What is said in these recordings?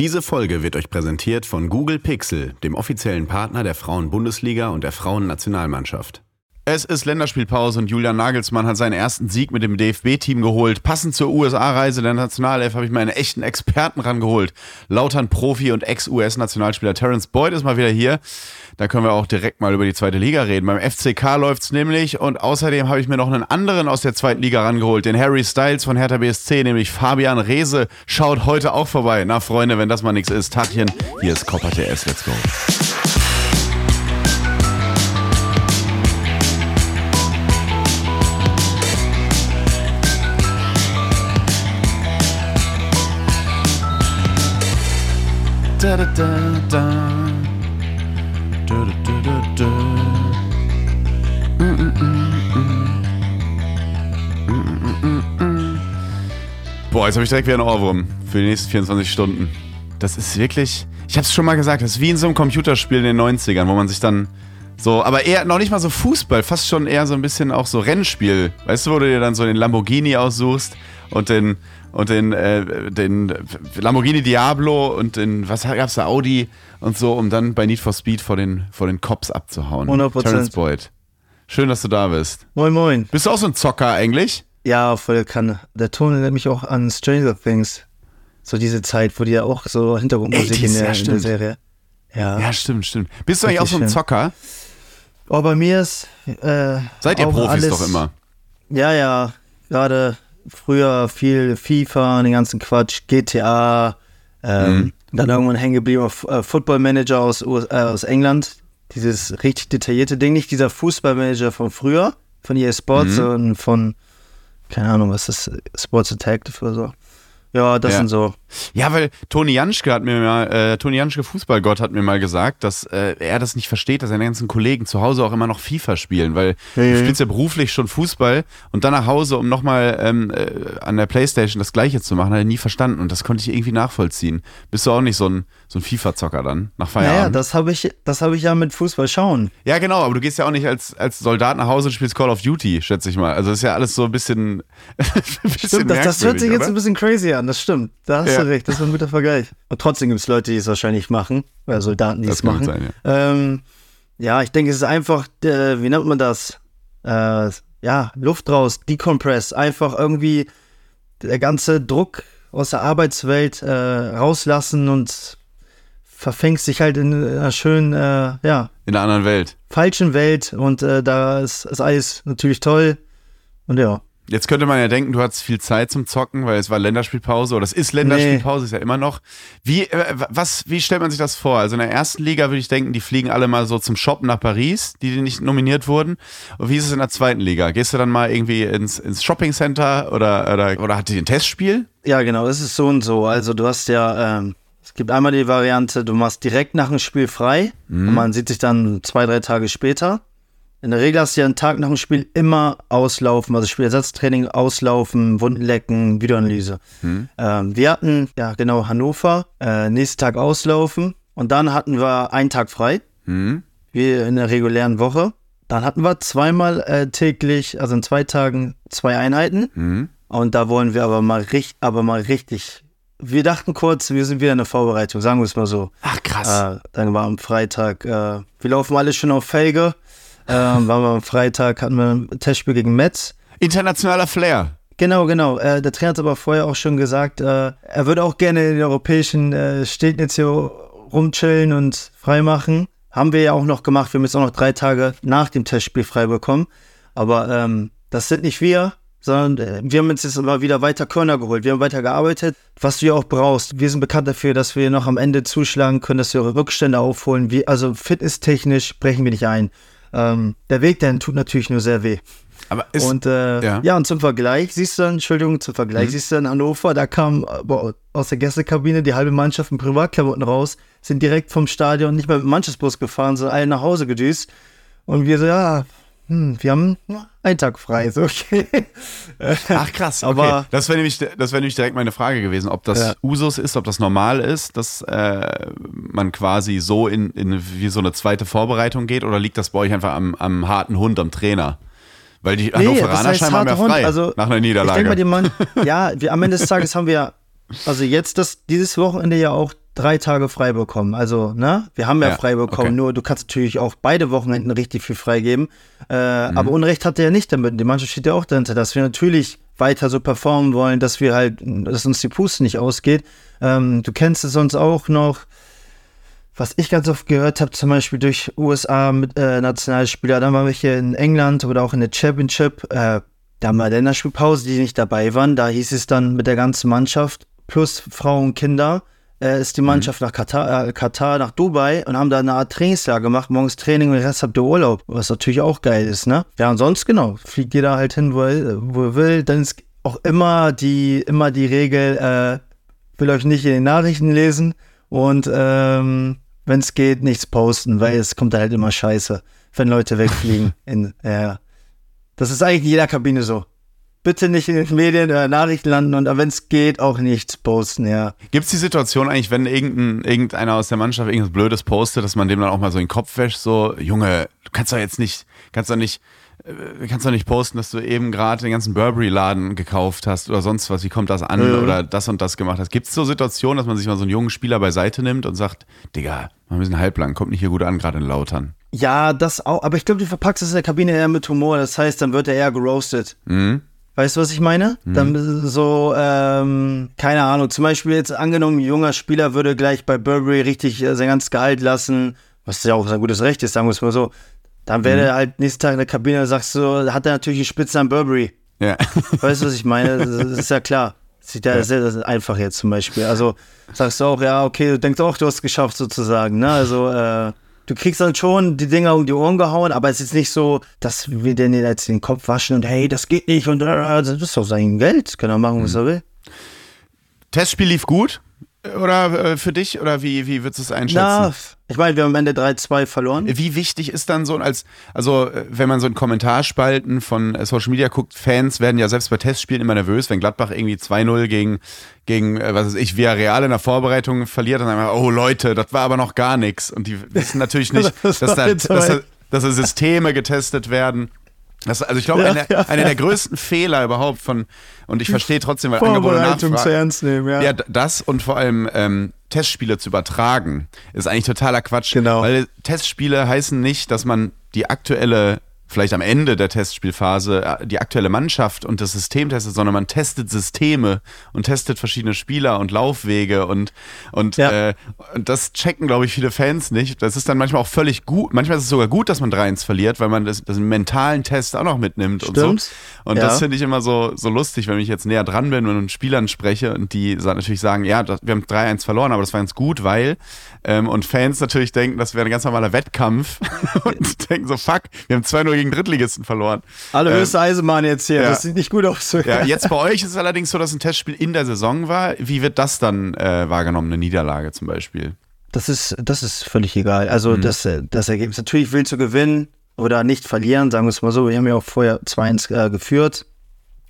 Diese Folge wird euch präsentiert von Google Pixel, dem offiziellen Partner der Frauen-Bundesliga und der Frauennationalmannschaft. Es ist Länderspielpause und Julian Nagelsmann hat seinen ersten Sieg mit dem DFB-Team geholt. Passend zur USA-Reise der Nationalelf habe ich mir einen echten Experten rangeholt. Lautern Profi und Ex-US-Nationalspieler Terence Boyd ist mal wieder hier. Da können wir auch direkt mal über die zweite Liga reden. Beim FCK läuft es nämlich und außerdem habe ich mir noch einen anderen aus der zweiten Liga rangeholt, den Harry Styles von Hertha BSC, nämlich Fabian Reese. Schaut heute auch vorbei. Na Freunde, wenn das mal nichts ist, Tachchen, hier ist Copper TS, let's go. Da, da, da, da. Da, da, da, da, da. Boah, jetzt habe ich direkt wieder einen Ohrwurm für die nächsten 24 Stunden. Das ist wirklich, ich habe es schon mal gesagt, das ist wie in so einem Computerspiel in den 90ern, wo man sich dann so, aber eher noch nicht mal so Fußball, fast schon eher so ein bisschen auch so Rennspiel. Weißt du, wo du dir dann so den Lamborghini aussuchst und den und den, äh, den Lamborghini Diablo und den, was gab's da, Audi und so, um dann bei Need for Speed vor den, vor den Cops abzuhauen. 100%. Terrence Boyd. Schön, dass du da bist. Moin, moin. Bist du auch so ein Zocker eigentlich? Ja, voll Kanne. Der Ton erinnert mich auch an Stranger Things. So diese Zeit, wo die ja auch so Hintergrundmusik die in, der, ja, in der stimmt. Serie. Ja. Ja, stimmt, stimmt. Bist du eigentlich auch so ein. Zocker? Aber bei mir ist. Äh, Seid ihr Profis alles, doch immer? Ja, ja. Gerade früher viel FIFA, den ganzen Quatsch, GTA. Ähm, Mhm. Dann irgendwann hängen geblieben auf äh, Football Manager aus, US, äh, aus England. Dieses richtig detaillierte Ding. Nicht dieser Fußballmanager von früher, von EA Sports, Mhm. sondern von, keine Ahnung, was ist das, Sports Attack oder so. Ja, das Ja. sind so. Ja, weil Toni Janschke hat mir mal, äh, Toni Janschke Fußballgott hat mir mal gesagt, dass äh, er das nicht versteht, dass seine ganzen Kollegen zu Hause auch immer noch FIFA spielen, weil Ja, du ja. spielst ja beruflich schon Fußball und dann nach Hause, um nochmal ähm, äh, an der Playstation das Gleiche zu machen, hat er nie verstanden und das konnte ich irgendwie nachvollziehen. Bist du auch nicht so ein, so ein FIFA-Zocker dann, nach Naja, Feierabend? das habe ich, das habe ich ja mit Fußball schauen. ja, genau, aber du gehst ja auch nicht als, als Soldat nach Hause und spielst Call of Duty, schätze ich mal. Also das ist ja alles so ein bisschen, ein bisschen Stimmt, das, das hört sich jetzt ein bisschen crazy an, das stimmt. Da hast Ja. du recht, das ist ein guter Vergleich. Und trotzdem gibt es Leute, die es wahrscheinlich machen, oder Soldaten, die Das es machen. sein, Ähm, ja, ich denke, es ist einfach, äh, wie nennt man das? Äh, ja, Luft raus, Decompress, einfach irgendwie der ganze Druck aus der Arbeitswelt äh, rauslassen und verfängst dich halt in einer schönen, äh, ja, In einer anderen Welt. falschen Welt und äh, da ist, ist alles natürlich toll. Und ja. Jetzt könnte man ja denken, du hattest viel Zeit zum Zocken, weil es war Länderspielpause oder es ist Länderspielpause, ist ja immer noch. Wie, äh, was, wie stellt man sich das vor? Also in der ersten Liga würde ich denken, die fliegen alle mal so zum Shoppen nach Paris, die, die nicht nominiert wurden. Und wie ist es in der zweiten Liga? Gehst du dann mal irgendwie ins, ins Shoppingcenter oder, oder, oder hattet ihr ein Testspiel? Ja, genau, es ist so und so. Also du hast ja, ähm, es gibt einmal die Variante, du machst direkt nach dem Spiel frei und man sieht sich dann zwei, drei Tage später. In der Regel hast du ja einen Tag nach dem Spiel immer auslaufen, also Spielersatztraining, auslaufen, Wunden lecken, Videoanalyse. Ähm, wir hatten, ja genau, Hannover, äh, nächsten Tag auslaufen und dann hatten wir einen Tag frei, Hm? wie in der regulären Woche. Dann hatten wir zweimal äh, täglich, also in zwei Tagen, zwei Einheiten. Hm? Und da wollen wir aber mal, richtig, aber mal richtig. Wir dachten kurz, wir sind wieder in der Vorbereitung, sagen wir es mal so. Ach krass. Äh, dann war am Freitag, äh, wir laufen alle schon auf Felge. Äh, waren wir am Freitag, hatten wir ein Testspiel gegen Metz. Internationaler Flair. Genau, genau. Äh, der Trainer hat aber vorher auch schon gesagt, äh, er würde auch gerne in den europäischen äh, Städten jetzt hier rumchillen und freimachen. Haben wir ja auch noch gemacht. Wir haben jetzt auch noch drei Tage nach dem Testspiel frei bekommen. Aber ähm, das sind nicht wir, sondern äh, wir haben uns jetzt immer wieder weiter Körner geholt. Wir haben weiter gearbeitet, was du ja auch brauchst. Wir sind bekannt dafür, dass wir noch am Ende zuschlagen können, dass wir eure Rückstände aufholen. Wir, also fitnesstechnisch brechen wir nicht ein. Ähm, der Weg dahin tut natürlich nur sehr weh. Aber ist, Und äh, ja. ja. und zum Vergleich siehst du dann, Entschuldigung, zum Vergleich Mhm. siehst du dann Hannover, da kam äh, boah, aus der Gästekabine die halbe Mannschaft in Privatklamotten raus, sind direkt vom Stadion nicht mehr mit dem Mannschaftsbus gefahren, sondern alle nach Hause gedüst. Und wir so, ja, hm, wir haben nur einen Tag frei, so okay. Ach krass, okay. Aber- das wäre nämlich, das wäre nämlich direkt meine Frage gewesen, ob das Ja. Usus ist, ob das normal ist, dass äh, man quasi so in, in wie so eine zweite Vorbereitung geht oder liegt das bei euch einfach am, am harten Hund, am Trainer? Weil die Hannoveraner scheinbar mehr harter Hund. frei Also, nach einer Ich Niederlage. denke mal, die Mann, ja, wir, am Ende des Tages haben wir, also jetzt das, dieses Wochenende ja auch drei Tage frei bekommen. Also, ne? Wir haben ja, Ja, frei bekommen, okay. nur du kannst natürlich auch beide Wochenenden richtig viel freigeben. Äh, Mhm. Aber Unrecht hat er ja nicht damit. Die Mannschaft steht ja auch dahinter, dass wir natürlich weiter so performen wollen, dass wir halt, dass uns die Puste nicht ausgeht. Ähm, du kennst es sonst auch noch. Was ich ganz oft gehört habe, zum Beispiel durch USA mit äh, Nationalspieler, dann waren wir hier in England oder auch in der Championship, äh, da haben wir Länderspielpause, die nicht dabei waren. Da hieß es dann mit der ganzen Mannschaft plus Frauen und Kinder äh, ist die Mannschaft nach Katar, äh, Katar, nach Dubai und haben da eine Art Trainingslager gemacht, morgens Training und den Rest habt ihr Urlaub, was natürlich auch geil ist, ne? Ja, und sonst genau, fliegt jeder halt hin, wo er, wo er will. Dann ist auch immer die, immer die Regel, äh, will euch nicht in den Nachrichten lesen und ähm, wenn es geht, nichts posten, weil es kommt halt immer scheiße, wenn Leute wegfliegen. in, ja. Das ist eigentlich in jeder Kabine so. Bitte nicht in den Medien oder Nachrichten landen und wenn es geht, auch nichts posten, ja. Gibt es die Situation eigentlich, wenn irgendein, irgendeiner aus der Mannschaft irgendwas Blödes postet, dass man dem dann auch mal so in den Kopf wäscht, so, Junge, du kannst doch jetzt nicht, kannst doch nicht, äh, kannst doch nicht posten, dass du eben gerade den ganzen Burberry-Laden gekauft hast oder sonst was, wie kommt das an Mhm. oder das und das gemacht hast. Gibt es so Situationen, dass man sich mal so einen jungen Spieler beiseite nimmt und sagt, Digga, mal ein bisschen halblang, kommt nicht hier gut an, gerade in Lautern. Ja, das auch, aber ich glaube, du verpackst es in der Kabine eher mit Humor, das heißt, dann wird er eher geroastet. Mhm. Weißt du, was ich meine? Dann so, ähm, keine Ahnung, zum Beispiel jetzt angenommen, ein junger Spieler würde gleich bei Burberry richtig äh, sein ganzes Gehalt lassen, was ja auch sein gutes Recht ist, sagen wir es mal so. Dann wäre er halt nächsten Tag in der Kabine, sagst du, hat er natürlich die Spitze an Burberry. Ja. Weißt du, was ich meine? Das ist ja klar. Das ist ja sehr, sehr einfach jetzt zum Beispiel. Also sagst du auch, ja, okay, du denkst auch, du hast es geschafft sozusagen. Ne? Also äh, du kriegst dann schon die Dinger um die Ohren gehauen, aber es ist nicht so, dass wir den jetzt den Kopf waschen und hey, das geht nicht und äh, das ist doch sein Geld. Kann er machen, was er will. Testspiel lief gut? Oder äh, für dich? Oder wie, wie würdest du es einschätzen? Na, ich meine, wir haben am Ende 3-2 verloren. Wie wichtig ist dann so als, also äh, wenn man so in Kommentarspalten von äh, Social Media guckt, Fans werden ja selbst bei Testspielen immer nervös, wenn Gladbach irgendwie 2-0 gegen, gegen, äh, was weiß ich, Villarreal in der Vorbereitung verliert, dann sagen wir, oh Leute, das war aber noch gar nichts. Und die wissen natürlich nicht, Das dass, da, dass, da, dass da Systeme getestet werden. Das, also ich glaube, Ja, einer, ja, einer der größten Fehler überhaupt von, und ich verstehe trotzdem, weil Angebot und Vorbereitung Nachfrage, zu ernst nehmen, ja. ja, das und vor allem ähm, Testspiele zu übertragen, ist eigentlich totaler Quatsch. Genau. Weil Testspiele heißen nicht, dass man die aktuelle, vielleicht am Ende der Testspielphase, äh, die aktuelle Mannschaft und das System testet, sondern man testet Systeme und testet verschiedene Spieler und Laufwege und, und, Ja. äh, und das checken, glaube ich, viele Fans nicht. Das ist dann manchmal auch völlig gut. Manchmal ist es sogar gut, dass man 3-1 verliert, weil man das, das mentalen Test auch noch mitnimmt und Stimmt. so. Und Ja. das finde ich immer so, so lustig, wenn ich jetzt näher dran bin und mit Spielern spreche und die natürlich sagen, ja, das, wir haben 3-1 verloren, aber das war ganz gut, weil ähm, und Fans natürlich denken, das wäre ein ganz normaler Wettkampf und denken so, fuck, wir haben 2-0 gegen Drittligisten verloren. Allerhöchste Eisenbahn jetzt hier. ja. Das sieht nicht gut aus. Ja, jetzt bei euch ist es allerdings so, dass ein Testspiel in der Saison war. Wie wird das dann äh, wahrgenommen, eine Niederlage zum Beispiel? Das ist, das ist völlig egal. Also Mhm. das, äh, das Ergebnis, natürlich willst du gewinnen oder nicht verlieren, sagen wir es mal so. Wir haben ja auch vorher 2-1 äh, geführt.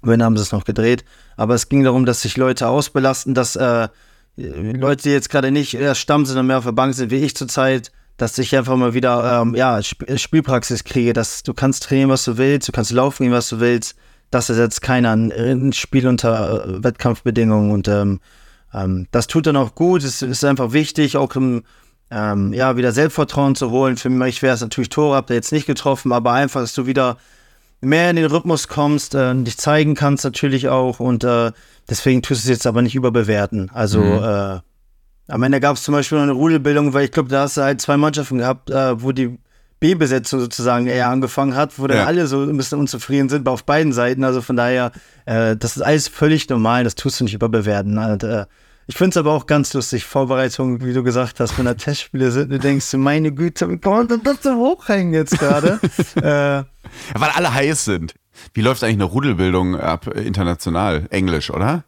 Wenn haben sie es noch gedreht. Aber es ging darum, dass sich Leute ausbelasten, dass äh, Leute, die jetzt gerade nicht erst Stamm sind und mehr auf der Bank sind, wie ich zurzeit, dass ich einfach mal wieder ähm, ja, Sp Spielpraxis kriege, dass du kannst trainieren, was du willst, du kannst laufen gehen, was du willst. Das ersetzt keiner ein, Spiel unter äh, Wettkampfbedingungen und ähm, ähm, das tut dann auch gut. Es ist einfach wichtig, auch im, ähm, ja, wieder Selbstvertrauen zu holen. Für mich wäre es natürlich Tore, habt ihr jetzt nicht getroffen, aber einfach, dass du wieder mehr in den Rhythmus kommst, äh, dich zeigen kannst natürlich auch und äh, deswegen tust du es jetzt aber nicht überbewerten. Also äh, am Ende gab es zum Beispiel noch eine Rudelbildung, weil ich glaube, da hast du halt zwei Mannschaften gehabt, äh, wo die B-Besetzung sozusagen eher angefangen hat, wo dann Ja. alle so ein bisschen unzufrieden sind, auf beiden Seiten. Also von daher, äh, das ist alles völlig normal, das tust du nicht überbewerten. Und, äh, ich finde es aber auch ganz lustig, Vorbereitung, wie du gesagt hast, wenn da Testspiele sind, du denkst, meine Güte, wie kann man denn das so hochhängen jetzt gerade? äh, weil alle heiß sind. Wie läuft eigentlich eine Rudelbildung ab äh, international? Englisch, oder?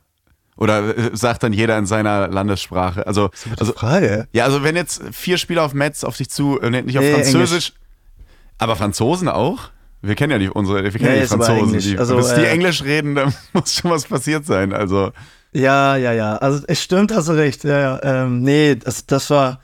Oder äh, sagt dann jeder in seiner Landessprache? Also, also Frage. ja, also wenn jetzt vier Spieler auf Metz auf dich zu, äh, nicht auf Nee, Französisch, aber Franzosen auch? Wir kennen ja die unsere, wir kennen Ja, die Franzosen. Englisch. Die, Also, bis die äh, Englisch reden, da muss schon was passiert sein. Also Ja, ja, ja. Also es stimmt, hast du recht. Ja, ja. Ähm, nee, das, das war.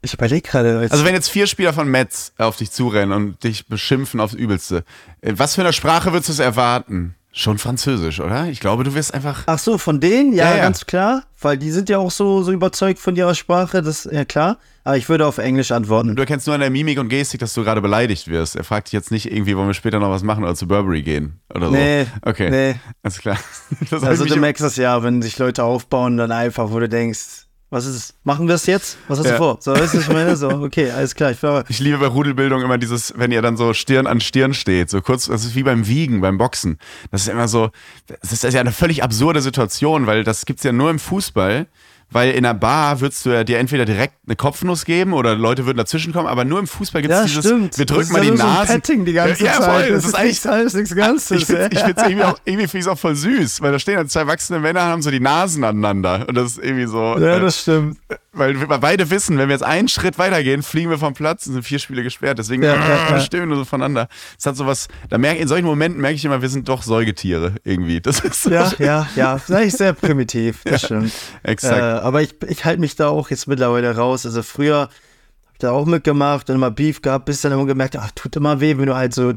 Ich überlege gerade. Also wenn jetzt vier Spieler von Metz auf dich zurennen und dich beschimpfen aufs Übelste, was für einer Sprache würdest du es erwarten? Schon Französisch, oder? Ich glaube, du wirst einfach. Ach so, von denen? Ja, Ja, ja. ganz klar. Weil die sind ja auch so, so überzeugt von ihrer Sprache, das ja klar. Aber ich würde auf Englisch antworten. Du erkennst nur an der Mimik und Gestik, dass du gerade beleidigt wirst. Er fragt dich jetzt nicht irgendwie, wollen wir später noch was machen oder zu Burberry gehen oder so. Nee, Okay. nee. Alles klar. Das Also du merkst das ja, wenn sich Leute aufbauen, dann einfach, wo du denkst, was ist es? Machen wir es jetzt? Was hast Ja. du vor? So, weißt du, ich meine? So, okay, alles klar. Ich Ich liebe bei Rudelbildung immer dieses, wenn ihr dann so Stirn an Stirn steht, so kurz, das ist wie beim Wiegen, beim Boxen. Das ist immer so, das ist ja eine völlig absurde Situation, weil das gibt's ja nur im Fußball, weil in einer Bar würdest du ja dir entweder direkt eine Kopfnuss geben oder Leute würden dazwischen kommen, aber nur im Fußball gibt's ja, dieses, stimmt. wir Das drücken mal die so ein Nasen. Petting die ganze ja, Zeit. voll, das, ist eigentlich alles, nichts Ganzes. ich finde es irgendwie auch, irgendwie auch voll süß, weil da stehen dann zwei erwachsene Männer und haben so die Nasen aneinander. Und das ist irgendwie so. ja, äh, das stimmt. Weil wir beide wissen, wenn wir jetzt einen Schritt weitergehen, fliegen wir vom Platz und sind vier Spiele gesperrt. Deswegen Ja, ja, ja. stehen wir so voneinander. Es hat sowas, da merke in solchen Momenten merke ich immer, wir sind doch Säugetiere irgendwie. Das ist so Ja, ja, ja. Das eigentlich sehr primitiv, das stimmt. Äh, exakt. aber ich, ich halte mich da auch jetzt mittlerweile raus. Also früher habe ich da auch mitgemacht und immer Beef gehabt, bis dann immer gemerkt, ach, tut immer weh, wenn du halt so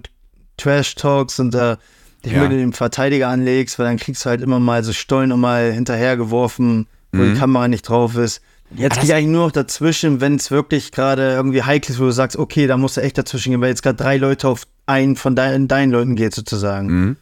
Trash-Talks und äh, dich Ja. mit dem Verteidiger anlegst, weil dann kriegst du halt immer mal so Stollen nochmal hinterhergeworfen, wo Mhm. die Kamera nicht drauf ist. Jetzt gehe ich eigentlich nur noch dazwischen, wenn es wirklich gerade irgendwie heikel ist, wo du sagst, okay, da musst du echt dazwischen gehen, weil jetzt gerade drei Leute auf einen von deinen, deinen Leuten geht sozusagen. Mhm.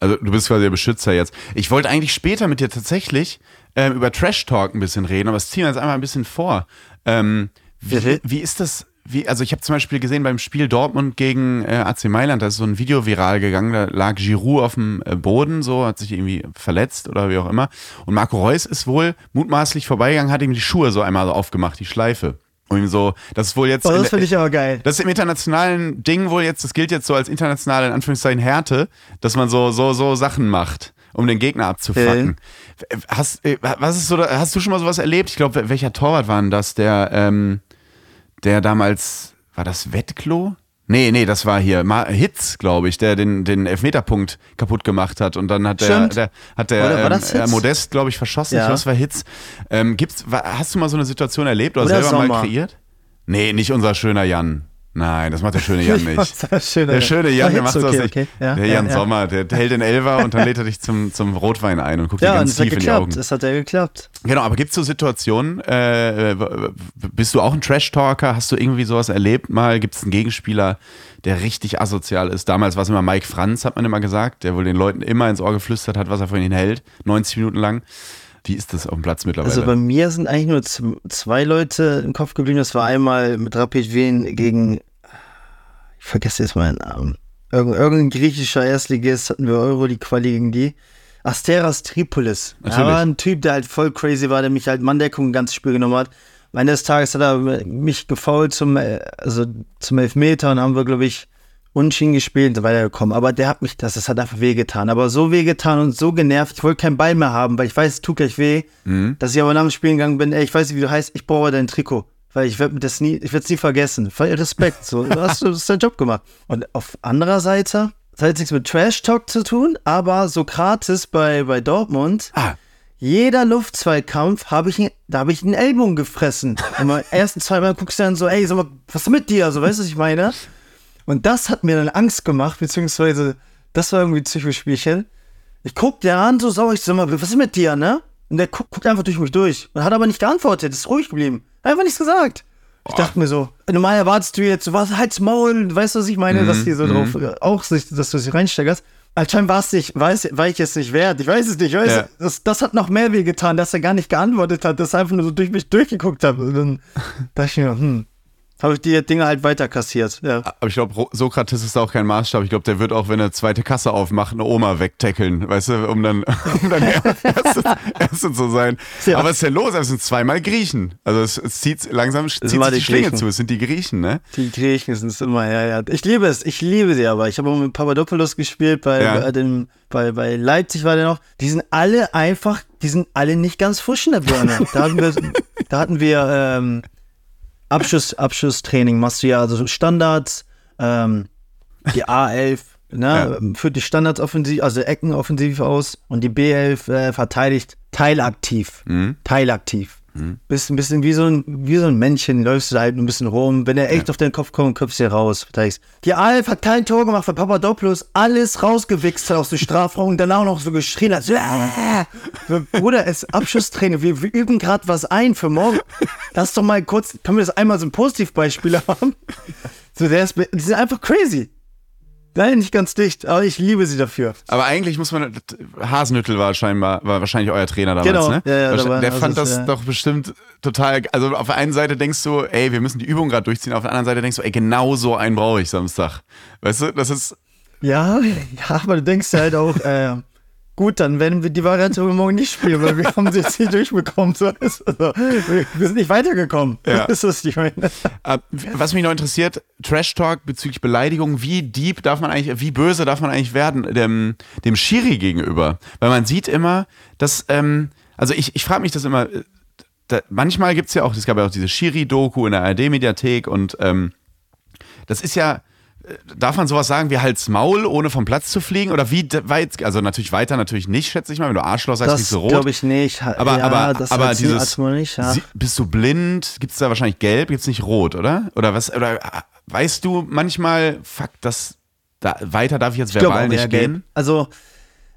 Also du bist quasi der Beschützer jetzt. Ich wollte eigentlich später mit dir tatsächlich ähm, über Trash Talk ein bisschen reden, aber das ziehen wir jetzt einmal ein bisschen vor. Ähm, wie, wie ist das? Wie, also ich habe zum Beispiel gesehen beim Spiel Dortmund gegen äh, AC Mailand, da ist so ein Video viral gegangen, da lag Giroud auf dem äh, Boden, so hat sich irgendwie verletzt oder wie auch immer. Und Marco Reus ist wohl mutmaßlich vorbeigegangen, hat ihm die Schuhe so einmal so aufgemacht, die Schleife. Und ihm so, das ist wohl jetzt. Oh, das finde ich aber geil. das ist im internationalen Ding wohl jetzt, das gilt jetzt so als internationale, in Anführungszeichen, Härte, dass man so, so, so Sachen macht, um den Gegner abzufacken. Hast, äh, was ist so, hast du schon mal sowas erlebt? Ich glaube, welcher Torwart war denn das, der, ähm, der damals, war das Wettklo? Nee, nee, das war hier Hitz, glaube ich, der den, den Elfmeterpunkt kaputt gemacht hat und dann hat der, der hat der Oder ähm, äh? Modest, glaube ich, verschossen. Ja. Ich glaube, war Hitz. Ähm, gibt's, hast du mal so eine Situation erlebt oder, Oder selber mal Sommer. kreiert? Nee, nicht unser schöner Jan. Nein, das macht der schöne Jan nicht. Schöner Der schöne Jan, der macht Hitz, sowas okay, nicht. okay. Ja, der ja, Jan ja. Sommer, der hält den Elfer und dann lädt er dich zum, zum Rotwein ein und guckt dir ganz tief in die. Augen. Es hat ja geklappt. Genau, aber gibt es so Situationen, äh, bist du auch ein Trash-Talker? Hast du irgendwie sowas erlebt mal? Gibt es einen Gegenspieler, der richtig asozial ist? Damals war es immer Mike Franz, hat man immer gesagt, der wohl den Leuten immer ins Ohr geflüstert hat, was er von ihnen hält, 90 Minuten lang. Wie ist das auf dem Platz mittlerweile? Also bei mir sind eigentlich nur zwei Leute im Kopf geblieben. Das war einmal mit Rapid Wien gegen, vergesse jetzt meinen Namen. Irgend, irgendein griechischer Erstligist hatten wir Euro die Quali gegen die. Asteras Tripolis. Natürlich. Er war ein Typ, der halt voll crazy war, der mich halt Manndeckung ein ganzes Spiel genommen hat. Am Ende des Tages hat er mich gefault zum, äh, also zum Elfmeter und haben wir, glaube ich, Unschieden gespielt und so weitergekommen. Aber der hat mich, das, das hat einfach wehgetan. Aber so wehgetan und so genervt, ich wollte keinen Ball mehr haben, weil ich weiß, es tut gleich weh. Dass ich aber nach dem Spielen gegangen bin, ey, ich weiß nicht, wie du heißt, ich brauche dein Trikot. Weil ich werde das nie, ich werde es nie vergessen. Voll Respekt. So, du hast, du deinen Job gemacht. Und auf anderer Seite, das hat jetzt nichts mit Trash Talk zu tun, aber Sokrates bei, bei Dortmund, ah, jeder Luftzweikampf habe ich, da habe ich einen Ellbogen gefressen. Immer ersten zweimal guckst du dann so, ey, sag mal, was ist mit dir? So, weißt du, was ich meine? Und das hat mir dann Angst gemacht, beziehungsweise das war irgendwie ein Psychospielchen. Ich guck der an, so sauer, ich sag mal, was ist mit dir, ne? Und der guckt, guckt einfach durch mich durch und hat aber nicht geantwortet, ist ruhig geblieben. Einfach nichts gesagt. Ich dachte mir so, normal erwartest du jetzt, was, halt's Maul, weißt du, was ich meine, dass die so drauf, äh, auch sich, dass du sie reinsteigerst. Anscheinend war es nicht, weiß, war ich es nicht wert. Ich weiß es nicht, weißt Ja. Das, das hat noch mehr weh getan, dass er gar nicht geantwortet hat, dass er einfach nur so durch mich durchgeguckt hat. Und dann dachte ich mir, hm, habe ich die Dinge halt weiter kassiert. Ja. aber ich glaube, Sokrates ist auch kein Maßstab. Ich glaube, der wird auch, wenn er eine zweite Kasse aufmacht, eine Oma wegtackeln, weißt du, um dann, um dann erste, erste zu sein. Ja. Aber was ist denn los? Es sind zweimal Griechen. Also es, es zieht langsam zieht immer sich die die Schlinge Griechen. zu. Es sind die Griechen, ne? Die Griechen sind es immer, ja, ja. Ich liebe es, ich liebe sie aber. Ich habe auch mit Papadopoulos gespielt, bei, Ja. bei, dem, bei, bei Leipzig war der noch. Die sind alle einfach, die sind alle nicht ganz frisch in der Birne. Da hatten wir, da hatten wir ähm, Abschuss, Abschusstraining, machst du ja also Standards, ähm, die A11, ne, führt die Standards offensiv, also Ecken offensiv aus und die B11 äh, verteidigt teilaktiv. Mhm. Teilaktiv. Bist ein bisschen wie so ein, wie so ein Männchen, läufst du halt ein bisschen rum. Wenn er echt auf deinen Kopf kommt, köpfst du dir raus. Verteidigst. Die Alf hat kein Tor gemacht, weil Papadopoulos alles rausgewichst hat aus dem Strafraum und dann auch noch so geschrien hat. Bruder, es ist Abschusstraining. Wir, wir üben gerade was ein für morgen. Lass doch mal kurz, können wir das einmal so ein Positivbeispiel haben? So, der ist, die sind einfach crazy. Nein, nicht ganz dicht, aber ich liebe sie dafür. Aber eigentlich muss man, Hasenhüttel war scheinbar, war wahrscheinlich euer Trainer damals, Genau, ne? ja, ja, da war- der fand das ja. doch bestimmt total, also auf der einen Seite denkst du, ey, wir müssen die Übung gerade durchziehen, auf der anderen Seite denkst du, ey, genau so einen brauche ich Samstag. Weißt du, das ist, Ja, ja, aber du denkst halt auch, äh, gut, dann werden wir die Variante morgen nicht spielen, weil wir haben sie jetzt nicht durchbekommen. So, also, wir, sind nicht weitergekommen. Ja. Das ist, was ich meine. Äh, Was mich noch interessiert, Trash Talk bezüglich Beleidigung, wie deep darf man eigentlich, wie böse darf man eigentlich werden dem, dem Schiri gegenüber? Weil man sieht immer, dass, ähm, also ich, ich frage mich das immer, da, manchmal gibt es ja auch, es gab ja auch diese Schiri-Doku in der ARD-Mediathek und ähm, das ist ja, darf man sowas sagen wie Hals Maul, ohne vom Platz zu fliegen? Oder wie weit, also natürlich weiter natürlich nicht, schätze ich mal, wenn du Arschloch sagst, Das kriegst du rot. glaube ich nicht. Aber, ja, aber, das aber dieses, nicht, ja. Bist du blind? Gibt es da wahrscheinlich gelb? Gibt es nicht rot, oder? Oder was? Oder äh, weißt du manchmal, fuck, das, da, weiter darf ich jetzt Ich verbal nicht gelb. gehen? Also,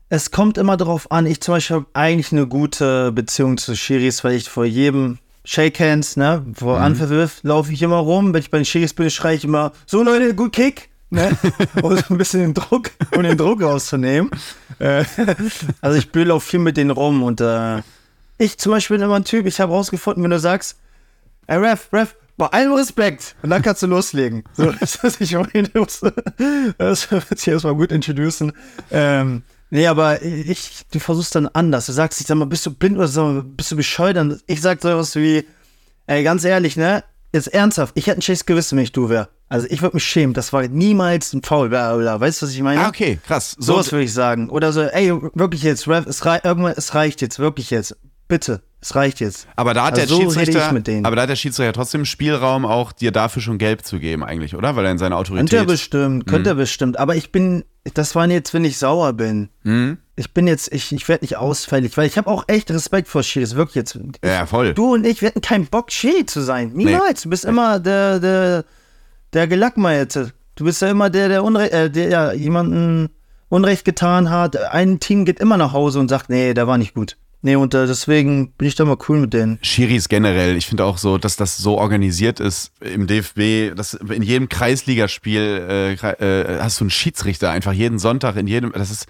es kommt immer darauf an. Ich zum Beispiel habe eigentlich eine gute Beziehung zu Schiris, weil ich vor jedem Shake Hands, ne, vor Mhm. Anpfiff laufe ich immer rum. Wenn ich bei den Schiris bin, schreie ich immer, so Leute, gut Kick. Ne? um so ein bisschen den Druck, um den Druck rauszunehmen. Äh, also ich auch viel mit denen rum und äh, ich zum Beispiel bin immer ein Typ, ich habe rausgefunden, wenn du sagst, ey Ref, Ref, bei allem Respekt. Und dann kannst du loslegen. So, das ist ich meine, das wird sich erstmal gut introducen. Ähm, nee, aber ich, du versuchst dann anders. Du sagst, ich sag mal, bist du blind oder so, bist du bescheuert? Ich sag sowas wie, ey, ganz ehrlich, ne? Jetzt ernsthaft, ich hätte ein schlechtes Gewissen, wenn ich du wär. Also ich würde mich schämen, das war niemals ein Foul, bla, bla. weißt du, was ich meine? Ah, okay, krass. So, Sowas würde ich sagen. Oder so, ey, wirklich jetzt, Ref, es, rei irgendwann, es reicht jetzt, wirklich jetzt. Bitte, es reicht jetzt. aber da hat Also der so Schiedsrichter, ich mit denen. aber da hat der Schiedsrichter trotzdem Spielraum, auch dir dafür schon gelb zu geben, eigentlich, oder? Weil er in seiner Könnte er Autorität. bestimmt, könnte er bestimmt. Aber ich bin, das war jetzt, wenn ich sauer bin. Mhm. Ich bin jetzt, ich, ich werde nicht ausfällig, weil ich habe auch echt Respekt vor Schiris, wirklich jetzt. Ja, voll. Du und ich, wir hatten keinen Bock, Schiri zu sein. Niemals. Du bist immer der, der, der Gelackmeierte. Du bist ja immer der, der, Unrecht, äh, der ja, jemanden Unrecht getan hat. Ein Team geht immer nach Hause und sagt, nee, der war nicht gut. Nee, und äh, deswegen bin ich da mal cool mit denen. Schiris generell, ich finde auch so, dass das so organisiert ist im DFB, dass in jedem Kreisligaspiel äh, äh, hast du einen Schiedsrichter einfach jeden Sonntag in jedem, das ist,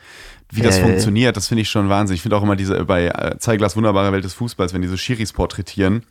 wie das ja. funktioniert, das finde ich schon Wahnsinn. Ich finde auch immer diese bei äh, Zeiglas wunderbare Welt des Fußballs, wenn diese Schiris porträtieren,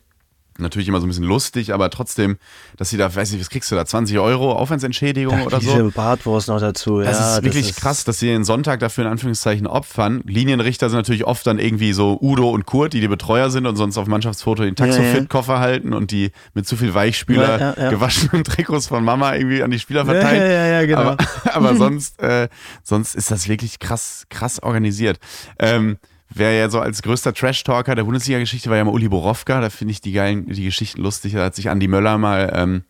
natürlich immer so ein bisschen lustig, aber trotzdem, dass sie da, weiß nicht, was kriegst du da, 20 Euro Aufwandsentschädigung oder so? Diese Bartwurst noch dazu. Das ja, ist wirklich krass, dass sie den Sonntag dafür in Anführungszeichen opfern. Linienrichter sind natürlich oft dann irgendwie so Udo und Kurt, die die Betreuer sind und sonst auf Mannschaftsfoto den Taxofit-Koffer halten und die mit zu viel Weichspüler Ja, ja, ja. gewaschenen Trikots von Mama irgendwie an die Spieler verteilen. ja, ja, ja, genau. Aber, aber sonst, äh, sonst ist das wirklich krass, krass organisiert. Ähm, Wer ja so als größter Trash-Talker der Bundesliga-Geschichte war ja mal Uli Borowka, da finde ich die geilen, die Geschichten lustig. Da hat sich Andi Möller mal ähm,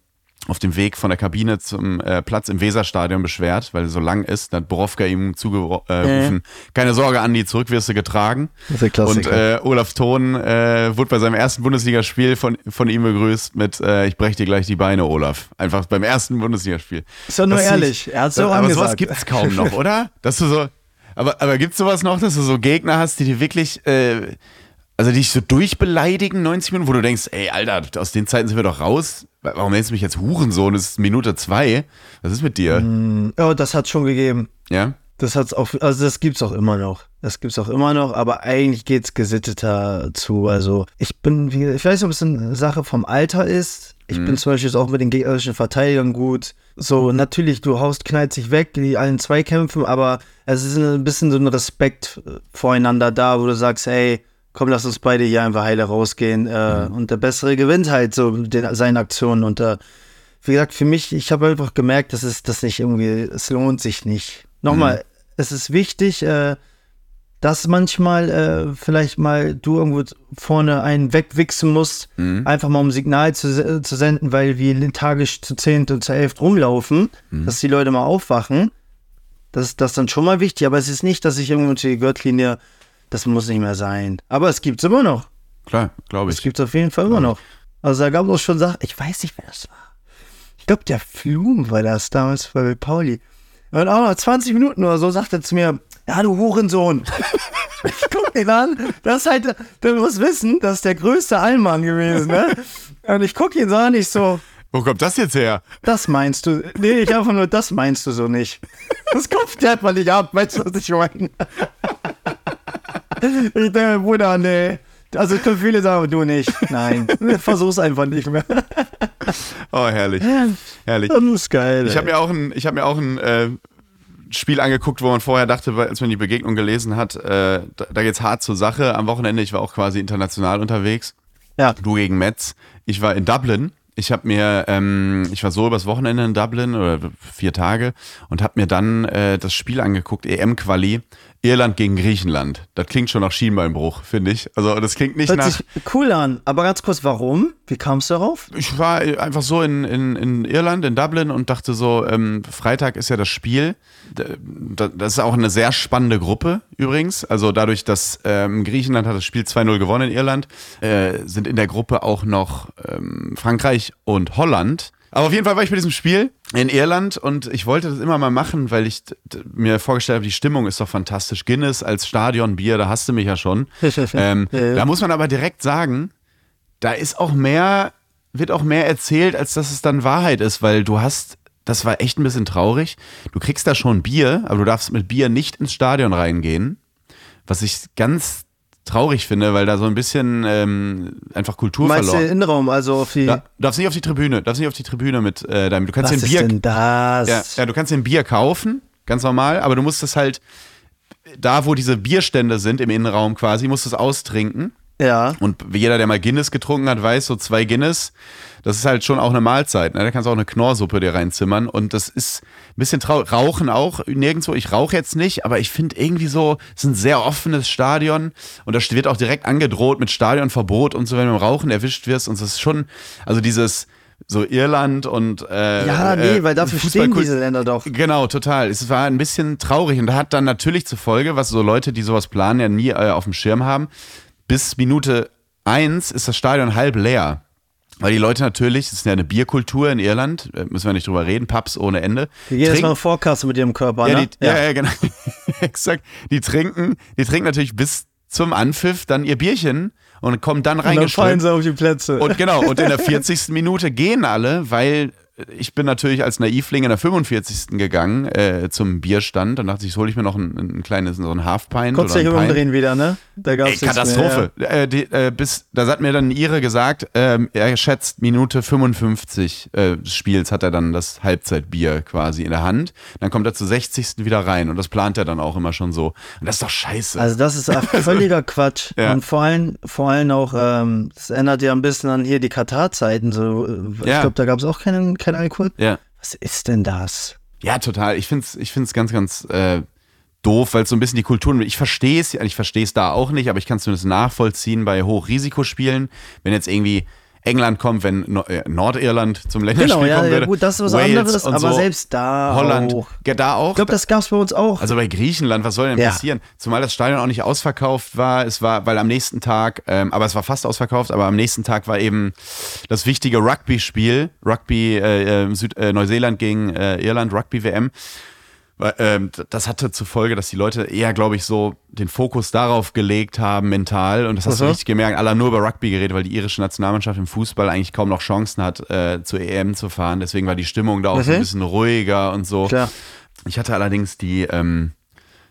auf dem Weg von der Kabine zum äh, Platz im Weserstadion beschwert, weil er so lang ist. Da hat Borowka ihm zugerufen, äh, keine Sorge, Andi, zurück wirst du getragen. Das ist der Und Klassiker. äh, Olaf Thon äh, wurde bei seinem ersten Bundesligaspiel von, von ihm begrüßt mit äh, Ich brech dir gleich die Beine, Olaf. Einfach beim ersten Bundesligaspiel. Ist doch nur Das ehrlich. nicht- Er hat's so aber sowas angesagt. gibt's kaum noch, oder? Dass du so, aber, aber gibt's sowas noch, dass du so Gegner hast, die dir wirklich, äh, also die dich so durchbeleidigen, 90 Minuten, wo du denkst, ey, Alter, aus den Zeiten sind wir doch raus. Warum nennst du mich jetzt Hurensohn? Es ist Minute zwei. Was ist mit dir? Ja, das hat schon gegeben. Ja? Das hat's auch, also das gibt's auch immer noch. Das gibt's auch immer noch, aber eigentlich geht's gesitteter zu. Also ich bin, wie, ich weiß nicht, ob es eine Sache vom Alter ist. Ich bin zum Beispiel jetzt auch mit den gegnerischen Verteidigern gut. So, natürlich, du haust, knallt sich weg, die allen Zweikämpfen, aber es ist ein bisschen so ein Respekt äh, voreinander da, wo du sagst, hey, komm, lass uns beide hier einfach heile rausgehen. Äh, Und der Bessere gewinnt halt so den, seine Aktionen. Und äh, wie gesagt, für mich, ich habe einfach gemerkt, dass es das nicht irgendwie, es lohnt sich nicht. Nochmal, es ist wichtig, äh, dass manchmal äh, vielleicht mal du irgendwo vorne einen wegwichsen musst, einfach mal um Signal zu, zu senden, weil wir tagisch zu zehnt und zu elf rumlaufen, dass die Leute mal aufwachen. Das ist das dann schon mal wichtig, aber es ist nicht, dass ich irgendwo die Gürtellinie, das muss nicht mehr sein. Aber es gibt's immer noch. Klar, glaube ich. gibt es auf jeden Fall immer noch. Also da gab es auch schon Sachen, ich weiß nicht, wer das war. Ich glaube, der Flum war das damals bei Pauli. Und auch nach 20 Minuten oder so sagt er zu mir, ja, du Hurensohn. ich guck ihn an, das ist halt, du musst wissen, das ist der größte Allmann gewesen, ne? Und ich guck ihn so an, ich so, Wo kommt das jetzt her? das meinst du. Nee, ich einfach nur, das meinst du so nicht. Das Kopf der hat man nicht ab, weißt du, was ich meine? Ich denke, Bruder, nee. Also können viele sagen, du nicht. Nein, versuch's einfach nicht mehr. Oh, herrlich. Herrlich. Das ist geil. Ich habe mir auch ein, ich hab mir auch ein äh, Spiel angeguckt, wo man vorher dachte, als man die Begegnung gelesen hat, äh, da, da geht's hart zur Sache. Am Wochenende, ich war auch quasi international unterwegs. ja. Du gegen Metz. Ich war in Dublin. Ich habe mir, ähm, ich war so übers Wochenende in Dublin oder vier Tage und habe mir dann äh, das Spiel angeguckt, EM-Quali, Irland gegen Griechenland. Das klingt schon nach Schienbeinbruch, finde ich. Also das klingt nicht Hört nach. sich cool an. Aber ganz kurz, warum? Wie kamst du darauf? Ich war einfach so in, in, in Irland, in Dublin und dachte so, ähm, Freitag ist ja das Spiel. Das ist auch eine sehr spannende Gruppe übrigens. Also dadurch, dass ähm, Griechenland hat das Spiel 2-0 gewonnen in Irland, äh, sind in der Gruppe auch noch ähm, Frankreich und Holland. Aber auf jeden Fall war ich bei diesem Spiel in Irland und ich wollte das immer mal machen, weil ich mir vorgestellt habe, die Stimmung ist doch fantastisch. Guinness als Stadionbier, da hast du mich ja schon. ähm, Ja. Da muss man aber direkt sagen, da ist auch mehr, wird auch mehr erzählt, als dass es dann Wahrheit ist, weil du hast, das war echt ein bisschen traurig. Du kriegst da schon Bier, aber du darfst mit Bier nicht ins Stadion reingehen. Was ich ganz traurig finde, weil da so ein bisschen ähm, einfach Kultur Meinst du den verloren. Innenraum, also auf die. Da, du darfst nicht auf die Tribüne, darfst nicht auf die Tribüne mit äh, deinem. Du kannst was den ist Bier, denn das? ja, ja, du kannst den Bier kaufen, ganz normal, aber du musst es halt da, wo diese Bierstände sind im Innenraum quasi, musst du es austrinken. Ja. Und jeder, der mal Guinness getrunken hat, weiß, so zwei Guinness, das ist halt schon auch eine Mahlzeit. Ne? Da kannst du auch eine Knorrsuppe dir reinzimmern. Und das ist ein bisschen traurig. Rauchen auch nirgendwo. Ich rauche jetzt nicht, aber ich finde irgendwie so, es ist ein sehr offenes Stadion. Und da wird auch direkt angedroht mit Stadionverbot und so, wenn du im Rauchen erwischt wirst. Und das ist schon, also dieses, so Irland und äh, Ja, nee, äh, weil dafür stehen Fußballkult- diese Länder doch. Genau, total. Es war ein bisschen traurig und hat dann natürlich zur Folge, was so Leute, die sowas planen, ja nie äh, auf dem Schirm haben. Bis Minute eins ist das Stadion halb leer. Weil die Leute natürlich, es ist ja eine Bierkultur in Irland, äh, müssen wir nicht drüber reden, Pubs ohne Ende. Jedes Trink- Mal Vorkasse mit ihrem Körper, ja, ne? die, ja. ja, genau. Exakt. Die trinken, die trinken natürlich bis zum Anpfiff dann ihr Bierchen und kommen dann Und dann fallen sie auf die Plätze. Und genau, und in der 40. Minute gehen alle, weil ich bin natürlich als Naivling in der 45. gegangen äh, zum Bierstand. Dann dachte ich, hole ich mir noch ein, ein kleines, so ein Half-Pint Konntest dich Pint. umdrehen wieder, ne? Da gab's Ey, Katastrophe. Äh, die, äh, bis, da hat mir dann Ihre gesagt, ähm, er schätzt Minute 55 äh, des Spiels hat er dann das Halbzeitbier quasi in der Hand. Dann kommt er zur 60. wieder rein und das plant er dann auch immer schon so. Und das ist doch scheiße. Also das ist völliger Quatsch. Ja. Und vor allem, vor allem auch, ähm, das ändert ja ein bisschen an hier die Katar-Zeiten. So, ich Ja. glaube, da gab es auch keinen, keinen Alkohol. ja. Was ist denn das? Ja, total. Ich find's, ich find's ganz, ganz äh, doof, weil es so ein bisschen die Kultur. Ich verstehe es, ich verstehe es da auch nicht, aber ich kann es zumindest nachvollziehen bei Hochrisikospielen. Wenn jetzt irgendwie England kommt, wenn no äh, Nordirland zum Länderspiel Genau, ja, kommen ja, würde. gut, das ist was Wales anderes, aber so, selbst da Holland, auch. ja, da auch. Ich glaube, das gab es bei uns auch. Also bei Griechenland, was soll denn Ja. passieren? Zumal das Stadion auch nicht ausverkauft war. Es war, weil am nächsten Tag, ähm, aber es war fast ausverkauft, aber am nächsten Tag war eben das wichtige Rugby-Spiel, Rugby äh, äh, Süd, äh, Neuseeland gegen äh, Irland, Rugby-WM. Ähm, das hatte zur Folge, dass die Leute eher, glaube ich, so den Fokus darauf gelegt haben, mental. Und das hast du Aha. richtig gemerkt. Alle haben nur über Rugby geredet, weil die irische Nationalmannschaft im Fußball eigentlich kaum noch Chancen hat, äh, zur EM zu fahren. Deswegen war die Stimmung da auch so ein Mhm. bisschen ruhiger und so. Klar. Ich hatte allerdings die, ähm,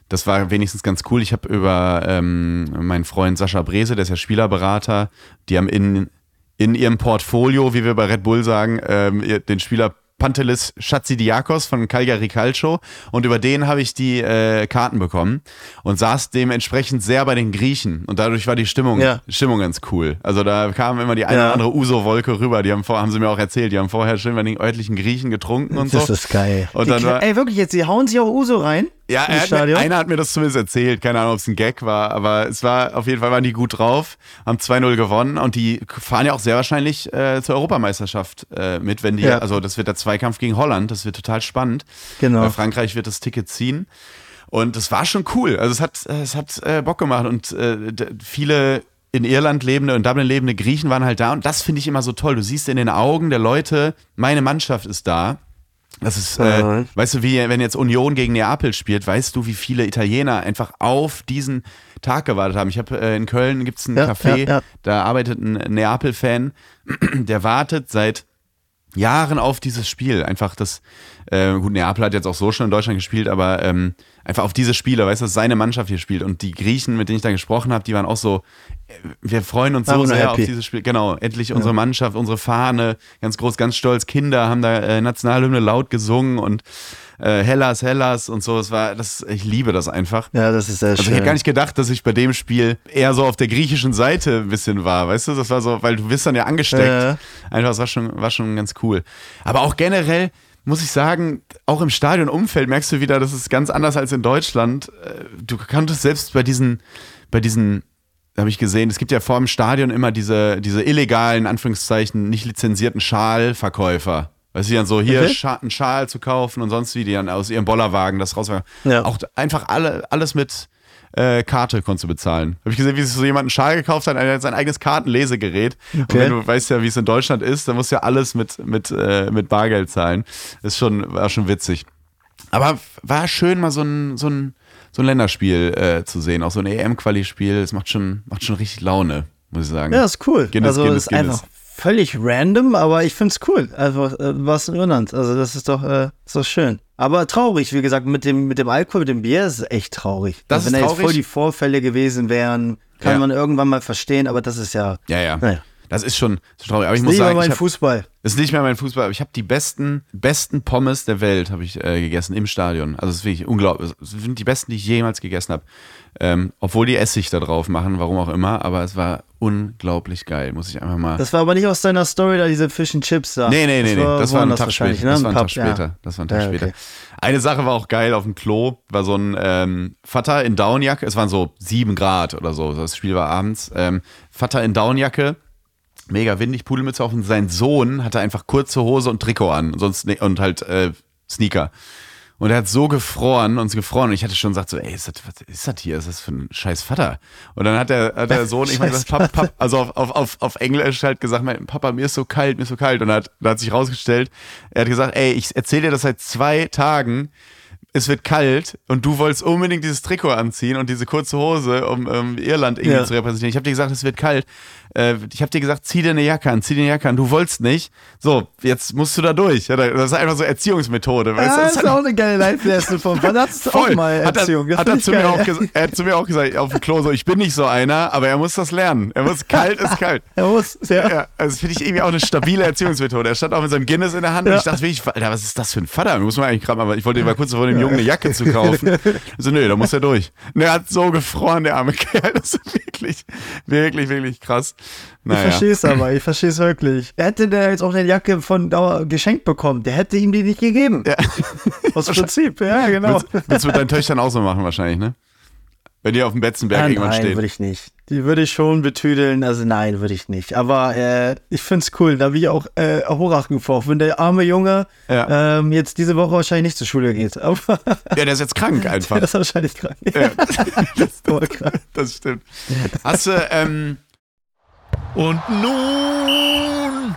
das war wenigstens ganz cool. Ich habe über ähm, meinen Freund Sascha Brese, der ist ja Spielerberater, die haben in, in ihrem Portfolio, wie wir bei Red Bull sagen, ähm, den Spieler Pantelis Chatzidiakos von Calgary Calcio und über den habe ich die äh, Karten bekommen und saß dementsprechend sehr bei den Griechen und dadurch war die Stimmung, Ja. Stimmung ganz cool. Also da kam immer die eine Ja. oder andere Uso-Wolke rüber, die haben, vor, haben sie mir auch erzählt, die haben vorher schön bei den örtlichen Griechen getrunken und Das so. ist geil. Und die, dann war- ey, wirklich jetzt, die hauen sich auch Uso rein. Ja, hat mir, einer hat mir das zumindest erzählt. Keine Ahnung, ob es ein Gag war, aber es war auf jeden Fall waren die gut drauf, haben 2-0 gewonnen und die fahren ja auch sehr wahrscheinlich äh, zur Europameisterschaft äh, mit, wenn die, Ja. also das wird der Zweikampf gegen Holland, das wird total spannend. Genau. Weil Frankreich wird das Ticket ziehen. Und es war schon cool. Also es hat, es hat äh, Bock gemacht und äh, viele in Irland lebende und Dublin lebende Griechen waren halt da und das finde ich immer so toll. Du siehst in den Augen der Leute, meine Mannschaft ist da. Das ist, äh, Mhm. weißt du, wie wenn jetzt Union gegen Neapel spielt, weißt du, wie viele Italiener einfach auf diesen Tag gewartet haben. Ich habe äh, in Köln gibt's ein Ja, Café, ja, ja. da arbeitet ein Neapel-Fan, der wartet seit Jahren auf dieses Spiel. Einfach das, äh, gut, Neapel hat jetzt auch so schon in Deutschland gespielt, aber ähm, einfach auf diese Spiele, weißt du, dass seine Mannschaft hier spielt. Und die Griechen, mit denen ich da gesprochen habe, die waren auch so, äh, wir freuen uns so sehr auf happy. dieses Spiel. Genau, endlich unsere Mannschaft, unsere Fahne, ganz groß, ganz stolz. Kinder haben da äh, Nationalhymne laut gesungen und äh, Hellas, Hellas und so. Es war, das, ich liebe das einfach. Ja, das ist sehr Also ich schön. hätte gar nicht gedacht, dass ich bei dem Spiel eher so auf der griechischen Seite ein bisschen war, weißt du? Das war so, weil du bist dann ja angesteckt. Ja. Einfach, das war schon, war schon ganz cool. Aber auch generell muss ich sagen, auch im Stadionumfeld merkst du wieder, das ist ganz anders als in Deutschland. Äh, Du kanntest selbst bei diesen, bei diesen, habe ich gesehen, es gibt ja vor dem Stadion immer diese, diese illegalen, Anführungszeichen, nicht lizenzierten Schalverkäufer. Weißt du, dann so hier Okay. Scha einen Schal zu kaufen und sonst wie, die dann aus ihrem Bollerwagen das rauswagen. Ja. Auch einfach alle, alles mit äh, Karte konntest du bezahlen. Habe ich gesehen, wie sich so jemand einen Schal gekauft hat, hat sein eigenes Kartenlesegerät. Und Okay. wenn du weißt ja, wie es in Deutschland ist, dann musst du ja alles mit, mit, äh, mit Bargeld zahlen. Ist schon, war schon witzig. Aber war schön, mal so ein, so ein, so ein Länderspiel äh, zu sehen, auch so ein EM-Quali-Spiel. Es macht schon, macht schon richtig Laune, muss ich sagen. Ja, ist cool. Guinness, also Guinness, ist Guinness. einfach völlig random, aber ich find's cool. Einfach äh, was irland. Also das ist doch, äh, ist doch schön. Aber traurig, wie gesagt, mit dem, mit dem Alkohol, mit dem Bier ist es echt traurig. Das Wenn ist da jetzt traurig. voll die Vorfälle gewesen wären, kann Ja. man irgendwann mal verstehen, aber das ist ja. Ja, ja. Naja. Das ist schon, ist schon traurig. Aber ich muss Lieber sagen, ich mein hab, Fußball. ist nicht mehr mein Fußball, aber ich habe die besten, besten Pommes der Welt habe ich äh, gegessen im Stadion. Also es ist wirklich unglaublich. Es sind die besten, die ich jemals gegessen habe. Ähm, obwohl die Essig da drauf machen, warum auch immer, aber es war unglaublich geil, muss ich einfach mal. Das war aber nicht aus deiner Story, da diese Fish and Chips da. Nee, nee, nee, nee. Das war ein Tag später. ne? Das war ein Tag Pub, ja. später. Das war ein Tag Ja, später. okay. Eine Sache war auch geil auf dem Klo, war so ein ähm, Vater in Downjacke, es waren so sieben Grad oder so, das Spiel war abends. Ähm, Vater in Downjacke, mega windig, Pudelmütze auf und sein Sohn hatte einfach kurze Hose und Trikot an sonst, ne- und halt äh, Sneaker. Und er hat so gefroren und gefroren. Und ich hatte schon gesagt, so, ey, ist das, was ist das hier? Ist das für ein scheiß Vater? Und dann hat der, hat der Sohn irgendwann Scheiß gesagt, Pap, Pap, also auf, auf, auf, auf Englisch halt gesagt, mein Papa, mir ist so kalt, mir ist so kalt. Und er hat, da hat sich rausgestellt, er hat gesagt, ey, ich erzähle dir das seit zwei Tagen. Es wird kalt und du wolltest unbedingt dieses Trikot anziehen und diese kurze Hose, um ähm, Irland irgendwie Ja. zu repräsentieren. Ich habe dir gesagt, es wird kalt. Äh, ich habe dir gesagt, zieh dir eine Jacke an, zieh dir eine Jacke an. Du wolltest nicht. So, jetzt musst du da durch. Ja, das ist einfach so Erziehungsmethode. Ja, Das ist hat- auch eine geile Live-Lesson von. Wann hast du auch Voll. mal hat Erziehung? er, Das hat er, zu mir auch er hat zu mir auch gesagt, auf dem Klo so, ich bin nicht so einer, aber er muss das lernen. Er muss, kalt ist kalt. Er muss, ja. Ja, also das finde ich irgendwie auch eine stabile Erziehungsmethode. Er stand auch mit seinem Guinness in der Hand und ich dachte wirklich, Alter, was ist das für ein Vater? Muss man eigentlich gerade mal, ich wollte mal kurz vor dem Jungen eine Jacke zu kaufen. So, nö, da muss er durch. Und er hat so gefroren, der arme Kerl. Das ist wirklich, wirklich, wirklich krass. Ich Naja. verstehe es aber, ich verstehe es wirklich. Er hätte der jetzt auch eine Jacke von Dauer geschenkt bekommen. Der hätte ihm die nicht gegeben. Ja. Aus Prinzip, ja, genau. Willst, willst du mit deinen Töchtern auch so machen wahrscheinlich, ne? Wenn die auf dem Betzenberg Ah, irgendwann nein, stehen. würde ich nicht. Die würde ich schon betüdeln, also nein, würde ich nicht. Aber äh, ich finde es cool, da wie auch äh, hochachten vor, wenn der arme Junge Ja. ähm, jetzt diese Woche wahrscheinlich nicht zur Schule geht. Aber Ja, der ist jetzt krank einfach. der ist wahrscheinlich krank. Ja. das ist krank. Das stimmt. Hast du, ähm, Und nun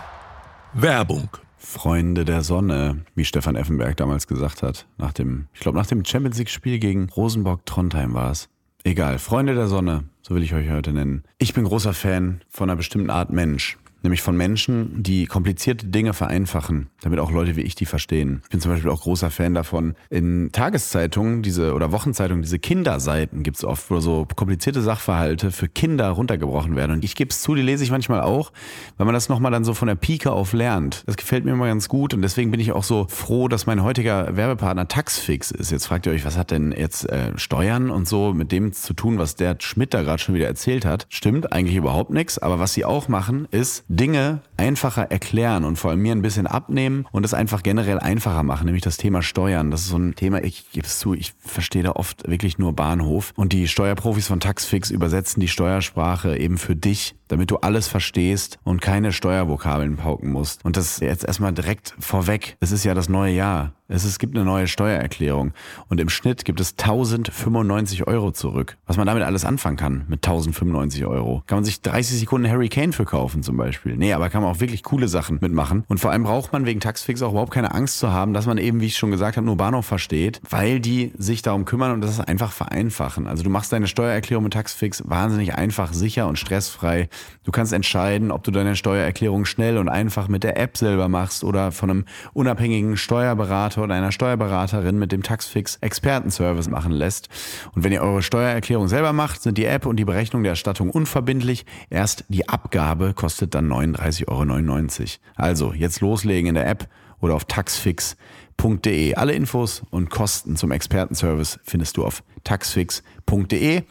Werbung. Freunde der Sonne, wie Stefan Effenberg damals gesagt hat, nach dem, ich glaube, nach dem Champions League-Spiel gegen Rosenborg-Trondheim war es. Egal, Freunde der Sonne, so will ich euch heute nennen. Ich bin großer Fan von einer bestimmten Art Mensch. Nämlich von Menschen, die komplizierte Dinge vereinfachen, damit auch Leute wie ich die verstehen. Ich bin zum Beispiel auch großer Fan davon. In Tageszeitungen diese oder Wochenzeitungen, diese Kinderseiten gibt's oft, wo so komplizierte Sachverhalte für Kinder runtergebrochen werden. Und ich gebe es zu, die lese ich manchmal auch, weil man das nochmal dann so von der Pike auf lernt. Das gefällt mir immer ganz gut und deswegen bin ich auch so froh, dass mein heutiger Werbepartner Taxfix ist. Jetzt fragt ihr euch, was hat denn jetzt äh, Steuern und so mit dem zu tun, was der Schmidt da gerade schon wieder erzählt hat? Stimmt eigentlich überhaupt nichts, aber was sie auch machen, ist Dinge einfacher erklären und vor allem mir ein bisschen abnehmen und es einfach generell einfacher machen, nämlich das Thema Steuern. Das ist so ein Thema, ich gebe es zu, ich verstehe da oft wirklich nur Bahnhof und die Steuerprofis von Taxfix übersetzen die Steuersprache eben für dich, damit du alles verstehst und keine Steuervokabeln pauken musst. Und das jetzt erstmal direkt vorweg. Es ist ja das neue Jahr. Es, es gibt eine neue Steuererklärung und im Schnitt gibt es 1095 Euro zurück. Was man damit alles anfangen kann mit 1095 Euro. Kann man sich 30 Sekunden Harry Kane für kaufen zum Beispiel. Nee, aber kann man auch wirklich coole Sachen mitmachen. Und vor allem braucht man wegen Taxfix auch überhaupt keine Angst zu haben, dass man eben, wie ich schon gesagt habe, nur Bahnhof versteht, weil die sich darum kümmern und das einfach vereinfachen. Also du machst deine Steuererklärung mit Taxfix wahnsinnig einfach, sicher und stressfrei. Du kannst entscheiden, ob du deine Steuererklärung schnell und einfach mit der App selber machst oder von einem unabhängigen Steuerberater oder einer Steuerberaterin mit dem Taxfix Expertenservice machen lässt. Und wenn ihr eure Steuererklärung selber macht, sind die App und die Berechnung der Erstattung unverbindlich. Erst die Abgabe kostet dann 39,99 Euro. Also jetzt loslegen in der App oder auf taxfix.de. Alle Infos und Kosten zum Expertenservice findest du auf taxfix.de.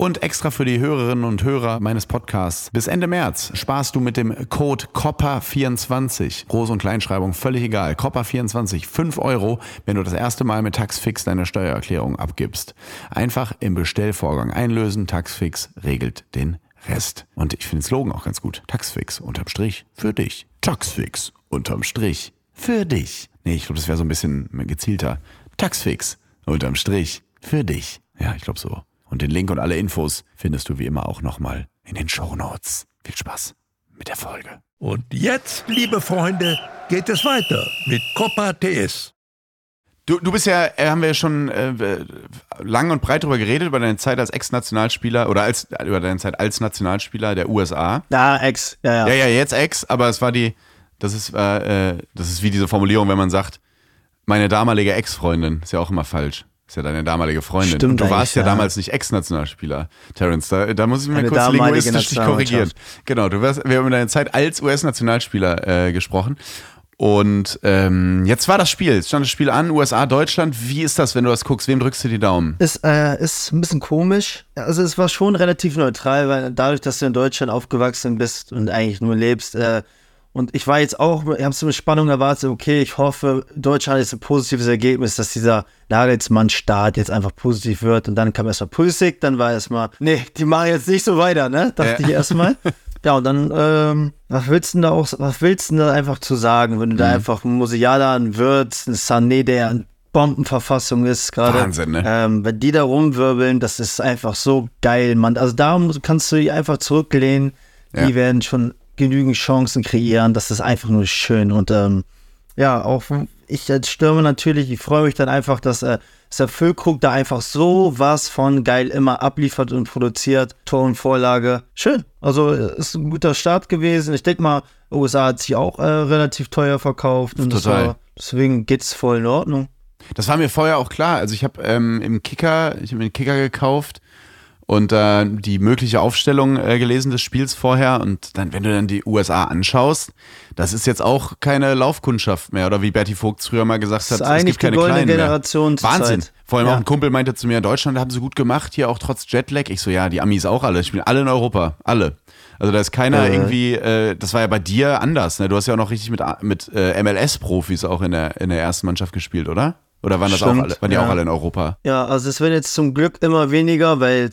Und extra für die Hörerinnen und Hörer meines Podcasts. Bis Ende März sparst du mit dem Code COPPA24, Groß- und Kleinschreibung völlig egal, COPPA24, 5 Euro, wenn du das erste Mal mit Taxfix deine Steuererklärung abgibst. Einfach im Bestellvorgang einlösen, Taxfix regelt den Rest. Und ich finde den Slogan auch ganz gut. Taxfix unterm Strich für dich. Taxfix unterm Strich für dich. Nee, ich glaube, das wäre so ein bisschen gezielter. Taxfix unterm Strich für dich. Ja, ich glaube so. Und den Link und alle Infos findest du wie immer auch nochmal in den Show Notes. Viel Spaß mit der Folge. Und jetzt, liebe Freunde, geht es weiter mit Copa TS. Du, du bist ja, äh, haben wir ja schon äh, lang und breit darüber geredet, über deine Zeit als Ex-Nationalspieler oder als, über deine Zeit als Nationalspieler der USA. Ja, Ex, ja, ja. Ja, ja, jetzt Ex, aber es war die, das ist, äh, äh, das ist wie diese Formulierung, wenn man sagt, meine damalige Ex-Freundin, ist ja auch immer falsch. Ist ja deine damalige Freundin. Stimmt und du warst ja, ja. damals nicht Ex-Nationalspieler, Terence. Da, da muss ich mir kurz linguistisch dich korrigieren. Genau, du warst, wir haben über deine Zeit als US-Nationalspieler äh, gesprochen. Und ähm, jetzt war das Spiel. Jetzt stand das Spiel an, USA, Deutschland. Wie ist das, wenn du das guckst? Wem drückst du die Daumen? Ist, äh, ist ein bisschen komisch. Also es war schon relativ neutral, weil dadurch, dass du in Deutschland aufgewachsen bist und eigentlich nur lebst, äh, und ich war jetzt auch, ich habe so eine Spannung erwartet, okay, ich hoffe, Deutschland ist ein positives Ergebnis, dass dieser Nagelsmann-Start jetzt einfach positiv wird. Und dann kam erstmal Pulisic, dann war erstmal, nee, die machen jetzt nicht so weiter, ne? Dachte Ja. ich erstmal. Ja, und dann, ähm, was willst du denn da auch, was willst du denn da einfach zu sagen, wenn du Mhm. da einfach einen Musiala, einen Wirtz, einen Sané, der in Bombenverfassung ist gerade. Wahnsinn, ne? Ähm, wenn die da rumwirbeln, das ist einfach so geil, Mann. Also da musst- kannst du dich einfach zurücklehnen. Ja. Die werden schon genügend Chancen kreieren. Das ist einfach nur schön. Und ähm, ja, auch ich als Stürmer natürlich, ich freue mich dann einfach, dass, äh, Füllkrug da einfach so was von geil immer abliefert und produziert. Tor und Vorlage. Schön. Also äh, ist ein guter Start gewesen. Ich denke mal, USA hat sich auch äh, relativ teuer verkauft. Und Total. war, deswegen geht's voll in Ordnung. Das war mir vorher auch klar. Also ich habe ähm, im Kicker, ich habe mir den Kicker gekauft und äh, die mögliche Aufstellung äh, gelesen des Spiels vorher. Und dann, wenn du dann die USA anschaust, das ist jetzt auch keine Laufkundschaft mehr. Oder wie Berti Vogt früher mal gesagt hat, es gibt keine kleinen Generation mehr. Wahnsinn. Zeit. Vor allem Ja. auch ein Kumpel meinte zu mir, Deutschland haben sie gut gemacht, hier auch trotz Jetlag. Ich so, ja, die Amis auch alle. Spielen alle in Europa. Alle. Also da ist keiner Äh. irgendwie, äh, das war ja bei dir anders. Ne? Du hast ja auch noch richtig mit, mit äh, MLS-Profis auch in der, in der ersten Mannschaft gespielt, oder? Oder waren das auch Stimmt, alle? Waren die ja. auch alle in Europa? Ja, also es werden jetzt zum Glück immer weniger, weil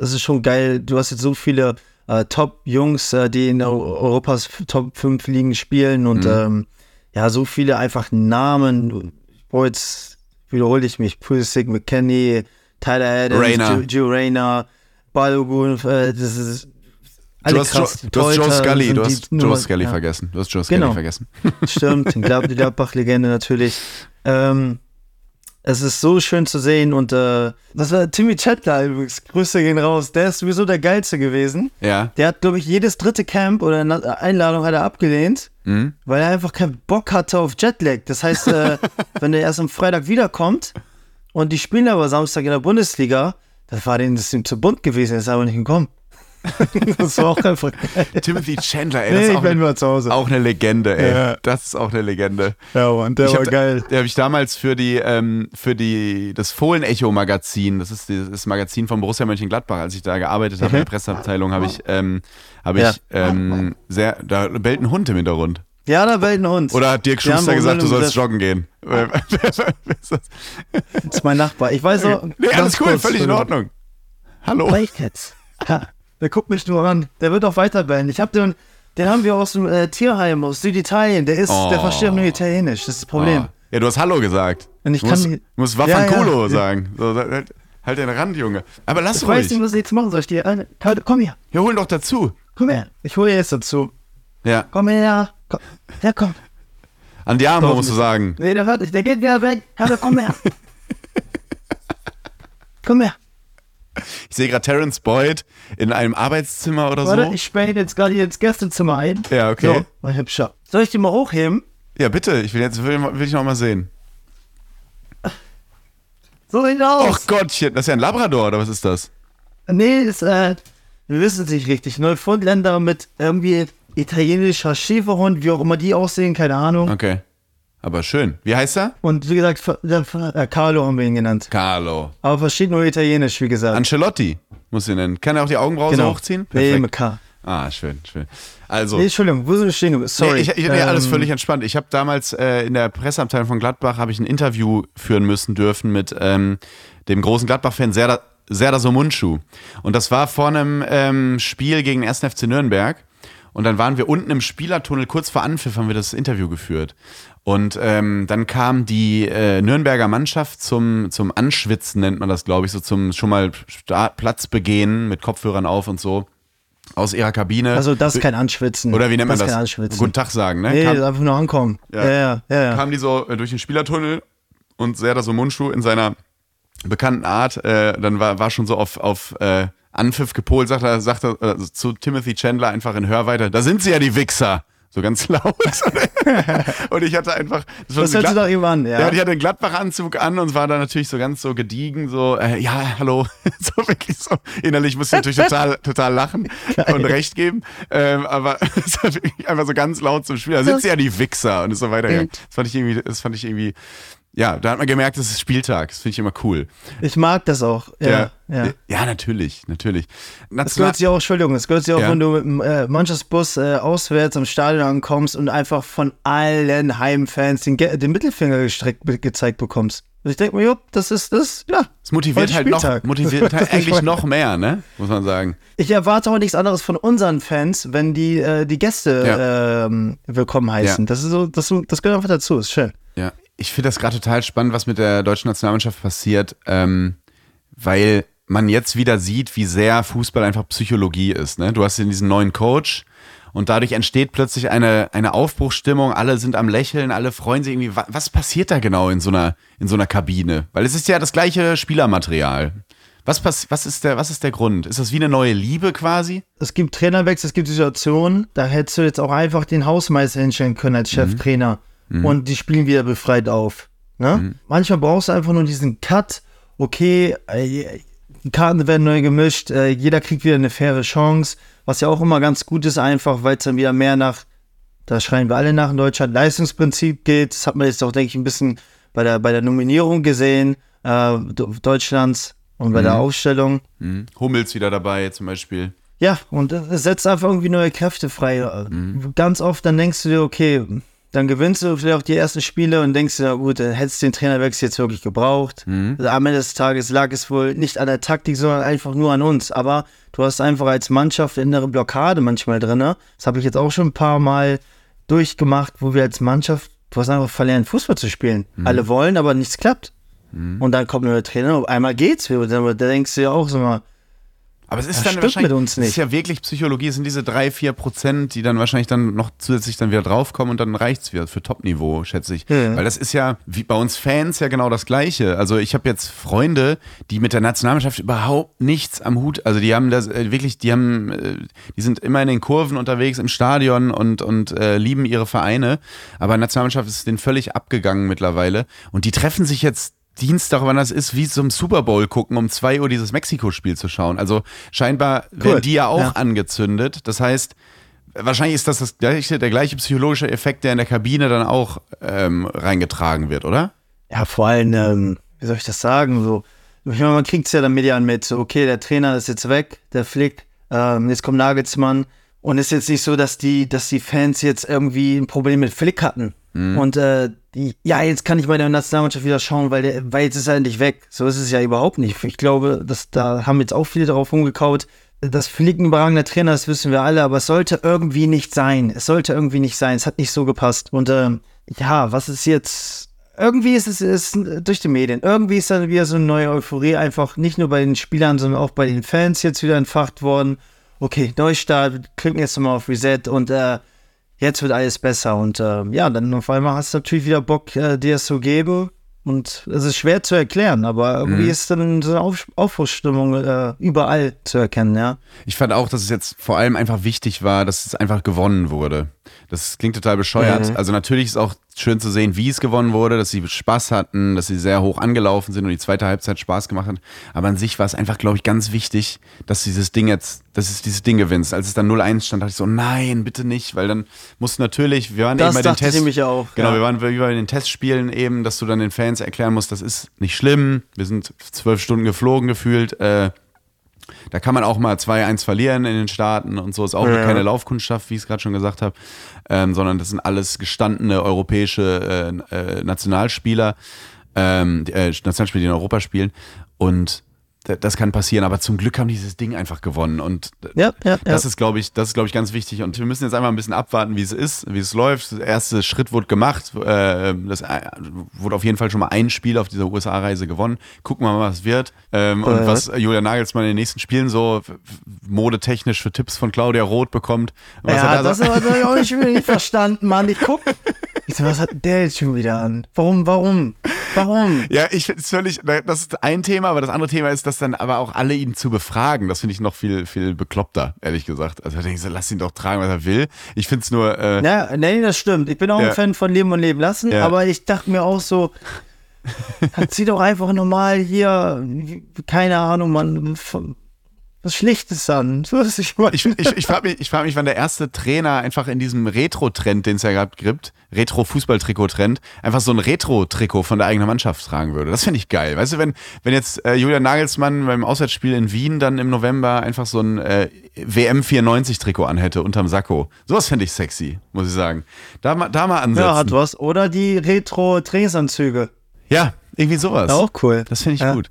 es ist schon geil. Du hast jetzt so viele äh, Top-Jungs, äh, die in Eu- Europas Top 5 Ligen spielen und Mhm. ähm, ja, so viele einfach Namen. Ich brauche jetzt, wiederhole ich mich, Pulisic, McKenny, Tyler Adams. Joe, Rayner, Balogun, äh, das ist alle Du hast, krass. Joe, du hast Joe Scully, du hast Joe Scully ja. vergessen. Du hast Joe Scully Genau. vergessen. Stimmt, die Gladbach-Legende natürlich. Ähm, es ist so schön zu sehen und äh, was war Timmy Chetler übrigens? Grüße gehen raus. Der ist sowieso der geilste gewesen. Ja. Der hat, glaube ich, jedes dritte Camp oder Einladung hat er abgelehnt, Mhm. weil er einfach keinen Bock hatte auf Jetlag. Das heißt, äh, wenn er erst am Freitag wiederkommt und die spielen aber Samstag in der Bundesliga, das war denen das ihm zu bunt gewesen, er ist aber nicht gekommen. das war auch einfach geil. Timothy Chandler, ey, das Nee, ich auch, bin eine, nur zu Hause. auch eine Legende, ey. Ja. Das ist auch eine Legende. Ja, Mann, der ich war hab, geil. Der habe ich damals für die, ähm, für die, das Fohlen-Echo-Magazin, das ist das Magazin von Borussia Mönchengladbach, als ich da gearbeitet habe in der Presseabteilung, habe ich, ähm, habe ich Ja. ähm, sehr, da bellt ein Hund im Hintergrund. Ja, da bellt ein Hund. Oder hat Dirk Schuster gesagt, du sollst joggen gehen? Das ist mein Nachbar. Ich weiß auch. nee, alles cool, völlig in. Ordnung. Hallo. Wait jetzt. Der guckt mich nur an. Der wird auch weiterbellen. Ich hab den, den haben wir aus dem äh, Tierheim aus Süditalien. Der ist, Oh. der versteht nur Italienisch. Das ist das Problem. Oh. Ja, du hast Hallo gesagt. Und ich du kann musst, nicht- musst Ja, ja. Wafankulo sagen. So, halt, halt den Rand, Junge. Aber lass Ich weiß ruhig. nicht, was ich jetzt machen soll. Ich dir, äh, komm her, Wir holen doch dazu. komm her. Ich hole jetzt dazu. Ja. Komm her. Komm. Ja, komm. An die Arme musst du sagen. Nee, der hört nicht. Der geht wieder weg. Ja, komm her. komm her. Ich sehe gerade Terence Boyd in einem Arbeitszimmer oder Warte, so. ich spähe jetzt gerade hier ins Gästezimmer ein. Ja, okay. So, mein Hübscher. Soll ich die mal hochheben? Ja, bitte. Ich will jetzt will, will ich noch mal sehen. So sieht Och aus. Gottchen, das ist ja ein Labrador oder was ist das? Nee, ist, äh, wir wissen es nicht richtig. Neufundländer mit irgendwie italienischer Schäferhund, wie auch immer die aussehen, keine Ahnung. Okay. Aber schön. Wie heißt er? Und wie gesagt, äh, Carlo haben wir ihn genannt. Carlo. Aber versteht nur Italienisch, wie gesagt. Ancelotti muss ihn nennen. Kann er auch die Augenbrauen so hochziehen? Nee, Perfekt. mit K. Ah, schön, schön. Also. Nee, Entschuldigung, wo sind wir stehen? geblieben? Sorry. Nee, ich, ich, nee, alles Ähm, völlig entspannt. Ich habe damals äh, in der Presseabteilung von Gladbach habe ich ein Interview führen müssen dürfen mit ähm, dem großen Gladbach-Fan Serdar, Serdar Somuncu. Und das war vor einem ähm, Spiel gegen den 1. FC Nürnberg. Und dann waren wir unten im Spielertunnel, kurz vor Anpfiff haben wir das Interview geführt. Und ähm, dann kam die äh, Nürnberger Mannschaft zum, zum Anschwitzen, nennt man das, glaube ich, so zum schon mal Start, Platz begehen mit Kopfhörern auf und so aus ihrer Kabine. Also, das ist kein Anschwitzen. Oder wie nennt man das? das? ist kein Anschwitzen. Guten Tag sagen, ne? Nee, Kam- das einfach nur ankommen. Ja. Ja, ja, ja. kamen die so äh, durch den Spielertunnel und Serdar Somuncu in seiner bekannten Art, äh, dann war, war schon so auf, auf äh, Anpfiff gepolt, sagt er, sagt er äh, zu Timothy Chandler einfach in Hörweite, da sind sie ja die Wichser. So ganz laut. und ich hatte einfach. Das, Das hört sich doch eben an, ja. ja, ich hatte einen Gladbach-Anzug an und war da natürlich so ganz so gediegen, so, äh, ja, hallo, so wirklich so. Innerlich musste ich natürlich total, total lachen und recht geben, ähm, aber es war wirklich einfach so ganz laut zum Spiel. Da sie ja die Wichser und ist so weitergegangen. Das fand ich irgendwie, das fand ich irgendwie, ja, da hat man gemerkt, das ist Spieltag. Das finde ich immer cool. Ich mag das auch. Ja, ja. ja natürlich, natürlich. Es National gehört sich auch, Entschuldigung, es gehört sich auch, Ja. wenn du mit dem äh, Mannschaftsbus äh, auswärts am Stadion ankommst und einfach von allen Heimfans den, den Mittelfinger gestreckt, gezeigt bekommst. Und ich denke mir, jupp, das ist das, ja. es motiviert halt noch, Spieltag. motiviert halt Das eigentlich noch mehr, ne? Muss man sagen. Ich erwarte auch nichts anderes von unseren Fans, wenn die äh, die Gäste Ja. ähm, willkommen heißen. Ja. Das ist so, das, das gehört einfach dazu, ist schön. Ja, ich finde das gerade total spannend, was mit der deutschen Nationalmannschaft passiert, ähm, weil man jetzt wieder sieht, wie sehr Fußball einfach Psychologie ist. Ne? Du hast diesen neuen Coach und dadurch entsteht plötzlich eine, eine Aufbruchsstimmung. Alle sind am Lächeln, alle freuen sich irgendwie. Was, was passiert da genau in so, einer, in so einer Kabine? Weil es ist ja das gleiche Spielermaterial. Was, pass was, ist der, was ist der Grund? Ist das wie eine neue Liebe quasi? Es gibt Trainerwechsel, es gibt Situationen, da hättest du jetzt auch einfach den Hausmeister hinstellen können als Cheftrainer und die spielen wieder befreit auf. Ne? Manchmal brauchst du einfach nur diesen Cut. Okay, die Karten werden neu gemischt, äh, jeder kriegt wieder eine faire Chance, was ja auch immer ganz gut ist, einfach weil es dann wieder mehr nach, da schreien wir alle nach in Deutschland, Leistungsprinzip geht. Das hat man jetzt auch, denke ich, ein bisschen bei der, bei der Nominierung gesehen, äh, Deutschlands und bei der Aufstellung. Mhm. Hummels wieder dabei zum Beispiel. Ja, und es setzt einfach irgendwie neue Kräfte frei. Ganz oft dann denkst du dir, okay, dann gewinnst du vielleicht auch die ersten Spiele und denkst dir, gut, dann hättest du den Trainerwechsel jetzt wirklich gebraucht. Also am Ende des Tages lag es wohl nicht an der Taktik, sondern einfach nur an uns. Aber du hast einfach als Mannschaft eine innere Blockade manchmal drin. Das habe ich jetzt auch schon ein paar Mal durchgemacht, wo wir als Mannschaft, du hast einfach verlernt, Fußball zu spielen. Alle wollen, aber nichts klappt. Und dann kommt ein neuer Trainer, einmal geht's da denkst du ja auch so mal, Aber es ist Das dann stimmt wahrscheinlich, mit uns Es nicht. ist ja wirklich Psychologie, es sind diese drei, vier Prozent, die dann wahrscheinlich dann noch zusätzlich dann wieder draufkommen und dann reicht's wieder für Top-Niveau, schätze ich. Ja. Weil das ist ja wie bei uns Fans ja genau das Gleiche. Also ich habe jetzt Freunde, die mit der Nationalmannschaft überhaupt nichts am Hut, also die haben das äh, wirklich, die haben, äh, die sind immer in den Kurven unterwegs im Stadion und, und äh, lieben ihre Vereine. Aber Nationalmannschaft ist denen völlig abgegangen mittlerweile. Und die treffen sich jetzt Dienstag, wann das ist, wie zum Super Bowl gucken, um 2 Uhr dieses Mexiko-Spiel zu schauen. Also scheinbar werden die ja auch Ja. angezündet. Das heißt, wahrscheinlich ist das, das gleiche, der gleiche psychologische Effekt, der in der Kabine dann auch ähm, reingetragen wird, oder? Ja, vor allem, ähm, wie soll ich das sagen? So, ich meine, man kriegt es ja dann medial mit. So, okay, der Trainer ist jetzt weg, der Flick, ähm, jetzt kommt Nagelsmann. Und es ist jetzt nicht so, dass die, dass die Fans jetzt irgendwie ein Problem mit Flick hatten. Und äh, die, ja, jetzt kann ich bei der Nationalmannschaft wieder schauen, weil, der, weil jetzt ist er endlich weg. So ist es ja überhaupt nicht. Ich glaube, dass da haben jetzt auch viele darauf rumgekaut. Dass Flick ein überragender Trainer ist, wissen wir alle, aber es sollte irgendwie nicht sein. Es sollte irgendwie nicht sein. Es hat nicht so gepasst. Und ähm, ja, was ist jetzt irgendwie ist es ist durch die Medien, irgendwie ist dann wieder so eine neue Euphorie einfach nicht nur bei den Spielern, sondern auch bei den Fans jetzt wieder entfacht worden. Okay, Neustart, klicken jetzt nochmal auf Reset und äh, jetzt wird alles besser. Und äh, ja, dann auf einmal hast du natürlich wieder Bock, äh, dir es zu geben. Und es ist schwer zu erklären, aber irgendwie Mhm. ist dann so eine Auf Aufbruchsstimmung äh, überall zu erkennen, ja. Ich fand auch, dass es jetzt vor allem einfach wichtig war, dass es einfach gewonnen wurde. Das klingt total bescheuert. Mhm. Also natürlich ist auch schön zu sehen, wie es gewonnen wurde, dass sie Spaß hatten, dass sie sehr hoch angelaufen sind und die zweite Halbzeit Spaß gemacht hat. Aber an sich war es einfach, glaube ich, ganz wichtig, dass dieses Ding jetzt, dass es dieses Ding gewinnst. Als es dann 0-1 stand, dachte ich so, nein, bitte nicht, weil dann muss natürlich, wir waren Das eben bei den dachte ich Tests. nämlich auch, Genau, ja. wir waren bei den Testspielen eben, dass du dann den Fans erklären musst, das ist nicht schlimm. Wir sind zwölf Stunden geflogen gefühlt. Äh, da kann man auch mal 2-1 verlieren in den Staaten und so. Ist auch Ja. keine Laufkundschaft, wie ich es gerade schon gesagt habe, ähm, sondern das sind alles gestandene europäische äh, äh, Nationalspieler, ähm, die, äh, Nationalspieler, die in Europa spielen. Und das kann passieren, aber zum Glück haben die dieses Ding einfach gewonnen und Ja, ja, ja. das ist, glaube ich, das ist, glaube ich, ganz wichtig. Und wir müssen jetzt einfach ein bisschen abwarten, wie es ist, wie es läuft. Der erste Schritt wurde gemacht. Äh, das äh, wurde auf jeden Fall schon mal ein Spiel auf dieser USA-Reise gewonnen. Gucken wir mal, was wird. Ähm, und Äh. was Julia Nagelsmann in den nächsten Spielen so modetechnisch für Tipps von Claudia Roth bekommt. Ja, da das so- habe ich auch nicht, nicht verstanden, Mann. Ich guck. Ich so, was hat der jetzt schon wieder an? Warum, warum? Warum? Ja, ich finde es völlig, das ist ein Thema, aber das andere Thema ist, dass dann aber auch alle ihn zu befragen. Das finde ich noch viel, viel bekloppter, ehrlich gesagt. Also da denke ich so, lass ihn doch tragen, was er will. Ich finde es nur, äh, Ja, nee, das stimmt. Ich bin auch Ja. ein Fan von Leben und Leben lassen, Ja. aber ich dachte mir auch so, sie doch einfach normal hier, keine Ahnung, Mann, was Schlichtes an. So ist ich meine. Ich, ich, ich frage mich, ich frag mich, wann der erste Trainer einfach in diesem Retro-Trend, den es ja gerade gibt, Retro-Fußball-Trikot-Trend, einfach so ein Retro-Trikot von der eigenen Mannschaft tragen würde. Das finde ich geil. Weißt du, wenn, wenn jetzt äh, Julian Nagelsmann beim Auswärtsspiel in Wien dann im November einfach so ein äh, WM94-Trikot anhätte unterm Sakko. Sowas fände ich sexy, muss ich sagen. Da, ma- da mal ansetzen. Ja, hat was. Oder die Retro-Trainingsanzüge. Ja, irgendwie sowas. Auch cool. Das finde ich Ja. gut.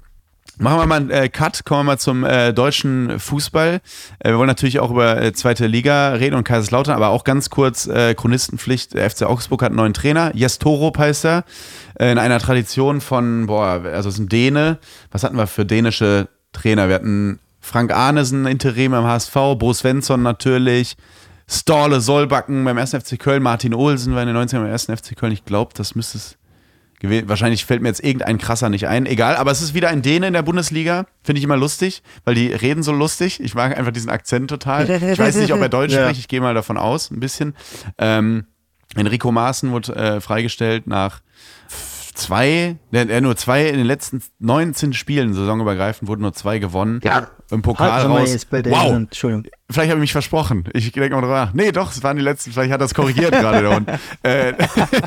Machen wir mal einen äh, Cut, kommen wir mal zum äh, deutschen Fußball. Äh, wir wollen natürlich auch über äh, zweite Liga reden und Kaiserslautern, aber auch ganz kurz äh, Chronistenpflicht. Der FC Augsburg hat einen neuen Trainer. Jes Torup heißt er. Äh, in einer Tradition von, boah, also es ist ein Däne. Was hatten wir für dänische Trainer? Wir hatten Frank Arnesen, Interim am HSV, Bo Svensson natürlich. Storle Solbacken beim 1. FC Köln, Martin Olsen war in den 90ern beim 1. FC Köln. Ich glaube, das müsste es. Wahrscheinlich fällt mir jetzt irgendein krasser nicht ein. Egal, aber es ist wieder ein Däne in der Bundesliga. Finde ich immer lustig, weil die reden so lustig. Ich mag einfach diesen Akzent total. Ich weiß nicht, ob er Deutsch Ja. spricht. Ich gehe mal davon aus, ein bisschen. Ähm, Enrico Maaßen wurde äh, freigestellt nach zwei, der nur zwei in den letzten 19 Spielen saisonübergreifend wurden nur zwei gewonnen. Ja. Im Pokal Halt raus. jetzt bei der Wow, Entschuldigung. Vielleicht habe ich mich versprochen. Ich denke mal drüber nach. Nee, doch, es waren die letzten. Vielleicht hat er es korrigiert gerade der Hund. Äh,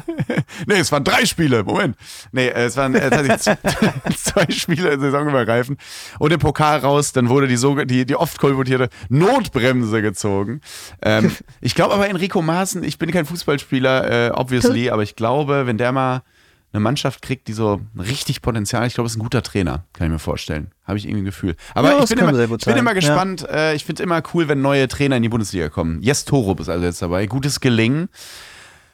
nee, es waren drei Spiele. Moment. Nee, äh, es waren äh, zwei Spiele saisonübergreifend. Und im Pokal raus, dann wurde die, so, die, die oft kolportierte Notbremse gezogen. Ähm, ich glaube aber Enrico Maaßen, ich bin kein Fußballspieler, äh, obviously, aber ich glaube, wenn der mal eine Mannschaft kriegt, die so richtig Potenzial, ich glaube, es ist ein guter Trainer, kann ich mir vorstellen. Habe ich irgendwie ein Gefühl. Aber Ja, ich bin, immer, ich bin immer Ja. gespannt. Äh, ich finde es immer cool, wenn neue Trainer in die Bundesliga kommen. Jes Torup ist also jetzt dabei. Gutes Gelingen.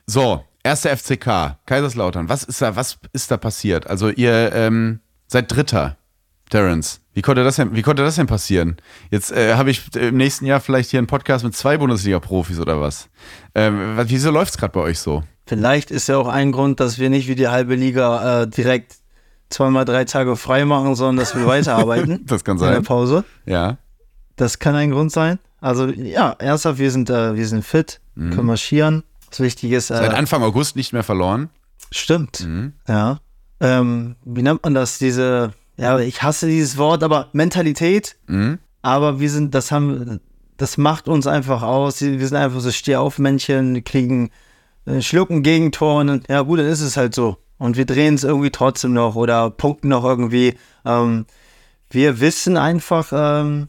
So, erster FCK, Kaiserslautern. Was ist da, was ist da passiert? Also ihr ähm, seid Dritter, Terence. Wie konnte das denn, wie konnte das denn passieren? Jetzt äh, habe ich im nächsten Jahr vielleicht hier einen Podcast mit zwei Bundesliga-Profis oder was? Ähm, was- wieso läuft es gerade bei euch so? Vielleicht ist ja auch ein Grund, dass wir nicht wie die halbe Liga äh, direkt zweimal drei Tage frei machen, sondern dass wir weiterarbeiten. Das kann In der sein. Pause. Ja. Das kann ein Grund sein. Also ja, ernsthaft, wir sind, äh, wir sind fit, können marschieren. Das Wichtige ist, Mhm. Seit äh, Anfang August nicht mehr verloren. stimmt. Mhm. Ja. Ähm, wie nennt man das? Diese, ja, ich hasse dieses Wort, aber Mentalität. Mhm. Aber wir sind, das haben, das macht uns einfach aus. Wir sind einfach so Stehaufmännchen, kriegen, äh, schlucken Gegentor und ja gut, dann ist es halt so. Und wir drehen es irgendwie trotzdem noch oder punkten noch irgendwie. Ähm, wir wissen einfach, ähm,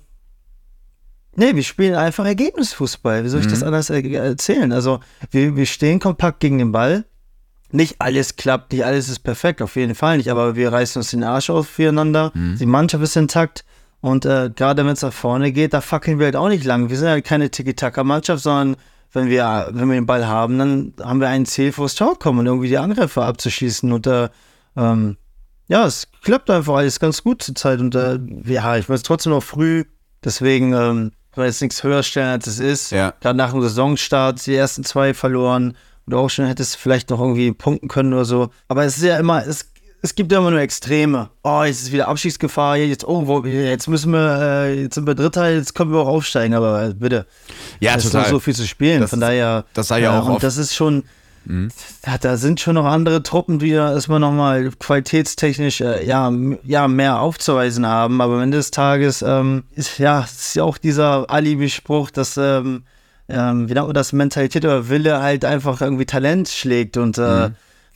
nee, wir spielen einfach Ergebnisfußball. Wie soll ich das anders er erzählen? Also wir, wir stehen kompakt gegen den Ball. Nicht alles klappt, nicht alles ist perfekt, auf jeden Fall nicht, aber wir reißen uns den Arsch auf füreinander. Die Mannschaft ist intakt. Und äh, gerade wenn es nach vorne geht, da fackeln wir halt auch nicht lang. Wir sind halt keine Tiki-Taka-Mannschaft, sondern wenn wir, wenn wir den Ball haben, dann haben wir ein Ziel vors Tor kommen und irgendwie die Angreifer abzuschließen. Und äh, ähm, ja, es klappt einfach alles ganz gut zur Zeit. Und äh, ja, ich weiß trotzdem noch früh, deswegen ähm, kann man jetzt nichts höher stellen, als es ist. Ja. Gerade nach dem Saisonstart die ersten zwei verloren. Und auch schon hättest du vielleicht noch irgendwie punkten können oder so. Aber es ist ja immer, es, es gibt ja immer nur Extreme. Oh, jetzt ist wieder Abschiedsgefahr. Jetzt, oh, wo, jetzt müssen wir, äh, jetzt sind wir Dritter, jetzt können wir auch aufsteigen. Aber äh, bitte. Ja, es ist noch so viel zu spielen. Das- Von daher. das sei ja auch und oft- Mhm. das ist schon. Ja, da sind schon noch andere Truppen, die da erstmal nochmal qualitätstechnisch äh, ja, ja, mehr aufzuweisen haben. Aber am Ende des Tages ähm, ist ja, ist ja auch dieser Alibi-Spruch, dass ähm, ähm, wie nennt man das, Mentalität oder Wille halt einfach irgendwie Talent schlägt. Und äh,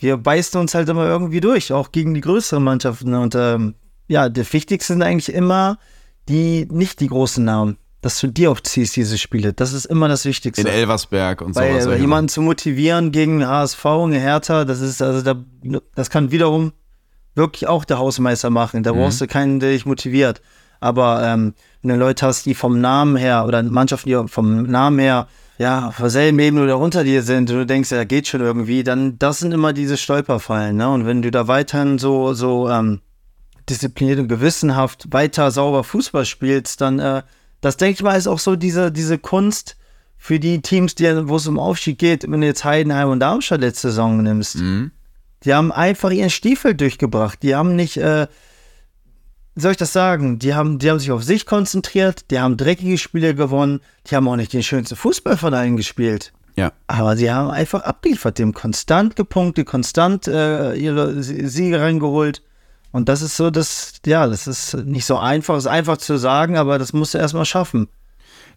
wir beißen uns halt immer irgendwie durch, auch gegen die größeren Mannschaften. Und ähm, ja, der wichtigste sind eigentlich immer die, nicht die großen Namen. Dass du die aufziehst, diese Spiele. Das ist immer das Wichtigste. In Elversberg und Weil sowas. solche jemanden zu motivieren gegen HSV, eine Hertha, das ist, also da, das kann wiederum wirklich auch der Hausmeister machen. Mhm. Da brauchst du keinen, der dich motiviert. Aber ähm, wenn du Leute hast, die vom Namen her oder Mannschaften, die vom Namen her ja, auf derselben Ebene oder unter dir sind und du denkst, ja, geht schon irgendwie, dann das sind immer diese Stolperfallen. Ne? Und wenn du da weiterhin so, so ähm, diszipliniert und gewissenhaft weiter sauber Fußball spielst, dann, äh, das denke ich mal, ist auch so diese, diese Kunst für die Teams, die, wo es um Aufstieg geht, wenn du jetzt Heidenheim und Darmstadt letzte Saison nimmst. Mhm. Die haben einfach ihren Stiefel durchgebracht. Die haben nicht, äh, soll ich das sagen? Die haben, die haben sich auf sich konzentriert, die haben dreckige Spiele gewonnen, die haben auch nicht den schönsten Fußball von allen gespielt. Ja. Aber sie haben einfach abgeliefert, die haben konstant gepunktet, konstant äh, ihre Sie- Siege reingeholt. Und das ist so, das, ja, das ist nicht so einfach, ist einfach zu sagen, aber das musst du erstmal schaffen.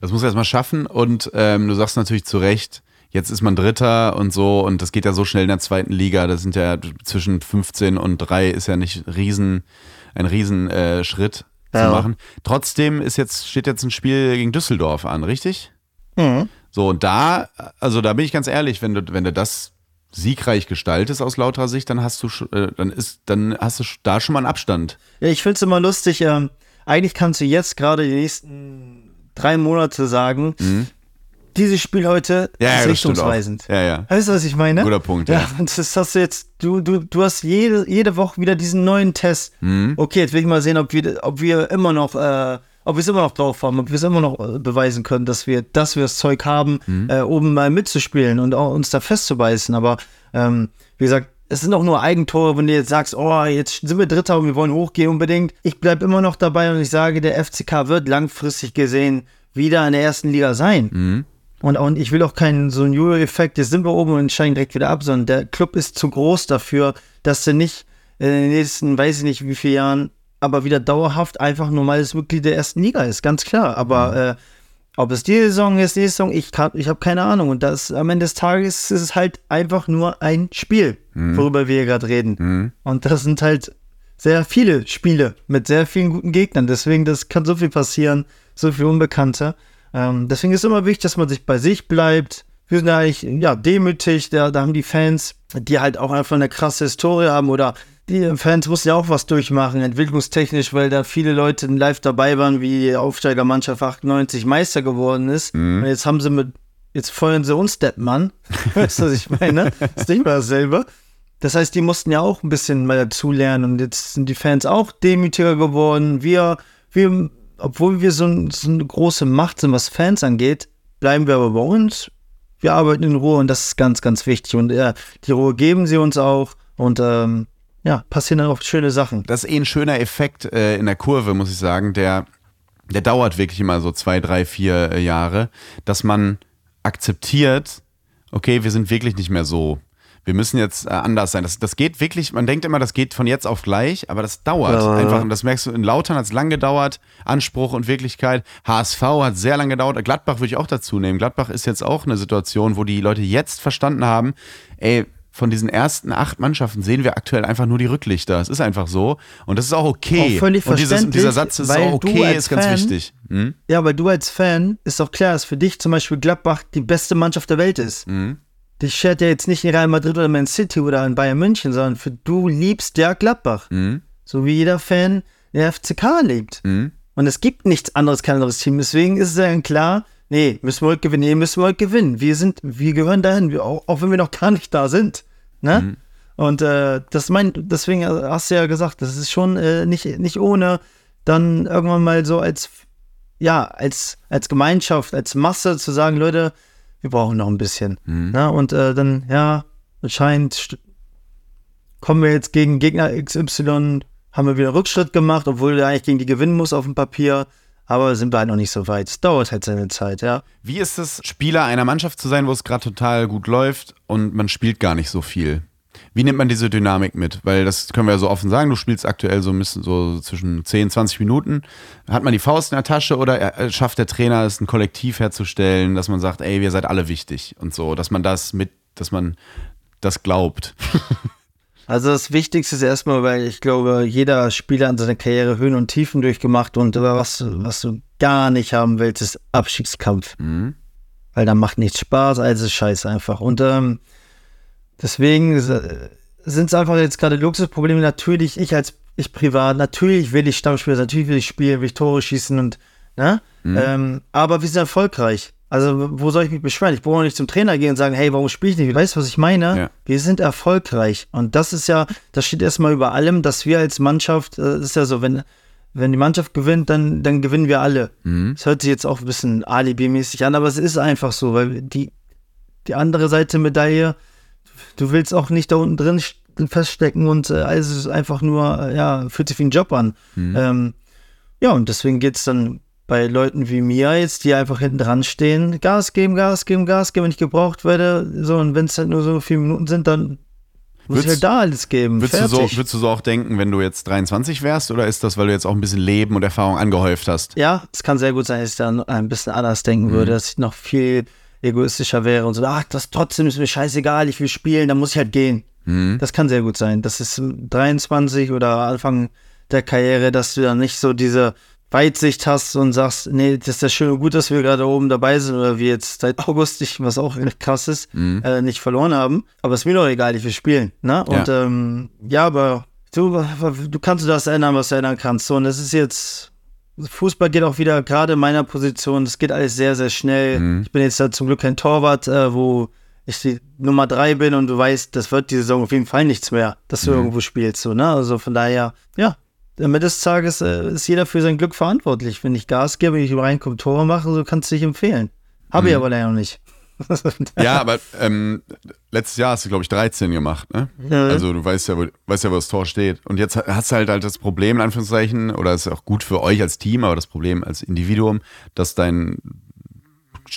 Das muss er erstmal schaffen und ähm, du sagst natürlich zu Recht, jetzt ist man Dritter und so und das geht ja so schnell in der zweiten Liga. Das sind ja zwischen 15 und 3 ist ja nicht riesen, ein riesen äh, Ja. zu machen. Trotzdem ist jetzt, steht jetzt ein Spiel gegen Düsseldorf an, richtig? Mhm. So, und da, also da bin ich ganz ehrlich, wenn du, wenn du das siegreich gestaltest aus lauterer Sicht, dann hast du, äh, dann ist, dann hast du da schon mal einen Abstand. Ja, ich finde es immer lustig. Ähm, eigentlich kannst du jetzt gerade die nächsten drei Monate sagen, dieses Spiel heute Mhm. Ja, ja, ist auch. richtungsweisend. Ja, ja. Weißt du, was ich meine? Guter Punkt, Ja, ja. das hast du jetzt, du, du, du hast jede, jede Woche wieder diesen neuen Test. Mhm. Okay, jetzt will ich mal sehen, ob wir, ob wir immer noch, äh, ob wir es immer noch drauf haben, ob wir es immer noch äh, beweisen können, dass wir, dass wir das Zeug haben, Mhm. äh, oben mal mitzuspielen und auch uns da festzubeißen. Aber ähm, wie gesagt, es sind auch nur Eigentore, wenn du jetzt sagst, oh, jetzt sind wir Dritter und wir wollen hochgehen unbedingt. Ich bleibe immer noch dabei und ich sage, der FCK wird langfristig gesehen wieder in der ersten Liga sein. Und, und ich will auch keinen so einen Jojo-Effekt, jetzt sind wir oben und steigen direkt wieder ab, sondern der Club ist zu groß dafür, dass du nicht in den nächsten, weiß ich nicht wie vielen Jahren, aber wieder dauerhaft einfach normales Mitglied der ersten Liga ist, ganz klar. Aber äh, ob es diese Saison ist, nächste Saison, ich, kann- ich habe keine Ahnung. Und das am Ende des Tages ist es halt einfach nur ein Spiel, worüber wir hier gerade reden. Und das sind halt sehr viele Spiele mit sehr vielen guten Gegnern. Deswegen, das kann so viel passieren, so viel Unbekannte. Ähm, deswegen ist immer wichtig, dass man sich bei sich bleibt. Wir sind ja eigentlich ja, demütig, da, da haben die Fans, die halt auch einfach eine krasse Historie haben oder die Fans mussten ja auch was durchmachen, entwicklungstechnisch, weil da viele Leute live dabei waren, wie die Aufsteigermannschaft 98 Meister geworden ist. Und jetzt haben sie mit, jetzt feuern sie uns Deppmann. weißt du, was ich meine? Ist nicht mehr dasselbe. Das heißt, die mussten ja auch ein bisschen mal dazulernen und jetzt sind die Fans auch demütiger geworden. Wir, wir, obwohl wir so, so eine große Macht sind, was Fans angeht, bleiben wir aber bei uns. Wir arbeiten in Ruhe und das ist ganz, ganz wichtig. Und ja, die Ruhe geben sie uns auch und ähm, ja, passieren dann auch schöne Sachen. Das ist eh ein schöner Effekt äh, in der Kurve, muss ich sagen, der, der dauert wirklich immer so zwei, drei, vier äh, Jahre, dass man akzeptiert, okay, wir sind wirklich nicht mehr so. Wir müssen jetzt äh, anders sein. Das, das geht wirklich, man denkt immer, das geht von jetzt auf gleich, aber das dauert Ja. einfach. Und das merkst du, in Lautern hat es lang gedauert, Anspruch und Wirklichkeit. HSV hat sehr lange gedauert. Gladbach würde ich auch dazu nehmen. Gladbach ist jetzt auch eine Situation, wo die Leute jetzt verstanden haben, ey, von diesen ersten acht Mannschaften sehen wir aktuell einfach nur die Rücklichter. Es ist einfach so. Und das ist auch okay. Auch völlig und dieses, verständlich, dieser Satz ist auch okay, ist ganz Fan- wichtig. Hm? Ja, weil du als Fan, ist doch klar, dass für dich zum Beispiel Gladbach die beste Mannschaft der Welt ist. Mhm. Dich schert ja jetzt nicht in Real Madrid oder Man City oder in Bayern München, sondern für du liebst ja Gladbach. Mhm. So wie jeder Fan der FCK liebt. Und es gibt nichts anderes, kein anderes Team. Deswegen ist es ja klar, nee, müssen wir heute gewinnen, nee, müssen wir heute gewinnen. Wir sind, wir gehören dahin, wir, auch, auch wenn wir noch gar nicht da sind. Ne? Mhm. Und äh, das mein, deswegen hast du ja gesagt, das ist schon äh, nicht, nicht ohne dann irgendwann mal so als, ja, als, als Gemeinschaft, als Masse zu sagen, Leute, wir brauchen noch ein bisschen. Mhm. Ne? Und äh, dann, ja, anscheinend kommen wir jetzt gegen Gegner XY, haben wir wieder Rückschritt gemacht, obwohl der eigentlich gegen die gewinnen muss auf dem Papier. Aber sind wir halt noch nicht so weit. Es dauert halt seine Zeit, ja. Wie ist es, Spieler einer Mannschaft zu sein, wo es gerade total gut läuft und man spielt gar nicht so viel? Wie nimmt man diese Dynamik mit? Weil das können wir ja so offen sagen, du spielst aktuell so ein bisschen so zwischen 10, 20 Minuten. Hat man die Faust in der Tasche oder äh, schafft der Trainer es, ein Kollektiv herzustellen, dass man sagt, ey, wir seid alle wichtig und so, dass man das mit, dass man das glaubt. Also das Wichtigste ist erstmal, weil ich glaube, jeder Spieler an seiner Karriere Höhen und Tiefen durchgemacht und was, was du gar nicht haben willst, ist Abstiegskampf. Mhm. Weil dann macht nichts Spaß, also ist scheiße einfach. Und ähm, deswegen sind es einfach jetzt gerade Luxusprobleme. Natürlich, ich als ich privat, natürlich will ich Stammspieler, natürlich will ich spielen, will ich Tore schießen und ne? Ähm, aber wir sind erfolgreich. Also, wo soll ich mich beschweren? Ich brauche nicht zum Trainer gehen und sagen, hey, warum spiele ich nicht? Weißt du, was ich meine? Ja. Wir sind erfolgreich. Und das ist ja, das steht erstmal über allem, dass wir als Mannschaft, äh, das ist ja so, wenn, wenn die Mannschaft gewinnt, dann, dann gewinnen wir alle. Das hört sich jetzt auch ein bisschen alibi-mäßig an, aber es ist einfach so, weil die, die andere Seite Medaille, du willst auch nicht da unten drin st- feststecken und äh, alles ist einfach nur, äh, ja, fühlt sich wie ein Job an. Ähm, ja, und deswegen geht es dann bei Leuten wie mir jetzt, die einfach hinten dran stehen, Gas geben, Gas geben, Gas geben, wenn ich gebraucht werde. So, und wenn es halt nur so vier Minuten sind, dann muss ich halt da alles geben. Würdest du, so, würdest du so auch denken, wenn du jetzt 23 wärst oder ist das, weil du jetzt auch ein bisschen Leben und Erfahrung angehäuft hast? ja, es kann sehr gut sein, dass ich dann ein bisschen anders denken würde, dass ich noch viel egoistischer wäre und so, ach, das trotzdem ist mir scheißegal, ich will spielen, dann muss ich halt gehen. Das kann sehr gut sein. Das ist 23 oder Anfang der Karriere, dass du dann nicht so diese Weitsicht hast und sagst, nee, das ist ja schön und gut, dass wir gerade oben dabei sind oder wir jetzt seit August, nicht, was auch krass ist, äh, nicht verloren haben. Aber ist mir doch egal, ich will spielen. Ne? Und ja, ähm, ja aber du, du kannst das ändern, was du ändern kannst. So, und das ist jetzt, Fußball geht auch wieder, gerade in meiner Position, das geht alles sehr, sehr schnell. Ich bin jetzt da zum Glück kein Torwart, äh, wo ich die Nummer drei bin und du weißt, das wird die Saison auf jeden Fall nichts mehr, dass du irgendwo spielst. So, ne? Also von daher, ja, am Ende des Tages äh, ist jeder für sein Glück verantwortlich. Wenn ich Gas gebe, wenn ich reinkomme, Tore mache, so kannst du dich empfehlen. Habe ich aber leider noch nicht. Ja, aber ähm, letztes Jahr hast du, glaube ich, 13 gemacht, ne? Ja. Also du weißt ja, wo, weißt ja, wo das Tor steht. Und jetzt hast du halt halt das Problem, in Anführungszeichen, oder ist auch gut für euch als Team, aber das Problem als Individuum, dass dein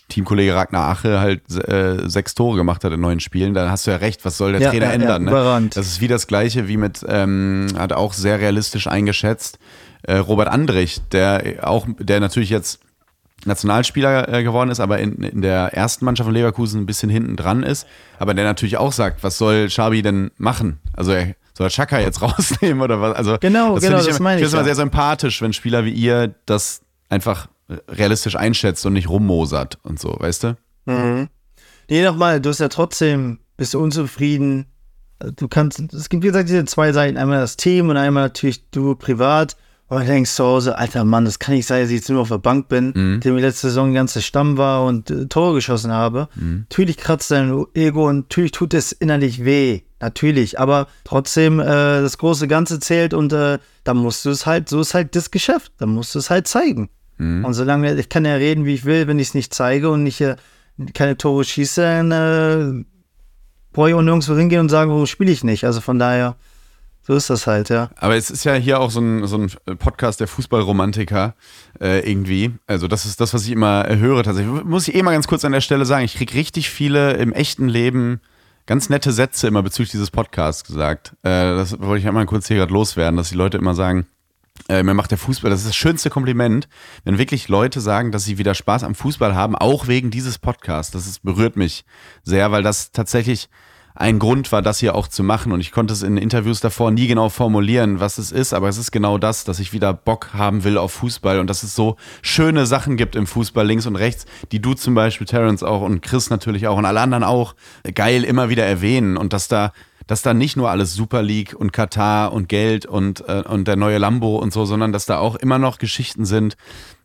Teamkollege Ragnar Ache halt äh, sechs Tore gemacht hat in neun Spielen, dann hast du ja recht, was soll der Ja, Trainer ja, ja, ändern? ne? überragend. Das ist wie das gleiche wie mit, ähm, hat auch sehr realistisch eingeschätzt, äh, Robert Andrich, der auch, der natürlich jetzt Nationalspieler äh, geworden ist, aber in, in der ersten Mannschaft von Leverkusen ein bisschen hinten dran ist, aber der natürlich auch sagt, was soll Schabi denn machen? Also er soll Chaka jetzt rausnehmen oder was? Also Genau, das genau, finde ich, das immer- meine ich ich finde es immer ja. sehr sympathisch, wenn Spieler wie ihr das einfach realistisch einschätzt und nicht rummosert und so, weißt du? Nee, nochmal, du hast ja trotzdem, bist du unzufrieden. Du kannst, es gibt wie gesagt diese zwei Seiten, einmal das Team und einmal natürlich du privat. Und du denkst zu Hause, alter Mann, das kann nicht sein, dass ich jetzt nur auf der Bank bin, dem ich letzte Saison die ganze Stamm war und äh, Tore geschossen habe. Natürlich kratzt dein Ego und natürlich tut es innerlich weh. Natürlich, aber trotzdem, äh, das große Ganze zählt und äh, da musst du es halt, so ist halt das Geschäft, da musst du es halt zeigen. Und solange, ich kann ja reden, wie ich will, wenn ich es nicht zeige und nicht äh, keine Tore schieße, dann äh, brauche ich auch nirgendwo hingehen und sagen, warum spiele ich nicht. Also von daher, so ist das halt, ja. Aber es ist ja hier auch so ein, so ein Podcast der Fußballromantiker äh, irgendwie. Also das ist das, was ich immer äh, höre tatsächlich. Muss ich eh mal ganz kurz an der Stelle sagen, ich kriege richtig viele im echten Leben ganz nette Sätze immer bezüglich dieses Podcasts gesagt. Äh, das wollte ich einmal kurz hier gerade loswerden, dass die Leute immer sagen, äh, mir macht der Fußball, das ist das schönste Kompliment, wenn wirklich Leute sagen, dass sie wieder Spaß am Fußball haben, auch wegen dieses Podcasts. Das ist, berührt mich sehr, weil das tatsächlich ein Grund war, das hier auch zu machen. Und ich konnte es in Interviews davor nie genau formulieren, was es ist, aber es ist genau das, dass ich wieder Bock haben will auf Fußball. Und dass es so schöne Sachen gibt im Fußball links und rechts, die du zum Beispiel, Terence auch und Chris natürlich auch und alle anderen auch geil immer wieder erwähnen. Und dass da dass da nicht nur alles Super League und Katar und Geld und, äh, und der neue Lambo und so, sondern dass da auch immer noch Geschichten sind,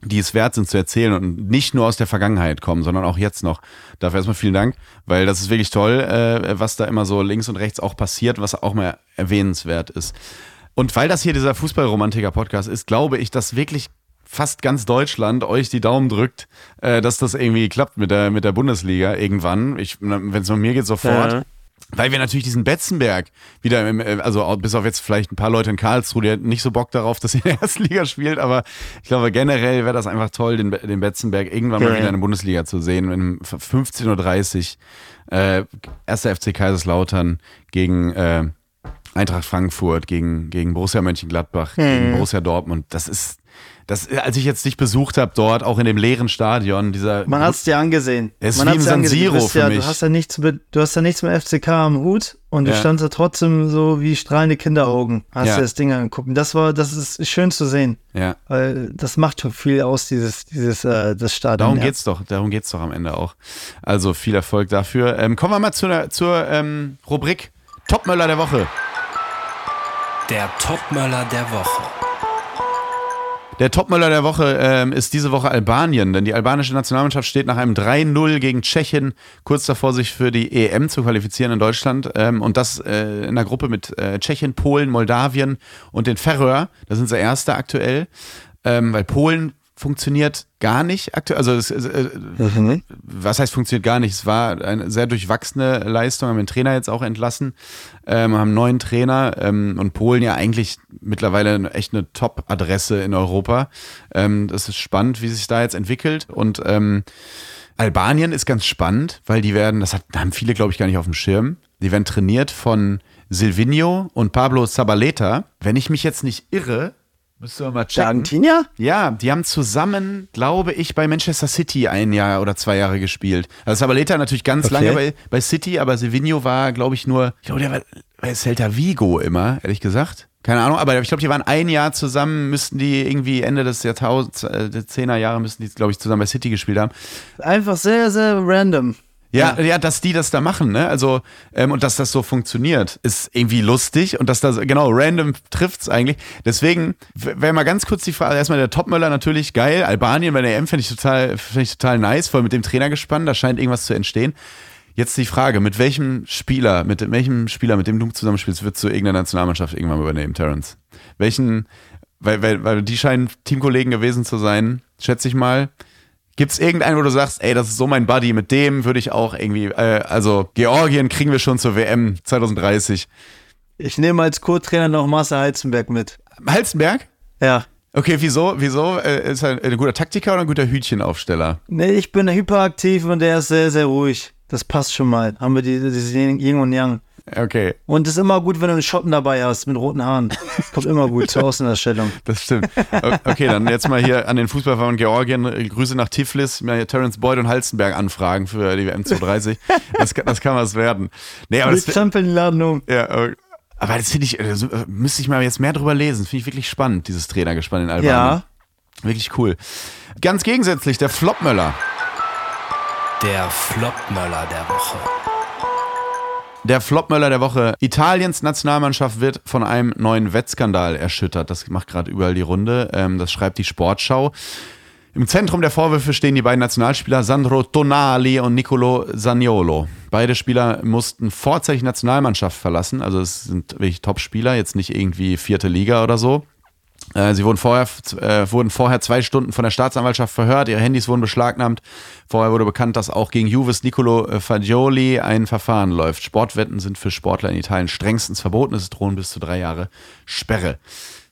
die es wert sind zu erzählen und nicht nur aus der Vergangenheit kommen, sondern auch jetzt noch. Dafür erstmal vielen Dank, weil das ist wirklich toll, äh, was da immer so links und rechts auch passiert, was auch mal erwähnenswert ist. Und weil das hier dieser Fußballromantiker-Podcast ist, glaube ich, dass wirklich fast ganz Deutschland euch die Daumen drückt, äh, dass das irgendwie klappt mit der, mit der Bundesliga irgendwann. Wenn es um mir geht, sofort. Ja. Weil wir natürlich diesen Betzenberg wieder, im, äh, also bis auf jetzt vielleicht ein paar Leute in Karlsruhe, die nicht so Bock darauf, dass ihr in der ersten Liga spielt, aber ich glaube generell wäre das einfach toll, den, den Betzenberg irgendwann mal Ja, wieder in der Bundesliga zu sehen. Um 15.30 Uhr, äh, erster FC Kaiserslautern gegen äh, Eintracht Frankfurt, gegen, gegen Borussia Mönchengladbach, gegen Borussia Dortmund. Das ist, das, als ich jetzt dich besucht habe dort, auch in dem leeren Stadion, dieser Man hat es dir angesehen. Es ist Man wie hat's im San angesehen. Siro für ja, mich. Du hast ja nichts mit, du hast ja nichts mit FCK am Hut und Ja. du standst da trotzdem so wie strahlende Kinderaugen. Hast Ja. dir das Ding angeguckt. Und das war, das ist schön zu sehen. ja. Weil das macht schon viel aus, dieses, dieses, äh, das Stadion. Darum ja. geht's doch, darum geht's doch am Ende auch. Also viel Erfolg dafür. Ähm, kommen wir mal zu der, zur ähm, Rubrik Topmöller der Woche. Der Topmöller der Woche. Der Topmöller der Woche ähm, ist diese Woche Albanien, denn die albanische Nationalmannschaft steht nach einem 3-0 gegen Tschechien kurz davor, sich für die EM zu qualifizieren in Deutschland. Ähm, und das äh, in einer Gruppe mit äh, Tschechien, Polen, Moldawien und den Färöer. Da sind sie Erste aktuell, ähm, weil Polen funktioniert gar nicht aktuell. Also es, äh, was heißt funktioniert gar nicht? Es war eine sehr durchwachsene Leistung, haben den Trainer jetzt auch entlassen, ähm, haben einen neuen Trainer ähm, und Polen ja eigentlich mittlerweile echt eine Top-Adresse in Europa. Ähm, das ist spannend, wie sich da jetzt entwickelt und ähm, Albanien ist ganz spannend, weil die werden, das hat, haben viele glaube ich gar nicht auf dem Schirm, die werden trainiert von Silvinho und Pablo Zabaleta. Wenn ich mich jetzt nicht irre, müsst ihr mal Der checken. Argentinier? Ja, die haben zusammen, glaube ich, bei Manchester City ein Jahr oder zwei Jahre gespielt. Also Sabaleta natürlich ganz Okay. lange bei, bei City, aber Silvinho war, glaube ich, nur, ich glaube, der war bei Celta Vigo immer, ehrlich gesagt. Keine Ahnung, aber ich glaube, die waren ein Jahr zusammen, müssten die irgendwie Ende des Jahrtausends, äh, der Zehner Jahre müssten die, glaube ich, zusammen bei City gespielt haben. Einfach sehr, sehr random. Ja, ja, dass die das da machen, ne? Also, ähm, und dass das so funktioniert, ist irgendwie lustig und dass das, genau, random trifft's eigentlich. Deswegen wäre mal ganz kurz die Frage, erstmal der Topmöller natürlich geil. Albanien bei der EM finde ich total, finde ich total nice, voll mit dem Trainer gespannt, da scheint irgendwas zu entstehen. Jetzt die Frage, mit welchem Spieler, mit welchem Spieler, mit dem du zusammenspielst, würdest du irgendeine Nationalmannschaft irgendwann übernehmen, Terence? Welchen, weil, weil, weil die scheinen Teamkollegen gewesen zu sein, schätze ich mal. Gibt es irgendeinen, wo du sagst, ey, das ist so mein Buddy, mit dem würde ich auch irgendwie, äh, also Georgien kriegen wir schon zur WM 2030. Ich nehme als Co-Trainer noch Marcel Heizenberg mit. Halstenberg? Ja. Okay, wieso? Wieso? Äh, ist er ein guter Taktiker oder ein guter Hütchenaufsteller? Nee, ich bin hyperaktiv und der ist sehr, sehr ruhig. Das passt schon mal. Haben wir die, dieses Yin und Yang. Okay, Und es ist immer gut, wenn du einen Schotten dabei hast mit roten Haaren. Das kommt immer gut zur Außenerstellung. das stimmt. Okay, dann jetzt mal hier an den Fußballverband Georgien. äh, Grüße nach Tiflis, Terence Boyd und Halstenberg anfragen für die WM 2030. Das, kann- das kann was werden. Nee, aber das, Laden um. Ja, äh, aber das finde ich, äh, so, äh, müsste ich mal jetzt mehr drüber lesen. Finde ich wirklich spannend, dieses Trainergespann in Albanien. Ja. Wirklich cool. Ganz gegensätzlich, der Flopmöller. Der Flopmöller der Woche. Der Flopmöller der Woche. Italiens Nationalmannschaft wird von einem neuen Wettskandal erschüttert. Das macht gerade überall die Runde. Ähm, das schreibt die Sportschau. Im Zentrum der Vorwürfe stehen die beiden Nationalspieler Sandro Tonali und Nicolo Zaniolo. Beide Spieler mussten vorzeitig Nationalmannschaft verlassen. Also es sind wirklich Top-Spieler, jetzt nicht irgendwie vierte Liga oder so. Äh, Sie wurden vorher, äh, wurden vorher zwei Stunden von der Staatsanwaltschaft verhört, ihre Handys wurden beschlagnahmt. Vorher wurde bekannt, dass auch gegen Juves Nicolo äh, Fagioli ein Verfahren läuft. Sportwetten sind für Sportler in Italien strengstens verboten. Es drohen bis zu drei Jahre Sperre.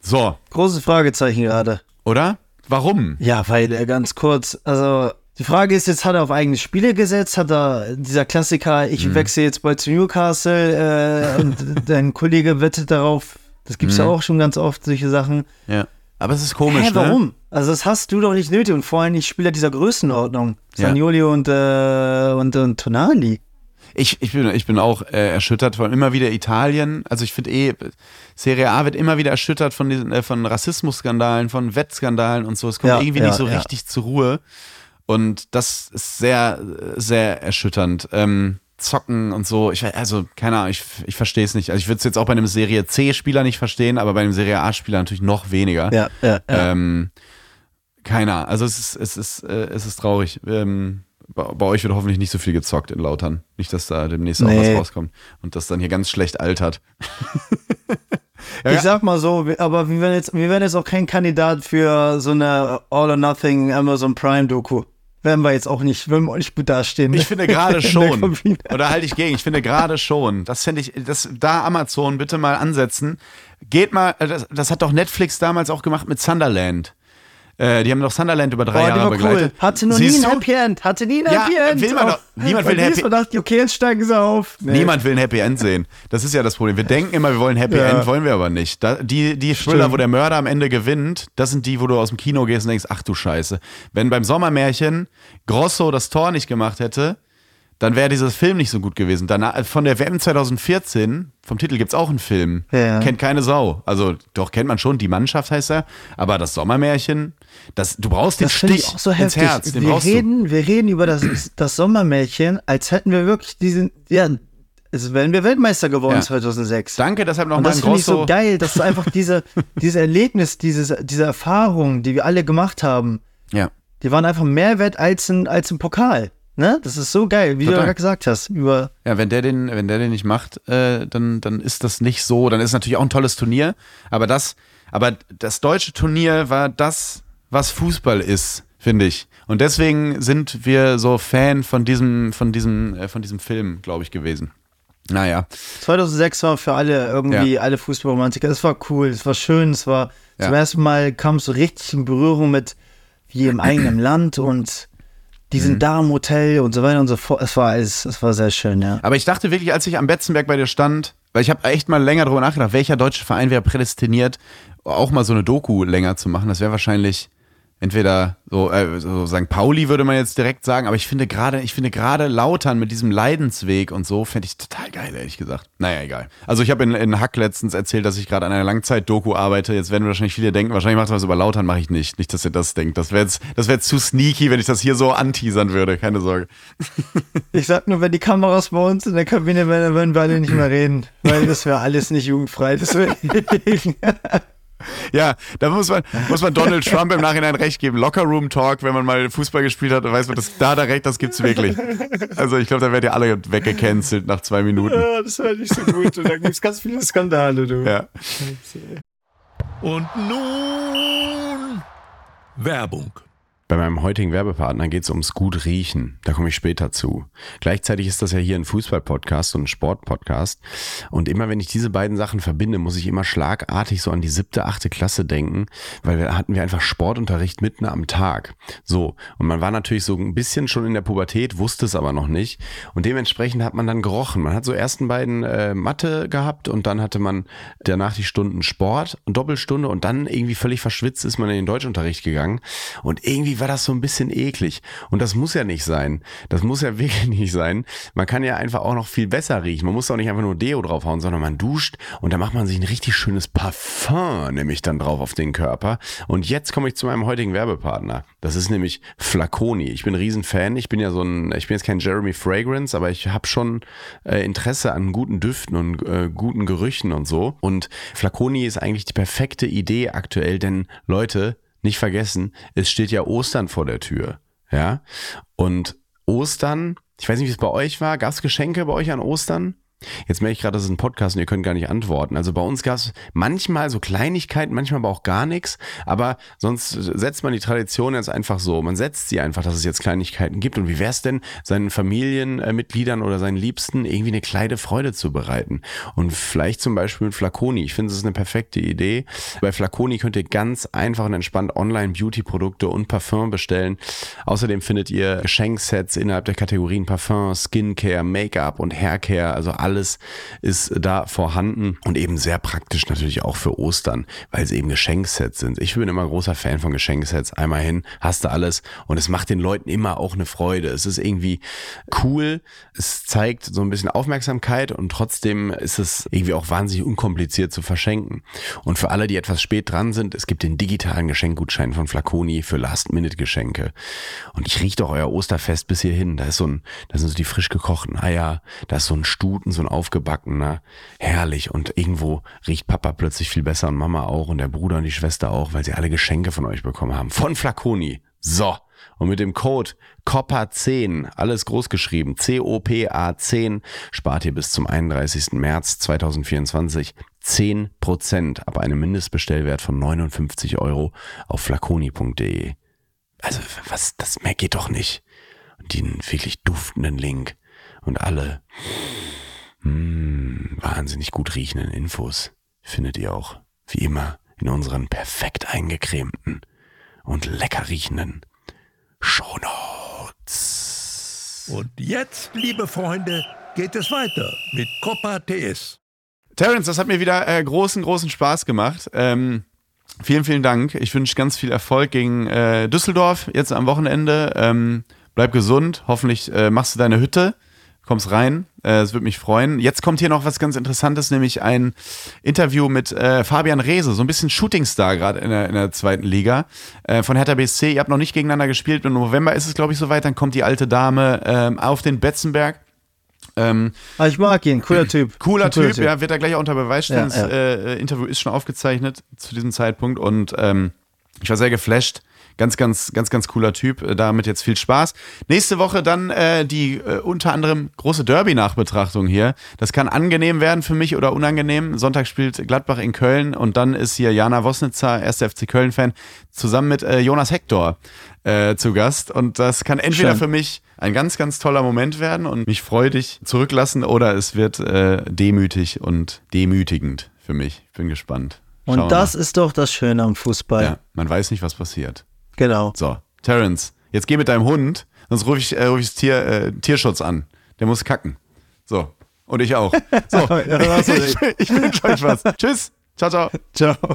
So, Große Fragezeichen gerade. oder? Warum? Ja, weil er ganz kurz, also die Frage ist jetzt, hat er auf eigene Spiele gesetzt? Hat er dieser Klassiker, ich Mhm. wechsle jetzt bald zu Newcastle äh, und dein Kollege wettet darauf, das gibt's ja auch schon ganz oft, solche Sachen. Ja. Aber es ist Mhm. komisch, Hä, ne? warum? Also das hast du doch nicht nötig und vor allem nicht Spieler dieser Größenordnung. Ja. Sanioli und, äh, und, und Tonali. Ich, ich, bin, ich bin auch äh, erschüttert von immer wieder Italien. Also ich finde eh, Serie A wird immer wieder erschüttert von diesen, äh, von Rassismusskandalen, von Wettskandalen und so. Es kommt Ja, irgendwie ja, nicht so ja. richtig zur Ruhe. Und das ist sehr, sehr erschütternd. Ähm, zocken und so. Ich, also, keine Ahnung, ich, ich verstehe es nicht. Also ich würde es jetzt auch bei einem Serie C-Spieler nicht verstehen, aber bei einem Serie A-Spieler natürlich noch weniger. Ja, ja, ja. Ähm, keiner. Also es ist, es ist, äh, es ist traurig. Ähm, bei, bei euch wird hoffentlich nicht so viel gezockt in Lautern. Nicht, dass da demnächst auch Nee. was rauskommt und das dann hier ganz schlecht altert. ich sag mal so, aber wir werden jetzt, wir werden jetzt auch kein Kandidat für so eine All or Nothing Amazon Prime Doku. Werden wir jetzt auch nicht, werden wir auch nicht gut dastehen. Ich finde gerade schon. Oder halte ich gegen? Ich finde gerade schon. Das finde ich, das, da Amazon bitte mal ansetzen. Geht mal, das, das hat doch Netflix damals auch gemacht mit Sunderland. Äh, die haben doch Sunderland über drei Boah, die Jahre begleitet. cool. Hatte noch Siehst nie ein? Happy End. Hatte nie ein Ja, Happy End. will man doch- niemand will ein ein Happy- End. dachte, okay, jetzt steigen sie auf. Nee. Niemand will ein Happy End sehen. Das ist ja das Problem. Wir denken immer, wir wollen Happy Ja. End, wollen wir aber nicht. Da, die die Thriller, wo der Mörder am Ende gewinnt, das sind die, wo du aus dem Kino gehst und denkst, ach du Scheiße. Wenn beim Sommermärchen Grosso das Tor nicht gemacht hätte, dann wäre dieser Film nicht so gut gewesen. Danach, von der WM 2014, vom Titel gibt's auch einen Film. Ja. Kennt keine Sau. Also doch kennt man schon, die Mannschaft heißt er. Aber das Sommermärchen, das, du brauchst den Das ich Stich auch so ins heftig. Herz. Den wir, reden, wir reden über das, das Sommermärchen, als hätten wir wirklich diesen, ja, als wären wir Weltmeister geworden Ja. 2006. du. Danke, deshalb nochmal das ein finde ich so geil, dass du einfach diese, diese Erlebnis, dieses, diese Erfahrung, die wir alle gemacht haben, Ja. die waren einfach mehr wert als ein, als ein Pokal. Ne? Das ist so geil, wie du Total. gerade gesagt hast. Über, Ja, wenn der den, wenn der den nicht macht, äh, dann, dann ist das nicht so. Dann ist es natürlich auch ein tolles Turnier. Aber das, aber das deutsche Turnier war das, was Fußball ist, finde ich. Und deswegen sind wir so Fan von diesem, von diesem, äh, von diesem Film, glaube ich, gewesen. Naja. 2006 war für alle irgendwie, alle Fußballromantiker. Es war cool, es war schön, es war Ja. zum ersten Mal kam es so richtig in Berührung mit wie im eigenen Land und die Mhm. sind da im Hotel und so weiter und so fort. Es war alles, es war sehr schön, ja. Aber ich dachte wirklich, als ich am Betzenberg bei dir stand, weil ich habe echt mal länger drüber nachgedacht, welcher deutsche Verein wäre prädestiniert, auch mal so eine Doku länger zu machen. Das wäre wahrscheinlich entweder so, äh, so St. Pauli würde man jetzt direkt sagen, aber ich finde gerade, ich finde gerade Lautern mit diesem Leidensweg und so, fände ich total geil, ehrlich gesagt. Naja, egal. Also ich habe in, in Hack letztens erzählt, dass ich gerade an einer Langzeit-Doku arbeite. Jetzt werden wahrscheinlich viele denken, wahrscheinlich macht was über Lautern, mache ich nicht. Nicht, dass ihr das denkt. Das wäre jetzt, das wäre zu sneaky, wenn ich das hier so anteasern würde. Keine Sorge. Ich sag nur, wenn die Kameras bei uns in der Kabine wären, dann würden wir alle nicht mehr reden, weil das wäre alles nicht jugendfrei. Das wär, Ja, da muss man, muss man Donald Trump im Nachhinein recht geben. Locker Room Talk, wenn man mal Fußball gespielt hat, dann weiß man, dass da da recht, das gibt's wirklich. Also ich glaube, da werdet ihr alle weggecancelt nach zwei Minuten. das wäre nicht so gut. Und da gibt es ganz viele Skandale, du. Ja. Und nun Werbung. Bei meinem heutigen Werbepartner geht es ums gut riechen. Da komme ich später zu. Gleichzeitig ist das ja hier ein Fußball-Podcast und ein Sport-Podcast. Und immer wenn ich diese beiden Sachen verbinde, muss ich immer schlagartig so an die siebte, achte Klasse denken, weil da hatten wir einfach Sportunterricht mitten am Tag. So. Und man war natürlich so ein bisschen schon in der Pubertät, wusste es aber noch nicht. Und dementsprechend hat man dann gerochen. Man hat so ersten beiden äh, Mathe gehabt und dann hatte man danach die Stunden Sport und Doppelstunde und dann irgendwie völlig verschwitzt ist man in den Deutschunterricht gegangen. Und irgendwie war das so ein bisschen eklig. Und das muss ja nicht sein. Das muss ja wirklich nicht sein. Man kann ja einfach auch noch viel besser riechen. Man muss auch nicht einfach nur Deo draufhauen, sondern man duscht und da macht man sich ein richtig schönes Parfum nämlich dann drauf auf den Körper. Und jetzt komme ich zu meinem heutigen Werbepartner. Das ist nämlich Flaconi. Ich bin ein Riesenfan. Ich bin ja so ein, ich bin jetzt kein Jeremy Fragrance, aber ich habe schon äh, Interesse an guten Düften und äh, guten Gerüchen und so. Und Flaconi ist eigentlich die perfekte Idee aktuell, denn Leute, nicht vergessen, es steht ja Ostern vor der Tür. Ja. Und Ostern, ich weiß nicht, wie es bei euch war. Gab es Geschenke bei euch an Ostern? Jetzt merke ich gerade, das ist ein Podcast und ihr könnt gar nicht antworten. Also bei uns gab es manchmal so Kleinigkeiten, manchmal aber auch gar nichts. Aber sonst setzt man die Tradition jetzt einfach so. Man setzt sie einfach, dass es jetzt Kleinigkeiten gibt. Und wie wäre es denn, seinen Familienmitgliedern oder seinen Liebsten irgendwie eine kleine Freude zu bereiten? Und vielleicht zum Beispiel mit Flaconi. Ich finde, es ist eine perfekte Idee. Bei Flaconi könnt ihr ganz einfach und entspannt online Beauty-Produkte und Parfum bestellen. Außerdem findet ihr Geschenksets innerhalb der Kategorien Parfum, Skincare, Make-up und Haircare. Also alles alles ist da vorhanden und eben sehr praktisch natürlich auch für Ostern, weil es eben Geschenksets sind. Ich bin immer großer Fan von Geschenksets. Einmal hin, hast du alles und es macht den Leuten immer auch eine Freude. Es ist irgendwie cool, es zeigt so ein bisschen Aufmerksamkeit und trotzdem ist es irgendwie auch wahnsinnig unkompliziert zu verschenken. Und für alle, die etwas spät dran sind, es gibt den digitalen Geschenkgutschein von Flaconi für Last-Minute-Geschenke. Und ich rieche doch euer Osterfest bis hierhin. Da ist so ein, da sind so die frisch gekochten Eier, da ist so ein Stuten, so ein aufgebackener. Herrlich. Und irgendwo riecht Papa plötzlich viel besser und Mama auch und der Bruder und die Schwester auch, weil sie alle Geschenke von euch bekommen haben. Von Flaconi. So. Und mit dem Code COPA10, alles groß geschrieben, C-O-P-A 10, spart ihr bis zum 31. März 2024 10% ab einem Mindestbestellwert von 59 Euro auf flaconi.de. Also, was, das mehr geht doch nicht. Und den wirklich duftenden Link und alle mm, wahnsinnig gut riechenden Infos findet ihr auch, wie immer, in unseren perfekt eingecremten und lecker riechenden Shownotes. Und jetzt, liebe Freunde, geht es weiter mit Copa TS. Terence, das hat mir wieder äh, großen, großen Spaß gemacht. Ähm, vielen, vielen Dank. Ich wünsche ganz viel Erfolg gegen äh, Düsseldorf jetzt am Wochenende. Ähm, bleib gesund. Hoffentlich äh, machst du deine Hütte kommst rein. Äh, Es würde mich freuen. Jetzt kommt hier noch was ganz Interessantes, nämlich ein Interview mit äh, Fabian Reese, so ein bisschen Shootingstar gerade in der, in der zweiten Liga äh, von Hertha BSC. Ihr habt noch nicht gegeneinander gespielt. Im November ist es, glaube ich, soweit. Dann kommt die alte Dame ähm, auf den Betzenberg. Ähm, Ah, ich mag ihn, cooler Typ. Cooler Ein Typ, ja, wird er gleich auch unter Beweis stellen. Ja, ja. Das äh, Interview ist schon aufgezeichnet zu diesem Zeitpunkt und ähm, ich war sehr geflasht. Ganz, ganz, ganz, ganz cooler Typ. Äh, Damit jetzt viel Spaß. Nächste Woche dann äh, die äh, unter anderem große Derby-Nachbetrachtung hier. Das kann angenehm werden für mich oder unangenehm. Sonntag spielt Gladbach in Köln und dann ist hier Jana Wosnitzer, 1. FC Köln-Fan, zusammen mit äh, Jonas Hector äh, zu Gast. Und das kann entweder Schön. für mich ein ganz, ganz toller Moment werden und mich freudig zurücklassen oder es wird äh, demütig und demütigend für mich. Ich bin gespannt. Schauen Und das ist doch das Schöne am Fußball. Ja, man weiß nicht, was passiert. Genau. So, Terence, jetzt geh mit deinem Hund, sonst rufe ich, äh, ruf ich das Tier, äh, Tierschutz an. Der muss kacken. So. Und ich auch. So. Ja, da ich ich wünsche euch was. Tschüss. Ciao, ciao. Ciao.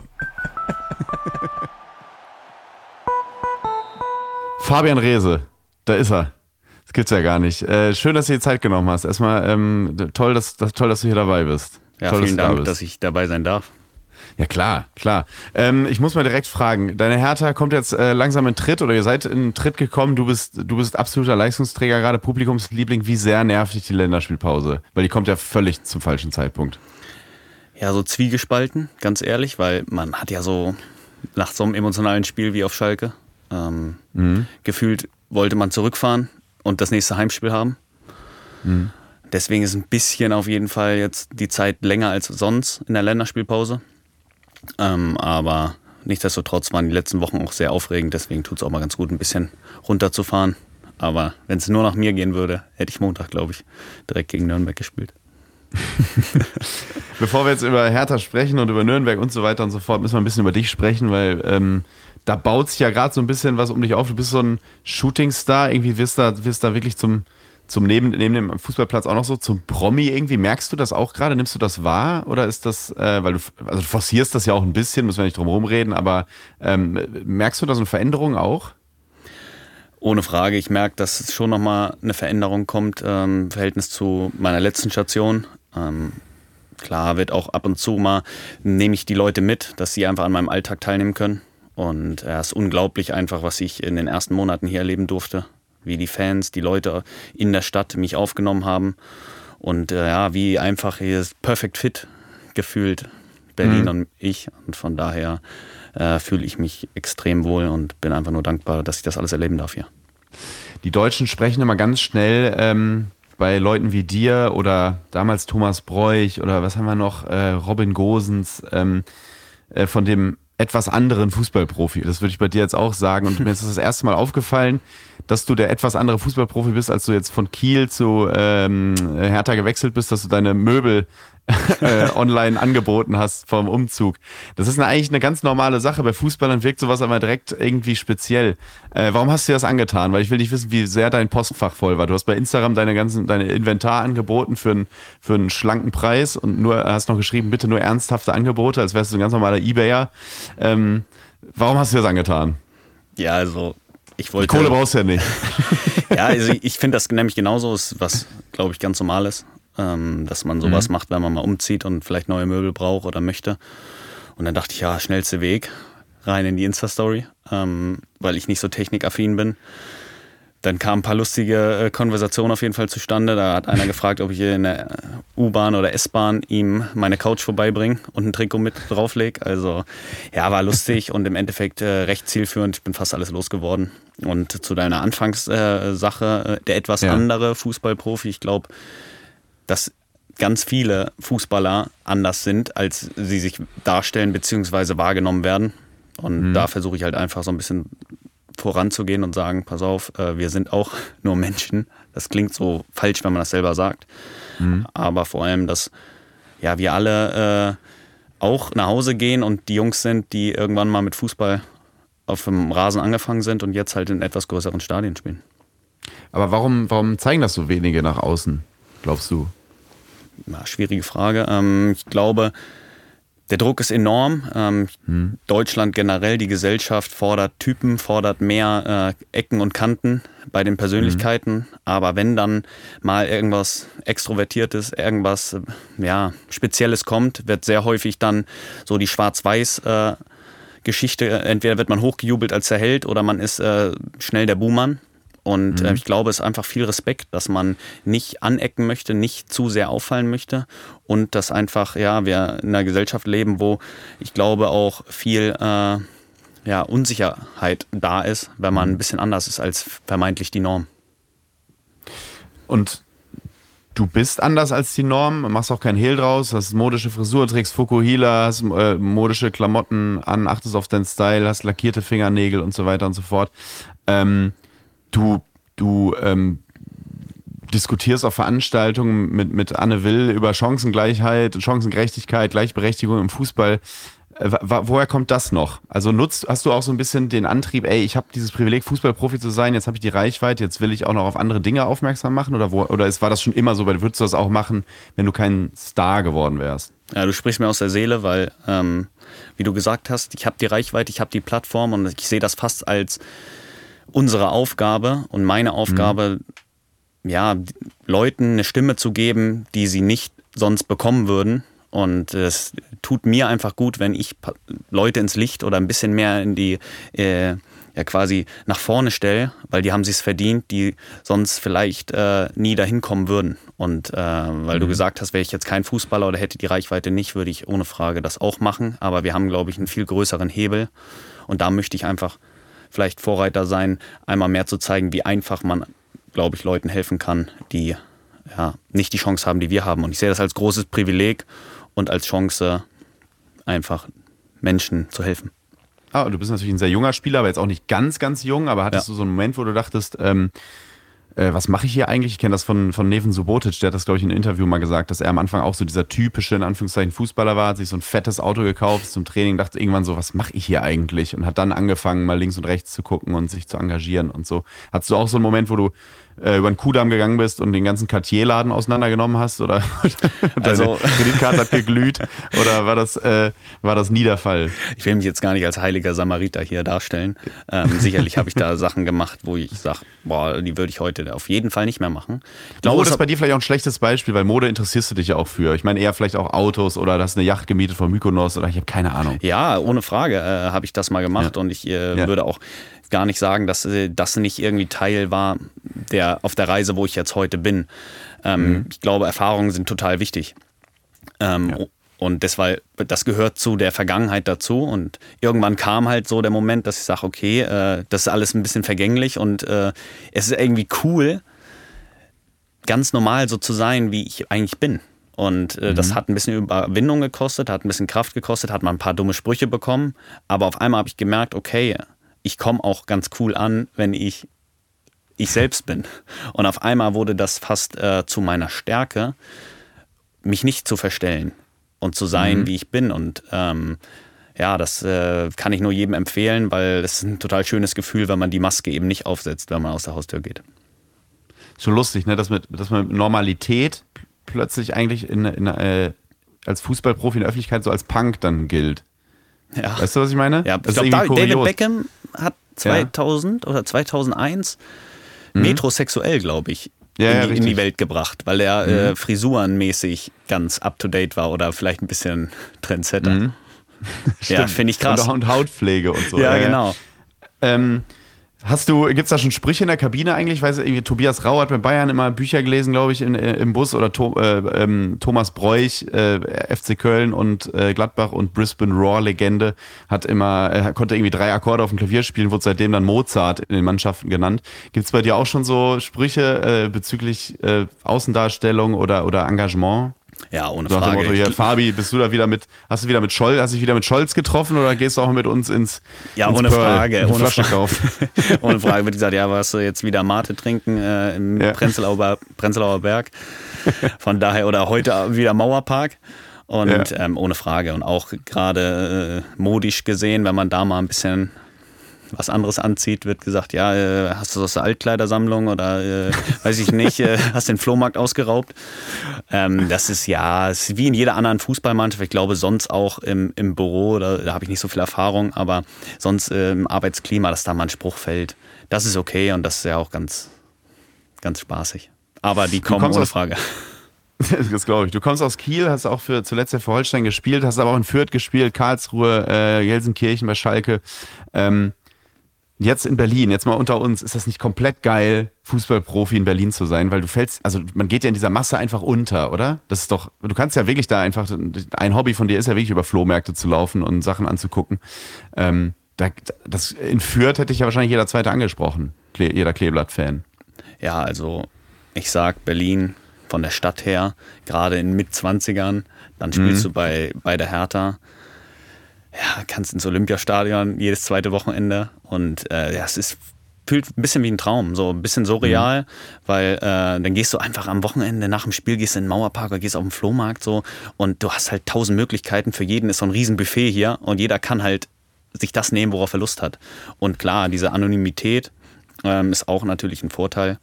Fabian Rehse, da ist er. Das gibt's ja gar nicht. Äh, schön, dass du dir Zeit genommen hast. Erstmal ähm, toll, dass, dass, toll, dass du hier dabei bist. Ja, toll, vielen dass da Dank, bist. dass ich dabei sein darf. Ja, klar, klar. Ähm, ich muss mal direkt fragen, deine Hertha kommt jetzt äh, langsam in Tritt oder ihr seid in Tritt gekommen, du bist, du bist absoluter Leistungsträger, gerade Publikumsliebling. Wie sehr nervt dich die Länderspielpause? Weil die kommt ja völlig zum falschen Zeitpunkt. Ja, so zwiegespalten, ganz ehrlich, weil man hat ja so nach so einem emotionalen Spiel wie auf Schalke ähm, gefühlt wollte man zurückfahren und das nächste Heimspiel haben. Deswegen ist ein bisschen auf jeden Fall jetzt die Zeit länger als sonst in der Länderspielpause. Ähm, aber nichtsdestotrotz waren die letzten Wochen auch sehr aufregend, deswegen tut es auch mal ganz gut, ein bisschen runterzufahren. Aber wenn es nur nach mir gehen würde, hätte ich Montag, glaube ich, direkt gegen Nürnberg gespielt. Bevor wir jetzt über Hertha sprechen und über Nürnberg und so weiter und so fort, müssen wir ein bisschen über dich sprechen, weil ähm, da baut sich ja gerade so ein bisschen was um dich auf. Du bist so ein Shootingstar, irgendwie wirst da, wirst da wirklich zum, zum neben, neben dem Fußballplatz auch noch so zum Promi irgendwie. Merkst du das auch gerade? Nimmst du das wahr? Oder ist das, äh, weil du, also du forcierst das ja auch ein bisschen, müssen wir nicht drum rumreden, aber ähm, merkst du da so eine Veränderung auch? Ohne Frage, ich merke, dass es schon nochmal eine Veränderung kommt ähm, im Verhältnis zu meiner letzten Station. Ähm, klar wird auch ab und zu mal, nehme ich die Leute mit, dass sie einfach an meinem Alltag teilnehmen können. Und es ist unglaublich einfach, was ich in den ersten Monaten hier erleben durfte. Wie die Fans, die Leute in der Stadt mich aufgenommen haben. Und äh, ja, wie einfach hier ist Perfect Fit gefühlt, Berlin und ich. Und von daher äh, fühle ich mich extrem wohl und bin einfach nur dankbar, dass ich das alles erleben darf hier. Die Deutschen sprechen immer ganz schnell ähm, bei Leuten wie dir oder damals Thomas Bräuch oder was haben wir noch, äh, Robin Gosens, ähm, äh, von dem etwas anderen Fußballprofi. Das würde ich bei dir jetzt auch sagen. Und mir ist das, erste Mal aufgefallen, dass du der etwas andere Fußballprofi bist, als du jetzt von Kiel zu ähm, Hertha gewechselt bist, dass du deine Möbel äh, online angeboten hast vom Umzug. Das ist eine, eigentlich eine ganz normale Sache. Bei Fußballern wirkt sowas aber direkt irgendwie speziell. Äh, warum hast du dir das angetan? Weil ich will nicht wissen, wie sehr dein Postfach voll war. Du hast bei Instagram deine ganzen, deine Inventar angeboten für einen, für einen schlanken Preis und nur hast noch geschrieben, bitte nur ernsthafte Angebote, als wärst du ein ganz normaler Ebayer. Ähm, warum hast du dir das angetan? Ja, also ich wollte. Die Kohle brauchst du ja nicht. ja, also ich finde das nämlich genauso, ist, was glaube ich ganz normal ist dass man sowas mhm. macht, wenn man mal umzieht und vielleicht neue Möbel braucht oder möchte. Und dann dachte ich, ja, schnellste Weg rein in die Insta-Story, ähm, weil ich nicht so technikaffin bin. Dann kamen ein paar lustige äh, Konversationen auf jeden Fall zustande. Da hat einer gefragt, ob ich in der U-Bahn oder S-Bahn ihm meine Couch vorbeibringe und ein Trikot mit drauflege. Also ja, war lustig und im Endeffekt äh, recht zielführend. Ich bin fast alles losgeworden. Und zu deiner Anfangssache, äh, der etwas ja. andere Fußballprofi, ich glaube, dass ganz viele Fußballer anders sind, als sie sich darstellen bzw. wahrgenommen werden. Und mhm. da versuche ich halt einfach so ein bisschen voranzugehen und sagen, pass auf, äh, wir sind auch nur Menschen. Das klingt so falsch, wenn man das selber sagt. Mhm. Aber vor allem, dass ja, wir alle äh, auch nach Hause gehen und die Jungs sind, die irgendwann mal mit Fußball auf dem Rasen angefangen sind und jetzt halt in etwas größeren Stadien spielen. Aber warum, warum zeigen das so wenige nach außen, glaubst du? Na, schwierige Frage. Ähm, ich glaube, der Druck ist enorm. Ähm, hm. Deutschland generell, die Gesellschaft fordert Typen, fordert mehr äh, Ecken und Kanten bei den Persönlichkeiten. Hm. Aber wenn dann mal irgendwas Extrovertiertes, irgendwas äh, ja, Spezielles kommt, wird sehr häufig dann so die Schwarz-Weiß- äh, Geschichte, entweder wird man hochgejubelt als der Held oder man ist äh, schnell der Buhmann. Und äh, mhm. ich glaube, es ist einfach viel Respekt, dass man nicht anecken möchte, nicht zu sehr auffallen möchte und dass einfach, ja, wir in einer Gesellschaft leben, wo ich glaube auch viel äh, ja, Unsicherheit da ist, wenn man mhm. ein bisschen anders ist als vermeintlich die Norm. Und du bist anders als die Norm, machst auch kein Hehl draus, hast modische Frisur, trägst Fukuhila, hast äh, modische Klamotten an, achtest auf deinen Style, hast lackierte Fingernägel und so weiter und so fort. Ähm, du, du ähm, diskutierst auf Veranstaltungen mit, mit Anne Will über Chancengleichheit, Chancengerechtigkeit, Gleichberechtigung im Fußball. Äh, woher kommt das noch? Also nutzt, hast du auch so ein bisschen den Antrieb, ey, ich habe dieses Privileg, Fußballprofi zu sein, jetzt habe ich die Reichweite, jetzt will ich auch noch auf andere Dinge aufmerksam machen? Oder, wo, oder ist, war das schon immer so, weil würdest du das auch machen, wenn du kein Star geworden wärst? Ja, du sprichst mir aus der Seele, weil, ähm, wie du gesagt hast, ich habe die Reichweite, ich habe die Plattform und ich sehe das fast als unsere Aufgabe und meine Aufgabe, mhm. ja, Leuten eine Stimme zu geben, die sie nicht sonst bekommen würden. Und es tut mir einfach gut, wenn ich Leute ins Licht oder ein bisschen mehr in die, äh, ja quasi nach vorne stelle, weil die haben sich's verdient, die sonst vielleicht äh, nie dahin kommen würden. Und äh, weil mhm. du gesagt hast, wäre ich jetzt kein Fußballer oder hätte die Reichweite nicht, würde ich ohne Frage das auch machen. Aber wir haben, glaube ich, einen viel größeren Hebel. Und da möchte ich einfach vielleicht Vorreiter sein, einmal mehr zu zeigen, wie einfach man, glaube ich, Leuten helfen kann, die ja, nicht die Chance haben, die wir haben. Und ich sehe das als großes Privileg und als Chance, einfach Menschen zu helfen. Ah, du bist natürlich ein sehr junger Spieler, aber jetzt auch nicht ganz, ganz jung, aber hattest ja. du so einen Moment, wo du dachtest, ähm, äh, was mache ich hier eigentlich? Ich kenne das von, von Neven Subotic, der hat das, glaube ich, in einem Interview mal gesagt, dass er am Anfang auch so dieser typische, in Anführungszeichen, Fußballer war, hat sich so ein fettes Auto gekauft zum Training, dachte irgendwann so, was mache ich hier eigentlich? Und hat dann angefangen, mal links und rechts zu gucken und sich zu engagieren und so. Hattest du auch so einen Moment, wo du äh, über den Kudamm gegangen bist und den ganzen Cartier-Laden auseinandergenommen hast oder also, Kreditkarte hat geglüht oder war das, äh, war das nie der Fall? Ich will mich jetzt gar nicht als heiliger Samariter hier darstellen. Ähm, sicherlich habe ich da Sachen gemacht, wo ich sage, boah, die würde ich heute auf jeden Fall nicht mehr machen. Ich glaube, das ist bei dir vielleicht auch ein schlechtes Beispiel, weil Mode interessierst du dich ja auch für. Ich meine eher vielleicht auch Autos oder hast eine Yacht gemietet von Mykonos oder ich habe keine Ahnung. Ja, ohne Frage äh, habe ich das mal gemacht ja. und ich äh, ja. würde auch gar nicht sagen, dass äh, das nicht irgendwie Teil war der auf der Reise, wo ich jetzt heute bin. Ähm, mhm. Ich glaube, Erfahrungen sind total wichtig. Ähm, ja. Und deshalb, das gehört zu der Vergangenheit dazu. Und irgendwann kam halt so der Moment, dass ich sage, okay, äh, das ist alles ein bisschen vergänglich und äh, es ist irgendwie cool, ganz normal so zu sein, wie ich eigentlich bin. Und äh, mhm. das hat ein bisschen Überwindung gekostet, hat ein bisschen Kraft gekostet, hat mal ein paar dumme Sprüche bekommen. Aber auf einmal habe ich gemerkt, okay, ich komme auch ganz cool an, wenn ich ich selbst bin. Und auf einmal wurde das fast äh, zu meiner Stärke, mich nicht zu verstellen und zu sein, Mhm. wie ich bin. Und ähm, ja, das äh, kann ich nur jedem empfehlen, weil es ist ein total schönes Gefühl, wenn man die Maske eben nicht aufsetzt, wenn man aus der Haustür geht. Schon lustig, ne? dass, mit, dass man mit Normalität plötzlich eigentlich in, in, äh, als Fußballprofi in der Öffentlichkeit so als Punk dann gilt. Ja. Weißt du, was ich meine? Ja, das ich ist irgendwie David. Beckham hat 2000 oder 2001 metrosexuell, glaube ich, Mhm. Ja, ja, in, die, in. Mhm. die Welt gebracht, weil er äh, frisurenmäßig ganz up to date war oder vielleicht ein bisschen Trendsetter. Ja, Mhm. Stimmt. finde ich krass. Und, und Hautpflege und so. ja, genau. Ähm, hast du, gibt es da schon Sprüche in der Kabine eigentlich? Ich weiß, irgendwie, Tobias Rau hat bei Bayern immer Bücher gelesen, glaube ich, in, äh, im Bus oder to, äh, ähm, Thomas Bräuch, äh, FC Köln und äh, Gladbach und Brisbane Raw Legende, hat immer, er konnte irgendwie drei Akkorde auf dem Klavier spielen, wurde seitdem dann Mozart in den Mannschaften genannt. Gibt es bei dir auch schon so Sprüche äh, bezüglich äh, Außendarstellung oder, oder Engagement? Ja, ohne dem Frage. Motto, hier, Fabi, bist du da wieder mit, hast du wieder mit Scholz, hast dich wieder mit Scholz getroffen oder gehst du auch mit uns ins, Ja, ins ohne Pearl, Frage, ohne Flasche Fra-? Ohne Frage wird gesagt, ja, warst du jetzt wieder Mate trinken äh, im Ja. Prenzlauer, Prenzlauer Berg. Von daher, oder heute wieder Mauerpark. Und Ja. ähm, ohne Frage. Und auch gerade äh, modisch gesehen, wenn man da mal ein bisschen was anderes anzieht, wird gesagt, ja, äh, hast du das aus der Altkleidersammlung oder äh, weiß ich nicht, äh, hast den Flohmarkt ausgeraubt. Ähm, das ist ja, es ist wie in jeder anderen Fußballmannschaft. Ich glaube, sonst auch im, im Büro, da, da habe ich nicht so viel Erfahrung, aber sonst äh, im Arbeitsklima, dass da mal ein Spruch fällt, das ist okay und das ist ja auch ganz, ganz spaßig. Aber die kommen ohne Frage. Das glaube ich. Du kommst aus Kiel, hast auch für zuletzt ja für Holstein gespielt, hast aber auch in Fürth gespielt, Karlsruhe, äh, Gelsenkirchen bei Schalke. Ähm, jetzt in Berlin, jetzt mal unter uns, ist das nicht komplett geil, Fußballprofi in Berlin zu sein, weil du fällst, also man geht ja in dieser Masse einfach unter, oder? Das ist doch, du kannst ja wirklich da einfach, ein Hobby von dir ist ja wirklich über Flohmärkte zu laufen und Sachen anzugucken. Ähm, da, das, in Fürth hätte ich ja wahrscheinlich jeder Zweite angesprochen, jeder Kleeblatt-Fan. Ja, also ich sag Berlin von der Stadt her, gerade in Mitzwanzigern, dann spielst du bei, bei der Hertha. Ja, kannst ins Olympiastadion jedes zweite Wochenende und äh, ja, es ist fühlt ein bisschen wie ein Traum, so ein bisschen surreal, weil äh, dann gehst du einfach am Wochenende nach dem Spiel, gehst in den Mauerpark oder gehst auf den Flohmarkt so und du hast halt tausend Möglichkeiten. Für jeden ist so ein Riesenbuffet hier und jeder kann halt sich das nehmen, worauf er Lust hat. Und klar, diese Anonymität ähm, ist auch natürlich ein Vorteil.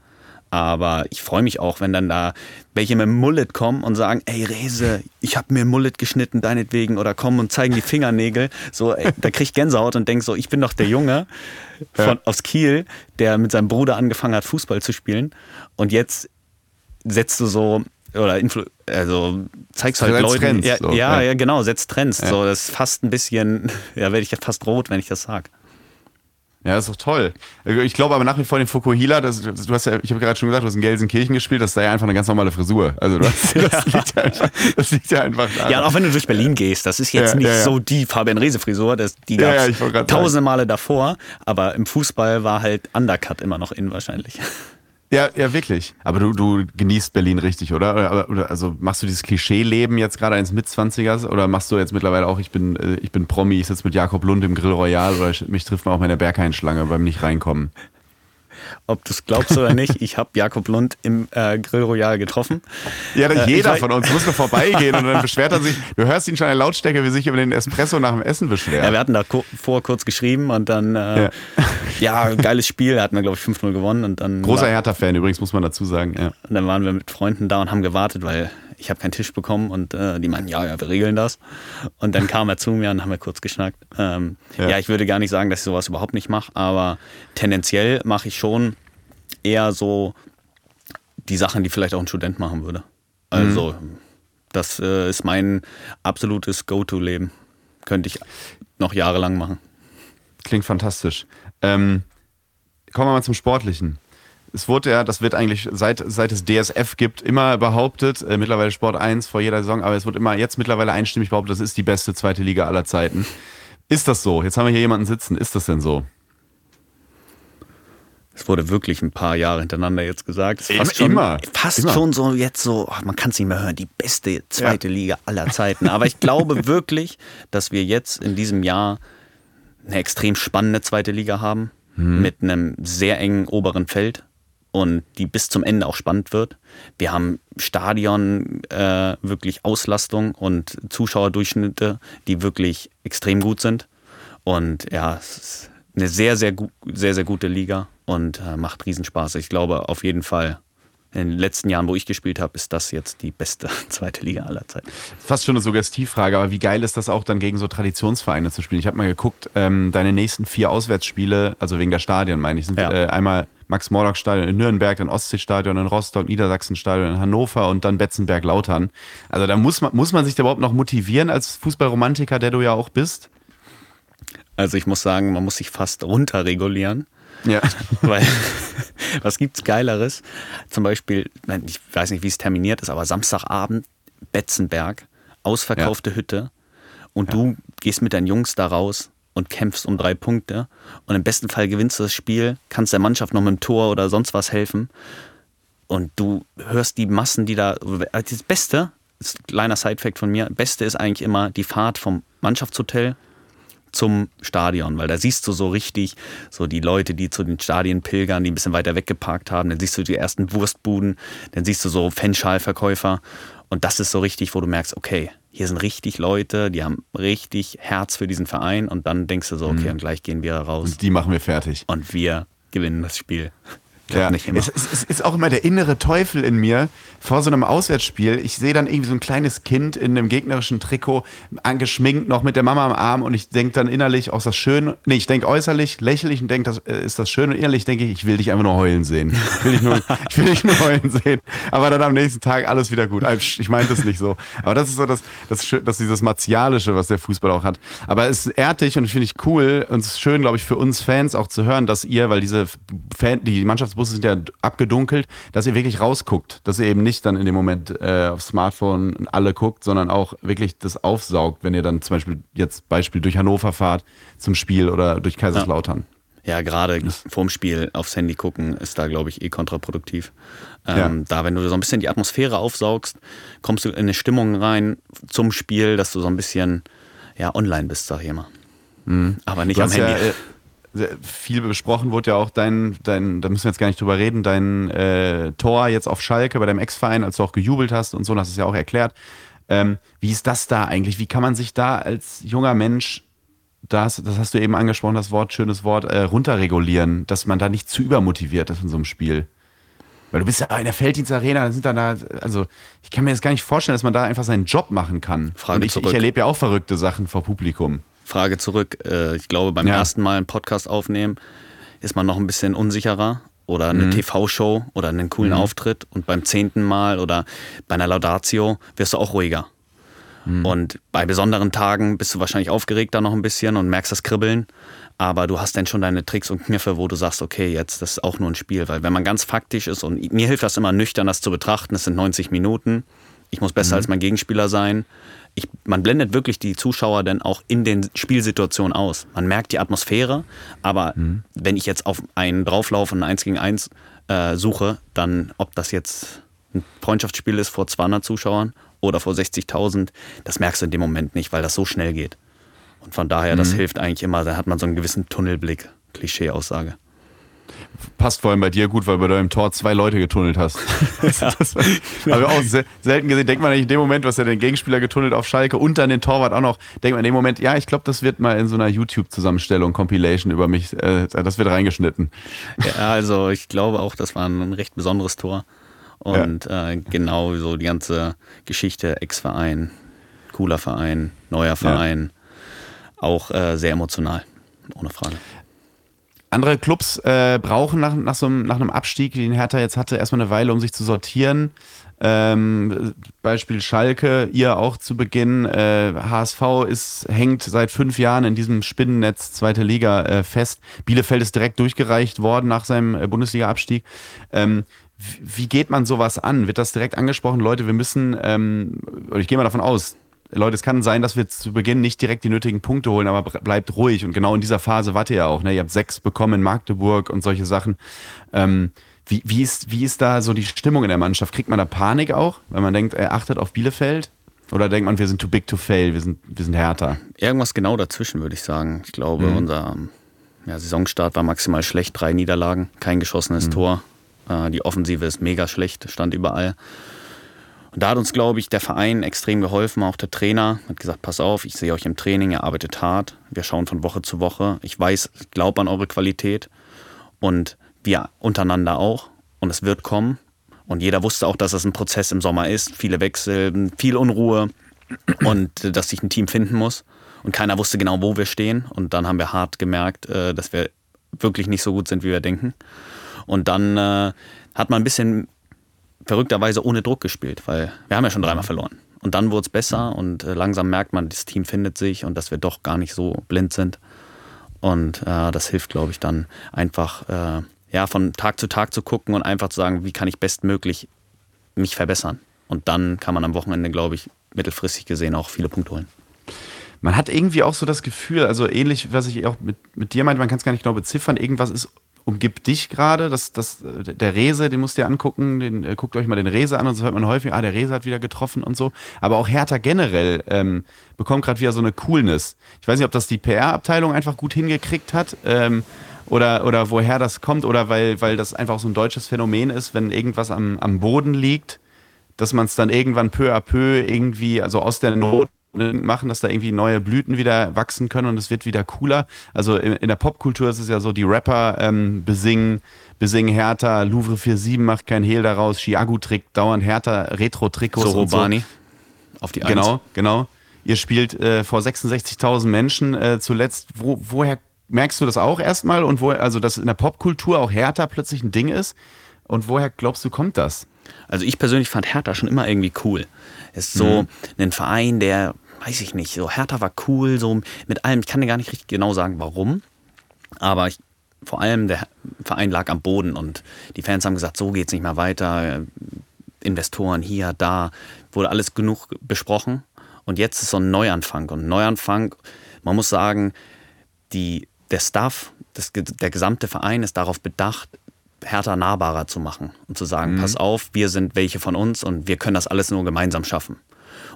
Aber ich freue mich auch, wenn dann da welche mit Mullet kommen und sagen, ey Rese, ich habe mir Mullet geschnitten, deinetwegen. Oder kommen und zeigen die Fingernägel. So, ey, da krieg ich Gänsehaut und denk so, ich bin doch der Junge von, aus Kiel, der mit seinem Bruder angefangen hat, Fußball zu spielen. Und jetzt setzt du so, oder Influ also zeigst halt Leuten. Trends, ja, so, ja, ja. ja, genau, setzt Trends. So, das ist fast ein bisschen, ja, werde ich ja fast rot, wenn ich das sag. Ja, das ist doch toll. Ich glaube aber nach wie vor den Fukuhila, das, du hast ja, ich habe gerade schon gesagt, du hast in Gelsenkirchen gespielt, das ist da ja einfach eine ganz normale Frisur. Also hast, das, liegt ja einfach, das liegt ja einfach daran. Ja, und auch wenn du durch Berlin gehst, das ist jetzt Ja, nicht ja, ja. so die Fabian Rehse Frisur, das, die gab es tausende Male davor, aber im Fußball war halt Undercut immer noch in wahrscheinlich. Ja, ja, wirklich. Aber du, du genießt Berlin richtig, oder? Oder, oder also machst du dieses Klischee-Leben jetzt gerade eines Mitzwanzigers oder machst du jetzt mittlerweile auch, ich bin, äh, ich bin Promi, ich sitze mit Jakob Lund im Grill Royal oder ich, mich trifft man auch meine Berghain-Schlange beim nicht reinkommen? Ob du es glaubst oder nicht, ich habe Jakob Lund im äh, Grill Royal getroffen. Ja, Äh, jeder von uns muss nur vorbeigehen und dann beschwert er sich. Du hörst ihn schon in der Lautstärke, wie sich über den Espresso nach dem Essen beschwert. Ja, wir hatten da vor kurz geschrieben und dann, äh, ja. geiles Spiel, hatten wir glaube ich 5-0 gewonnen und dann, Großer Hertha-Fan übrigens, muss man dazu sagen. Ja. und dann waren wir mit Freunden da und haben gewartet, weil ich habe keinen Tisch bekommen und äh, die meinten, ja, ja, wir regeln das. Und dann kam er zu mir und haben wir kurz geschnackt. Ähm, Ja. ja. ich würde gar nicht sagen, dass ich sowas überhaupt nicht mache, aber tendenziell mache ich schon eher so die Sachen, die vielleicht auch ein Student machen würde. Also, das äh, ist mein absolutes Go-To-Leben. Könnte ich noch jahrelang machen. Klingt fantastisch. Ähm, kommen wir mal zum Sportlichen. Es wurde ja, das wird eigentlich seit, seit es DSF gibt, immer behauptet, äh, mittlerweile Sport 1 vor jeder Saison, aber es wird immer jetzt mittlerweile einstimmig behauptet, das ist die beste zweite Liga aller Zeiten. Ist das so? Jetzt haben wir hier jemanden sitzen. Ist das denn so? Es wurde wirklich ein paar Jahre hintereinander jetzt gesagt. Es fast schon, immer. Fast Immer. schon so jetzt so, oh, man kann es nicht mehr hören, die beste zweite Liga aller Zeiten. Aber ich glaube wirklich, dass wir jetzt in diesem Jahr eine extrem spannende zweite Liga haben. Mhm. Mit einem sehr engen oberen Feld. Und die bis zum Ende auch spannend wird. Wir haben Stadion äh, wirklich Auslastung und Zuschauerdurchschnitte, die wirklich extrem gut sind. Und ja, es ist eine sehr, sehr, sehr, sehr gute Liga und äh, macht Riesenspaß. Ich glaube auf jeden Fall, in den letzten Jahren, wo ich gespielt habe, ist das jetzt die beste zweite Liga aller Zeiten. Fast schon eine Suggestivfrage, aber wie geil ist das auch dann gegen so Traditionsvereine zu spielen? Ich habe mal geguckt, ähm, deine nächsten vier Auswärtsspiele, also wegen der Stadien meine ich, sind Ja. äh, einmal Max-Morlock-Stadion in Nürnberg, dann Ostseestadion in Rostock, Niedersachsen-Stadion in Hannover und dann Betzenberg-Lautern. Also da muss man, muss man sich da überhaupt noch motivieren als Fußballromantiker, der du ja auch bist? Also ich muss sagen, man muss sich fast runterregulieren. Ja. Weil, was gibt's Geileres? Zum Beispiel, ich weiß nicht, wie es terminiert ist, aber Samstagabend, Betzenberg, ausverkaufte Hütte. Und du gehst mit deinen Jungs da raus und kämpfst um drei Punkte. Und im besten Fall gewinnst du das Spiel, kannst der Mannschaft noch mit dem Tor oder sonst was helfen. Und du hörst die Massen, die da, also das Beste, das ist ein kleiner Sidefact von mir, Beste ist eigentlich immer die Fahrt vom Mannschaftshotel zum Stadion, weil da siehst du so richtig so die Leute, die zu den Stadien pilgern, die ein bisschen weiter weggeparkt haben. Dann siehst du die ersten Wurstbuden, dann siehst du so Fanschalverkäufer und das ist so richtig, wo du merkst, okay, hier sind richtig Leute, die haben richtig Herz für diesen Verein und dann denkst du so, okay, und gleich gehen wir raus Und die machen wir fertig. und wir gewinnen das Spiel. Ja, nicht immer. Es, es, es ist auch immer der innere Teufel in mir vor so einem Auswärtsspiel. Ich sehe dann irgendwie so ein kleines Kind in einem gegnerischen Trikot, angeschminkt, noch mit der Mama am Arm und ich denke dann innerlich, auch ist das schön? Nee, ich denke äußerlich, lächerlich und denke, das äh, ist das schön und innerlich denke ich, ich will dich einfach nur heulen sehen. Ich will dich nur, ich will dich nur heulen sehen. Aber dann am nächsten Tag alles wieder gut. Ich meine das nicht so. Aber das ist so das, das, das dieses Martialische, was der Fußball auch hat. Aber es ehrt dich und finde ich cool und es ist schön, glaube ich, für uns Fans auch zu hören, dass ihr, weil diese Fan, die Mannschaftsbusse sind ja abgedunkelt, dass ihr wirklich rausguckt, dass ihr eben nicht dann in dem Moment äh, aufs Smartphone alle guckt, sondern auch wirklich das aufsaugt, wenn ihr dann zum Beispiel jetzt Beispiel durch Hannover fahrt zum Spiel oder durch Kaiserslautern. Ja, gerade vorm Spiel aufs Handy gucken ist da, glaube ich, eh kontraproduktiv. Ähm, Ja. Da, wenn du so ein bisschen die Atmosphäre aufsaugst, kommst du in eine Stimmung rein zum Spiel, dass du so ein bisschen ja, online bist, sag ich immer. Aber nicht am Handy. ja äh, viel besprochen wurde ja auch dein, dein, da müssen wir jetzt gar nicht drüber reden, dein äh, Tor jetzt auf Schalke bei deinem Ex-Verein, als du auch gejubelt hast und so, und hast es ja auch erklärt. Ähm, wie ist das da eigentlich? Wie kann man sich da als junger Mensch, das, das hast du eben angesprochen, das Wort, schönes Wort, äh, runterregulieren, dass man da nicht zu übermotiviert ist in so einem Spiel? Weil du bist ja in der Felddienstarena, da sind dann da, also ich kann mir das gar nicht vorstellen, dass man da einfach seinen Job machen kann. Frage und ich, zurück. ich erlebe ja auch verrückte Sachen vor Publikum. Frage zurück. Äh, Ich glaube, beim Ja. ersten Mal einen Podcast aufnehmen ist man noch ein bisschen unsicherer oder Mhm. eine TV-Show oder einen coolen Auftritt und beim zehnten Mal oder bei einer Laudatio wirst du auch ruhiger. Mhm. Und bei besonderen Tagen bist du wahrscheinlich aufgeregter noch ein bisschen und merkst das Kribbeln. Aber du hast dann schon deine Tricks und Kniffe, wo du sagst, okay, jetzt das ist auch nur ein Spiel. Weil wenn man ganz faktisch ist und mir hilft das immer nüchtern, das zu betrachten, es sind 90 Minuten. Ich muss besser als mein Gegenspieler sein. Ich, man blendet wirklich die Zuschauer dann auch in den Spielsituationen aus. Man merkt die Atmosphäre, aber wenn ich jetzt auf einen drauflaufe und ein 1 gegen 1 äh, suche, dann ob das jetzt ein Freundschaftsspiel ist vor 200 Zuschauern oder vor 60.000, das merkst du in dem Moment nicht, weil das so schnell geht. Und von daher, das hilft eigentlich immer, da hat man so einen gewissen Tunnelblick, Klischee-Aussage. Passt vor allem bei dir gut, weil bei deinem Tor zwei Leute getunnelt hast. das habe ich auch se selten gesehen. Denkt man nicht in dem Moment, was ja den Gegenspieler getunnelt auf Schalke und dann den Torwart auch noch, denkt man in dem Moment, ja, ich glaube, das wird mal in so einer YouTube-Zusammenstellung, Compilation über mich, äh, das wird reingeschnitten. Ja, also ich glaube auch, das war ein recht besonderes Tor. Und äh, genau so die ganze Geschichte, Ex-Verein, cooler Verein, neuer Verein, auch äh, sehr emotional, ohne Frage. Andere Clubs äh, brauchen nach, nach, so einem, nach einem Abstieg, den Hertha jetzt hatte, erstmal eine Weile, um sich zu sortieren. Ähm, Beispiel Schalke, ihr auch zu Beginn. Äh, HSV ist, hängt seit fünf Jahren in diesem Spinnennetz zweite Liga äh, fest. Bielefeld ist direkt durchgereicht worden nach seinem äh, Bundesliga-Abstieg. Ähm, wie- geht man sowas an? Wird das direkt angesprochen? Leute, wir müssen, ähm, ich gehe mal davon aus, Leute, es kann sein, dass wir zu Beginn nicht direkt die nötigen Punkte holen, aber bleibt ruhig. Und genau in dieser Phase wart ihr ja auch. Ne? Ihr habt sechs bekommen in Magdeburg und solche Sachen. Ähm, wie, wie, ist, wie ist da so die Stimmung in der Mannschaft? Kriegt man da Panik auch, weil man denkt, er achtet auf Bielefeld? Oder denkt man, wir sind too big to fail, wir sind, wir sind härter? Irgendwas genau dazwischen, würde ich sagen. Ich glaube, unser ja, Saisonstart war maximal schlecht, drei Niederlagen, kein geschossenes Tor. Äh, die Offensive ist mega schlecht, stand überall. Und da hat uns, glaube ich, der Verein extrem geholfen, auch der Trainer. Hat gesagt, pass auf, ich sehe euch im Training, ihr arbeitet hart. Wir schauen von Woche zu Woche. Ich weiß, ich glaube an eure Qualität. Und wir untereinander auch. Und es wird kommen. Und jeder wusste auch, dass es ein Prozess im Sommer ist. Viele Wechsel, viel Unruhe und äh, dass sich ein Team finden muss. Und keiner wusste genau, wo wir stehen. Und dann haben wir hart gemerkt, äh, dass wir wirklich nicht so gut sind, wie wir denken. Und dann äh, hat man ein bisschen verrückterweise ohne Druck gespielt, weil wir haben ja schon dreimal verloren. Und dann wurde es besser und äh, langsam merkt man, das Team findet sich und dass wir doch gar nicht so blind sind. Und äh, das hilft, glaube ich, dann einfach äh, ja, von Tag zu Tag zu gucken und einfach zu sagen, wie kann ich bestmöglich mich verbessern. Und dann kann man am Wochenende, glaube ich, mittelfristig gesehen auch viele Punkte holen. Man hat irgendwie auch so das Gefühl, also ähnlich, was ich auch mit, mit dir meinte, man kann es gar nicht genau beziffern, irgendwas ist umgibt dich gerade. Das, das, der Rese, den musst ihr angucken, den, äh, guckt euch mal den Rese an und so hört man häufig, ah, der Rese hat wieder getroffen und so. Aber auch Hertha generell ähm, bekommt gerade wieder so eine Coolness. Ich weiß nicht, ob das die PR-Abteilung einfach gut hingekriegt hat. Ähm, oder, oder woher das kommt, oder weil, weil das einfach so ein deutsches Phänomen ist, wenn irgendwas am, am Boden liegt, dass man es dann irgendwann peu à peu irgendwie, also aus der Not machen, dass da irgendwie neue Blüten wieder wachsen können und es wird wieder cooler. Also in, in der Popkultur ist es ja so, die Rapper ähm, besingen, besingen Hertha, Louvre 47 macht kein Hehl daraus, Chiago trägt dauernd Hertha Retro-Trikots. So Robani so. auf die Eins. Genau, genau. Ihr spielt äh, vor 66.000 Menschen äh, zuletzt. Wo, woher merkst du das auch erstmal und wo, also dass in der Popkultur auch Hertha plötzlich ein Ding ist? Und woher glaubst du, kommt das? Also ich persönlich fand Hertha schon immer irgendwie cool. Es ist so mhm. ein Verein, der weiß ich nicht, so Hertha war cool, so mit allem. Ich kann dir gar nicht richtig genau sagen, warum. Aber ich, vor allem der Verein lag am Boden und die Fans haben gesagt, so geht es nicht mehr weiter. Investoren hier, da, wurde alles genug besprochen. Und jetzt ist so ein Neuanfang. Und Neuanfang, man muss sagen, die, der Staff, das, der gesamte Verein ist darauf bedacht, Hertha nahbarer zu machen und zu sagen, mhm. pass auf, wir sind welche von uns und wir können das alles nur gemeinsam schaffen.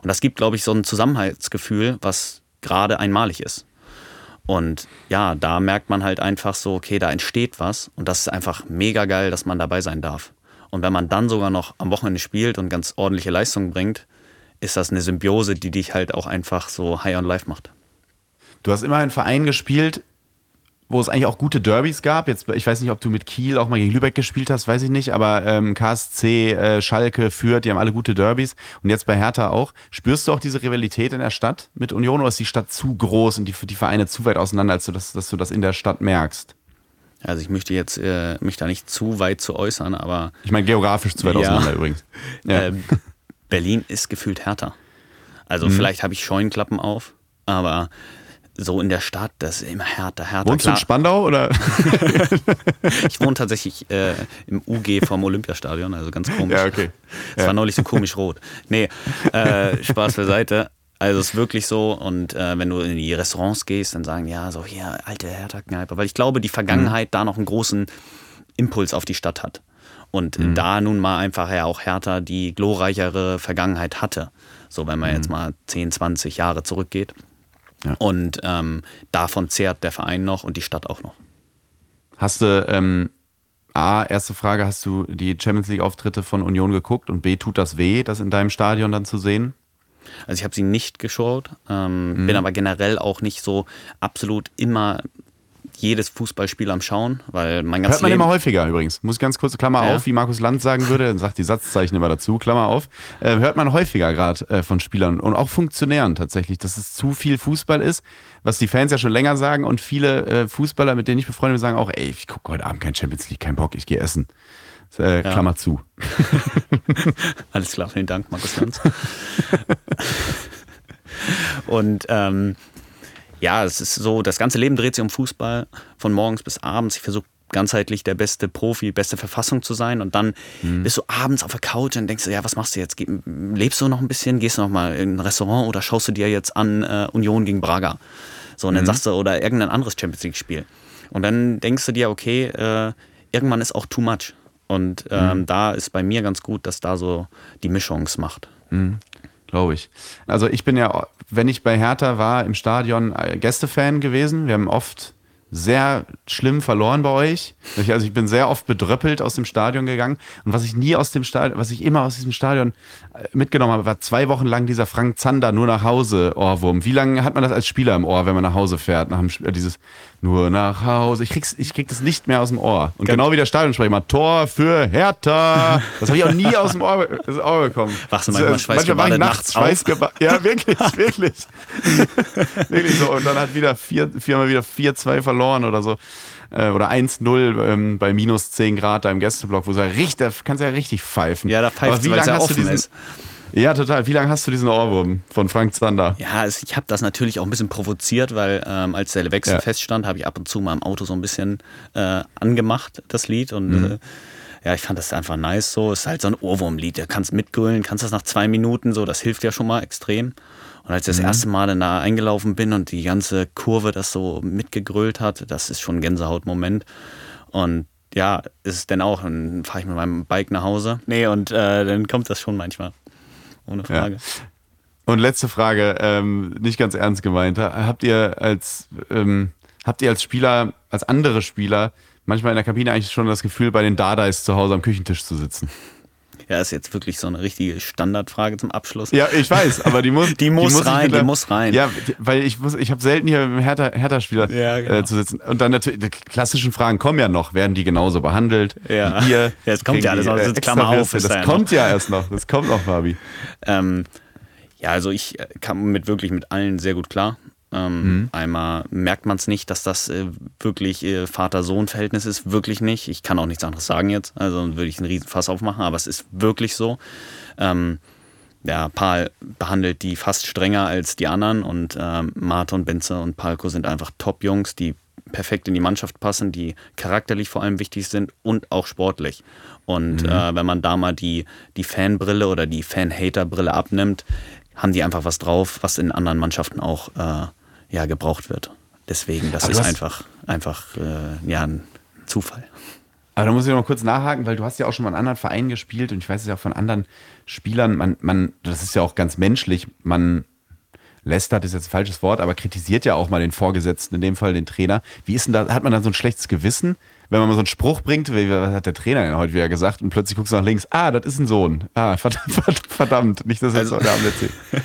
Und das gibt, glaube ich, so ein Zusammenhaltsgefühl, was gerade einmalig ist. Und ja, da merkt man halt einfach so, okay, da entsteht was und das ist einfach mega geil, dass man dabei sein darf. Und wenn man dann sogar noch am Wochenende spielt und ganz ordentliche Leistungen bringt, ist das eine Symbiose, die dich halt auch einfach so high on life macht. Du hast immer in Vereinen gespielt, wo es eigentlich auch gute Derbys gab. Jetzt, ich weiß nicht, ob du mit Kiel auch mal gegen Lübeck gespielt hast, weiß ich nicht, aber ähm, KSC, äh, Schalke, Fürth, die haben alle gute Derbys und jetzt bei Hertha auch. Spürst du auch diese Rivalität in der Stadt mit Union oder ist die Stadt zu groß und die, die Vereine zu weit auseinander, als du das, dass du das in der Stadt merkst? Also ich möchte jetzt äh, mich da nicht zu weit zu äußern, aber. Ich meine geografisch zu weit ja, auseinander übrigens. Ja. Äh, Berlin ist gefühlt härter. Also mhm. vielleicht habe ich Scheunenklappen auf, aber so in der Stadt, das ist immer härter, härter. Wohnst du in Spandau oder? ich wohne tatsächlich äh, im UG vom Olympiastadion, also ganz komisch. Ja, okay. Es ja. war neulich so komisch rot. Nee, äh, Spaß beiseite. Also es ist wirklich so und äh, wenn du in die Restaurants gehst, dann sagen ja so hier alte Hertha-Kneipe, weil ich glaube, die Vergangenheit mhm. da noch einen großen Impuls auf die Stadt hat. Und mhm. da nun mal einfach ja auch Hertha die glorreichere Vergangenheit hatte. So wenn man mhm. jetzt mal 10, 20 Jahre zurückgeht. Ja. Und ähm, davon zehrt der Verein noch und die Stadt auch noch. Hast du, ähm, A, erste Frage, hast du die Champions League-Auftritte von Union geguckt und B, tut das weh, das in deinem Stadion dann zu sehen? Also ich habe sie nicht geschaut, ähm, mhm. bin aber generell auch nicht so absolut immer jedes Fußballspiel am Schauen, weil mein ganzes Hört man Leben immer häufiger übrigens. Muss ich ganz kurz, Klammer ja. auf, wie Markus Land sagen würde, dann sagt die Satzzeichen immer dazu, Klammer auf. Äh, hört man häufiger gerade äh, von Spielern und auch Funktionären tatsächlich, dass es zu viel Fußball ist, was die Fans ja schon länger sagen und viele äh, Fußballer, mit denen ich befreundet bin, sagen auch, ey, ich gucke heute Abend kein Champions League, kein Bock, ich gehe essen. Äh, ja. Klammer zu. Alles klar, vielen Dank, Markus Lanz. und ähm, ja, es ist so, das ganze Leben dreht sich um Fußball, von morgens bis abends. Ich versuche ganzheitlich der beste Profi, beste Verfassung zu sein. Und dann mhm. bist du abends auf der Couch und denkst du, ja, was machst du jetzt? Lebst du noch ein bisschen? Gehst du noch mal in ein Restaurant oder schaust du dir jetzt an äh, Union gegen Braga? So, und dann mhm. sagst du, oder irgendein anderes Champions League-Spiel. Und dann denkst du dir, okay, äh, irgendwann ist auch too much. Und ähm, mhm. da ist bei mir ganz gut, dass da so die Mischung macht. Glaube ich. Also ich bin ja wenn ich bei Hertha war, im Stadion äh, Gästefan gewesen. Wir haben oft sehr schlimm verloren bei euch. Also ich bin sehr oft bedröppelt aus dem Stadion gegangen. Und was ich nie aus dem Stadion, was ich immer aus diesem Stadion äh, mitgenommen habe, war zwei Wochen lang dieser Frank Zander nur nach Hause Ohrwurm. Wie lange hat man das als Spieler im Ohr, wenn man nach Hause fährt? Nach dem, dieses nur nach Hause. Ich krieg's, ich krieg das nicht mehr aus dem Ohr. Und genau wie der Stadionsprecher mal Tor für Hertha. Das habe ich auch nie aus dem Ohr, aus dem Ohr bekommen. Wachst du manchmal äh, manchmal war ich nachts schweißgebadet. Ja, wirklich, wirklich. wirklich so. Und dann hat wieder vier, viermal wieder 4-2 verloren oder so. Äh, Oder 1-0 ähm, bei minus 10 Grad da im Gästeblock, wo du ja richtig, da kannst du ja richtig pfeifen. Ja, da Aber pfeift wie weil es lange ja hast du offen diesen, ist. Ja, total. Wie lange hast du diesen Ohrwurm von Frank Zander? Ja, es, ich habe das natürlich auch ein bisschen provoziert, weil ähm, als der Wechsel Ja. feststand, habe ich ab und zu mal im Auto so ein bisschen äh, angemacht, das Lied. Und Mhm. äh, ja, ich fand das einfach nice so. Es ist halt so ein Ohrwurmlied. Da kannst mitgrölen, kannst das nach zwei Minuten so, das hilft ja schon mal extrem. Und als ich Mhm. das erste Mal dann da eingelaufen bin und die ganze Kurve das so mitgegrölt hat, das ist schon ein Gänsehautmoment. Und ja, ist es denn auch, dann fahre ich mit meinem Bike nach Hause. Nee, und äh, dann kommt das schon manchmal. Ohne Ja. Frage. Und letzte Frage, ähm, nicht ganz ernst gemeint. Habt ihr als ähm, habt ihr als Spieler, als andere Spieler, manchmal in der Kabine eigentlich schon das Gefühl, bei den Dardais zu Hause am Küchentisch zu sitzen? Ja, ist jetzt wirklich so eine richtige Standardfrage zum Abschluss. Ja, ich weiß, aber die muss, Die muss ich rein, die mittler- muss rein. Ja, weil ich muss, ich habe selten hier mit einem Hertha, Hertha-Spieler Ja, genau. äh, zu sitzen. Und dann natürlich, die klassischen Fragen kommen ja noch. Werden die genauso behandelt? Ja. Wie ihr? Ja, es kommt ja alles die, noch. äh, Das ist Klammer auf, ist Das da ja kommt ja erst noch. Das kommt noch, Fabi. Ähm, ja, also ich äh, kam mit wirklich mit allen sehr gut klar. Ähm, Mhm. Einmal merkt man es nicht, dass das äh, wirklich äh, Vater-Sohn-Verhältnis ist. Wirklich nicht. Ich kann auch nichts anderes sagen jetzt. Also würde ich einen riesen Fass aufmachen, aber es ist wirklich so. Ähm, ja, Paul behandelt die fast strenger als die anderen und ähm, Martin, Benze und Palko sind einfach Top-Jungs, die perfekt in die Mannschaft passen, die charakterlich vor allem wichtig sind und auch sportlich. Und äh, wenn man da mal die, die Fanbrille oder die Fan-Hater-Brille abnimmt, haben die einfach was drauf, was in anderen Mannschaften auch äh, ja, gebraucht wird. Deswegen, das Aber ist einfach, einfach äh, ja, ein Zufall. Aber da muss ich noch mal kurz nachhaken, weil du hast ja auch schon mal in anderen Vereinen gespielt und ich weiß es ja auch von anderen Spielern, man, man, das ist ja auch ganz menschlich, man lästert ist jetzt ein falsches Wort, aber kritisiert ja auch mal den Vorgesetzten, in dem Fall den Trainer. Wie ist denn da, hat man dann so ein schlechtes Gewissen, wenn man mal so einen Spruch bringt, was hat der Trainer denn heute wieder gesagt und plötzlich guckst du nach links, ah, das ist ein Sohn. Ah, verdammt, verdammt nicht, dass jetzt Also- heute Abend erzählt.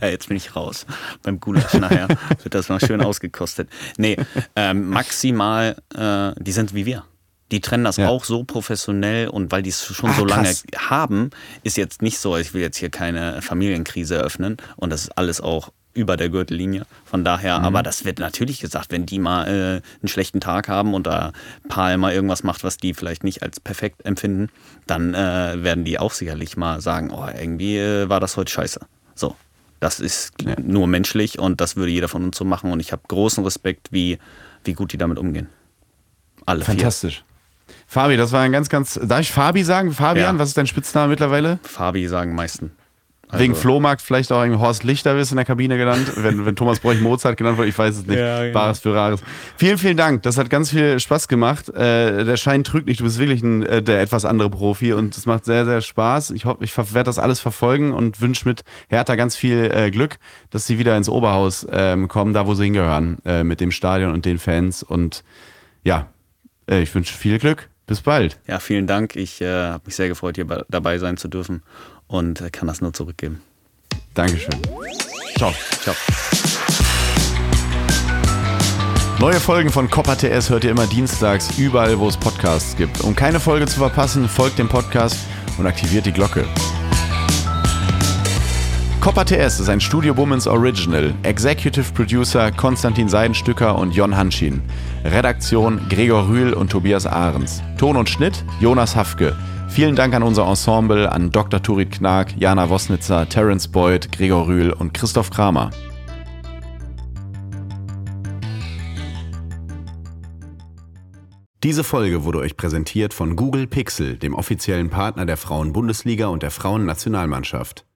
Ja, jetzt bin ich raus. Beim Gulasch nachher wird das noch schön ausgekostet. Nee, ähm, maximal, äh, die sind wie wir. Die trennen das Ja. auch so professionell und weil die es schon Ah, so lange krass. haben, ist jetzt nicht so, ich will jetzt hier keine Familienkrise eröffnen und das ist alles auch über der Gürtellinie. Von daher, aber das wird natürlich gesagt, wenn die mal äh, einen schlechten Tag haben und da Paul mal irgendwas macht, was die vielleicht nicht als perfekt empfinden, dann äh, werden die auch sicherlich mal sagen, oh, irgendwie äh, war das heute scheiße. So, das ist nur menschlich und das würde jeder von uns so machen und ich habe großen Respekt, wie, wie gut die damit umgehen. Alle Fantastisch. Fabi, das war ein ganz, ganz, darf ich Fabi sagen? Fabian, Ja. was ist dein Spitzname mittlerweile? vier. Fabi sagen meisten. Also- Wegen Flohmarkt vielleicht auch irgendwie Horst Lichter wirst in der Kabine genannt, wenn, wenn Thomas Bräuch Mozart genannt wurde, ich weiß es nicht. Ja, genau. Bares für Rares. Vielen, vielen Dank. Das hat ganz viel Spaß gemacht. Äh, der Schein trügt nicht. Du bist wirklich ein, äh, der etwas andere Profi und es macht sehr, sehr Spaß. Ich hoffe, ich werde das alles verfolgen und wünsche mit Hertha ganz viel äh, Glück, dass sie wieder ins Oberhaus ähm, kommen, da wo sie hingehören, äh, mit dem Stadion und den Fans. Und ja, äh, ich wünsche viel Glück. Bis bald. Ja, vielen Dank. Ich äh, habe mich sehr gefreut, hier bei- dabei sein zu dürfen und kann das nur zurückgeben. Dankeschön. Ciao. Ciao. Neue Folgen von Copper TS hört ihr immer dienstags überall, wo es Podcasts gibt. Um keine Folge zu verpassen, folgt dem Podcast und aktiviert die Glocke. Copper TS ist ein Studio Womans Original. Executive Producer Konstantin Seidenstücker und Jon Hanschin. Redaktion Gregor Rühl und Tobias Ahrens. Ton und Schnitt Jonas Hafke. Vielen Dank an unser Ensemble, an Dr. Turit Knag, Jana Wosnitzer, Terence Boyd, Gregor Rühl und Christoph Kramer. Diese Folge wurde euch präsentiert von Google Pixel, dem offiziellen Partner der Frauen-Bundesliga und der Frauennationalmannschaft.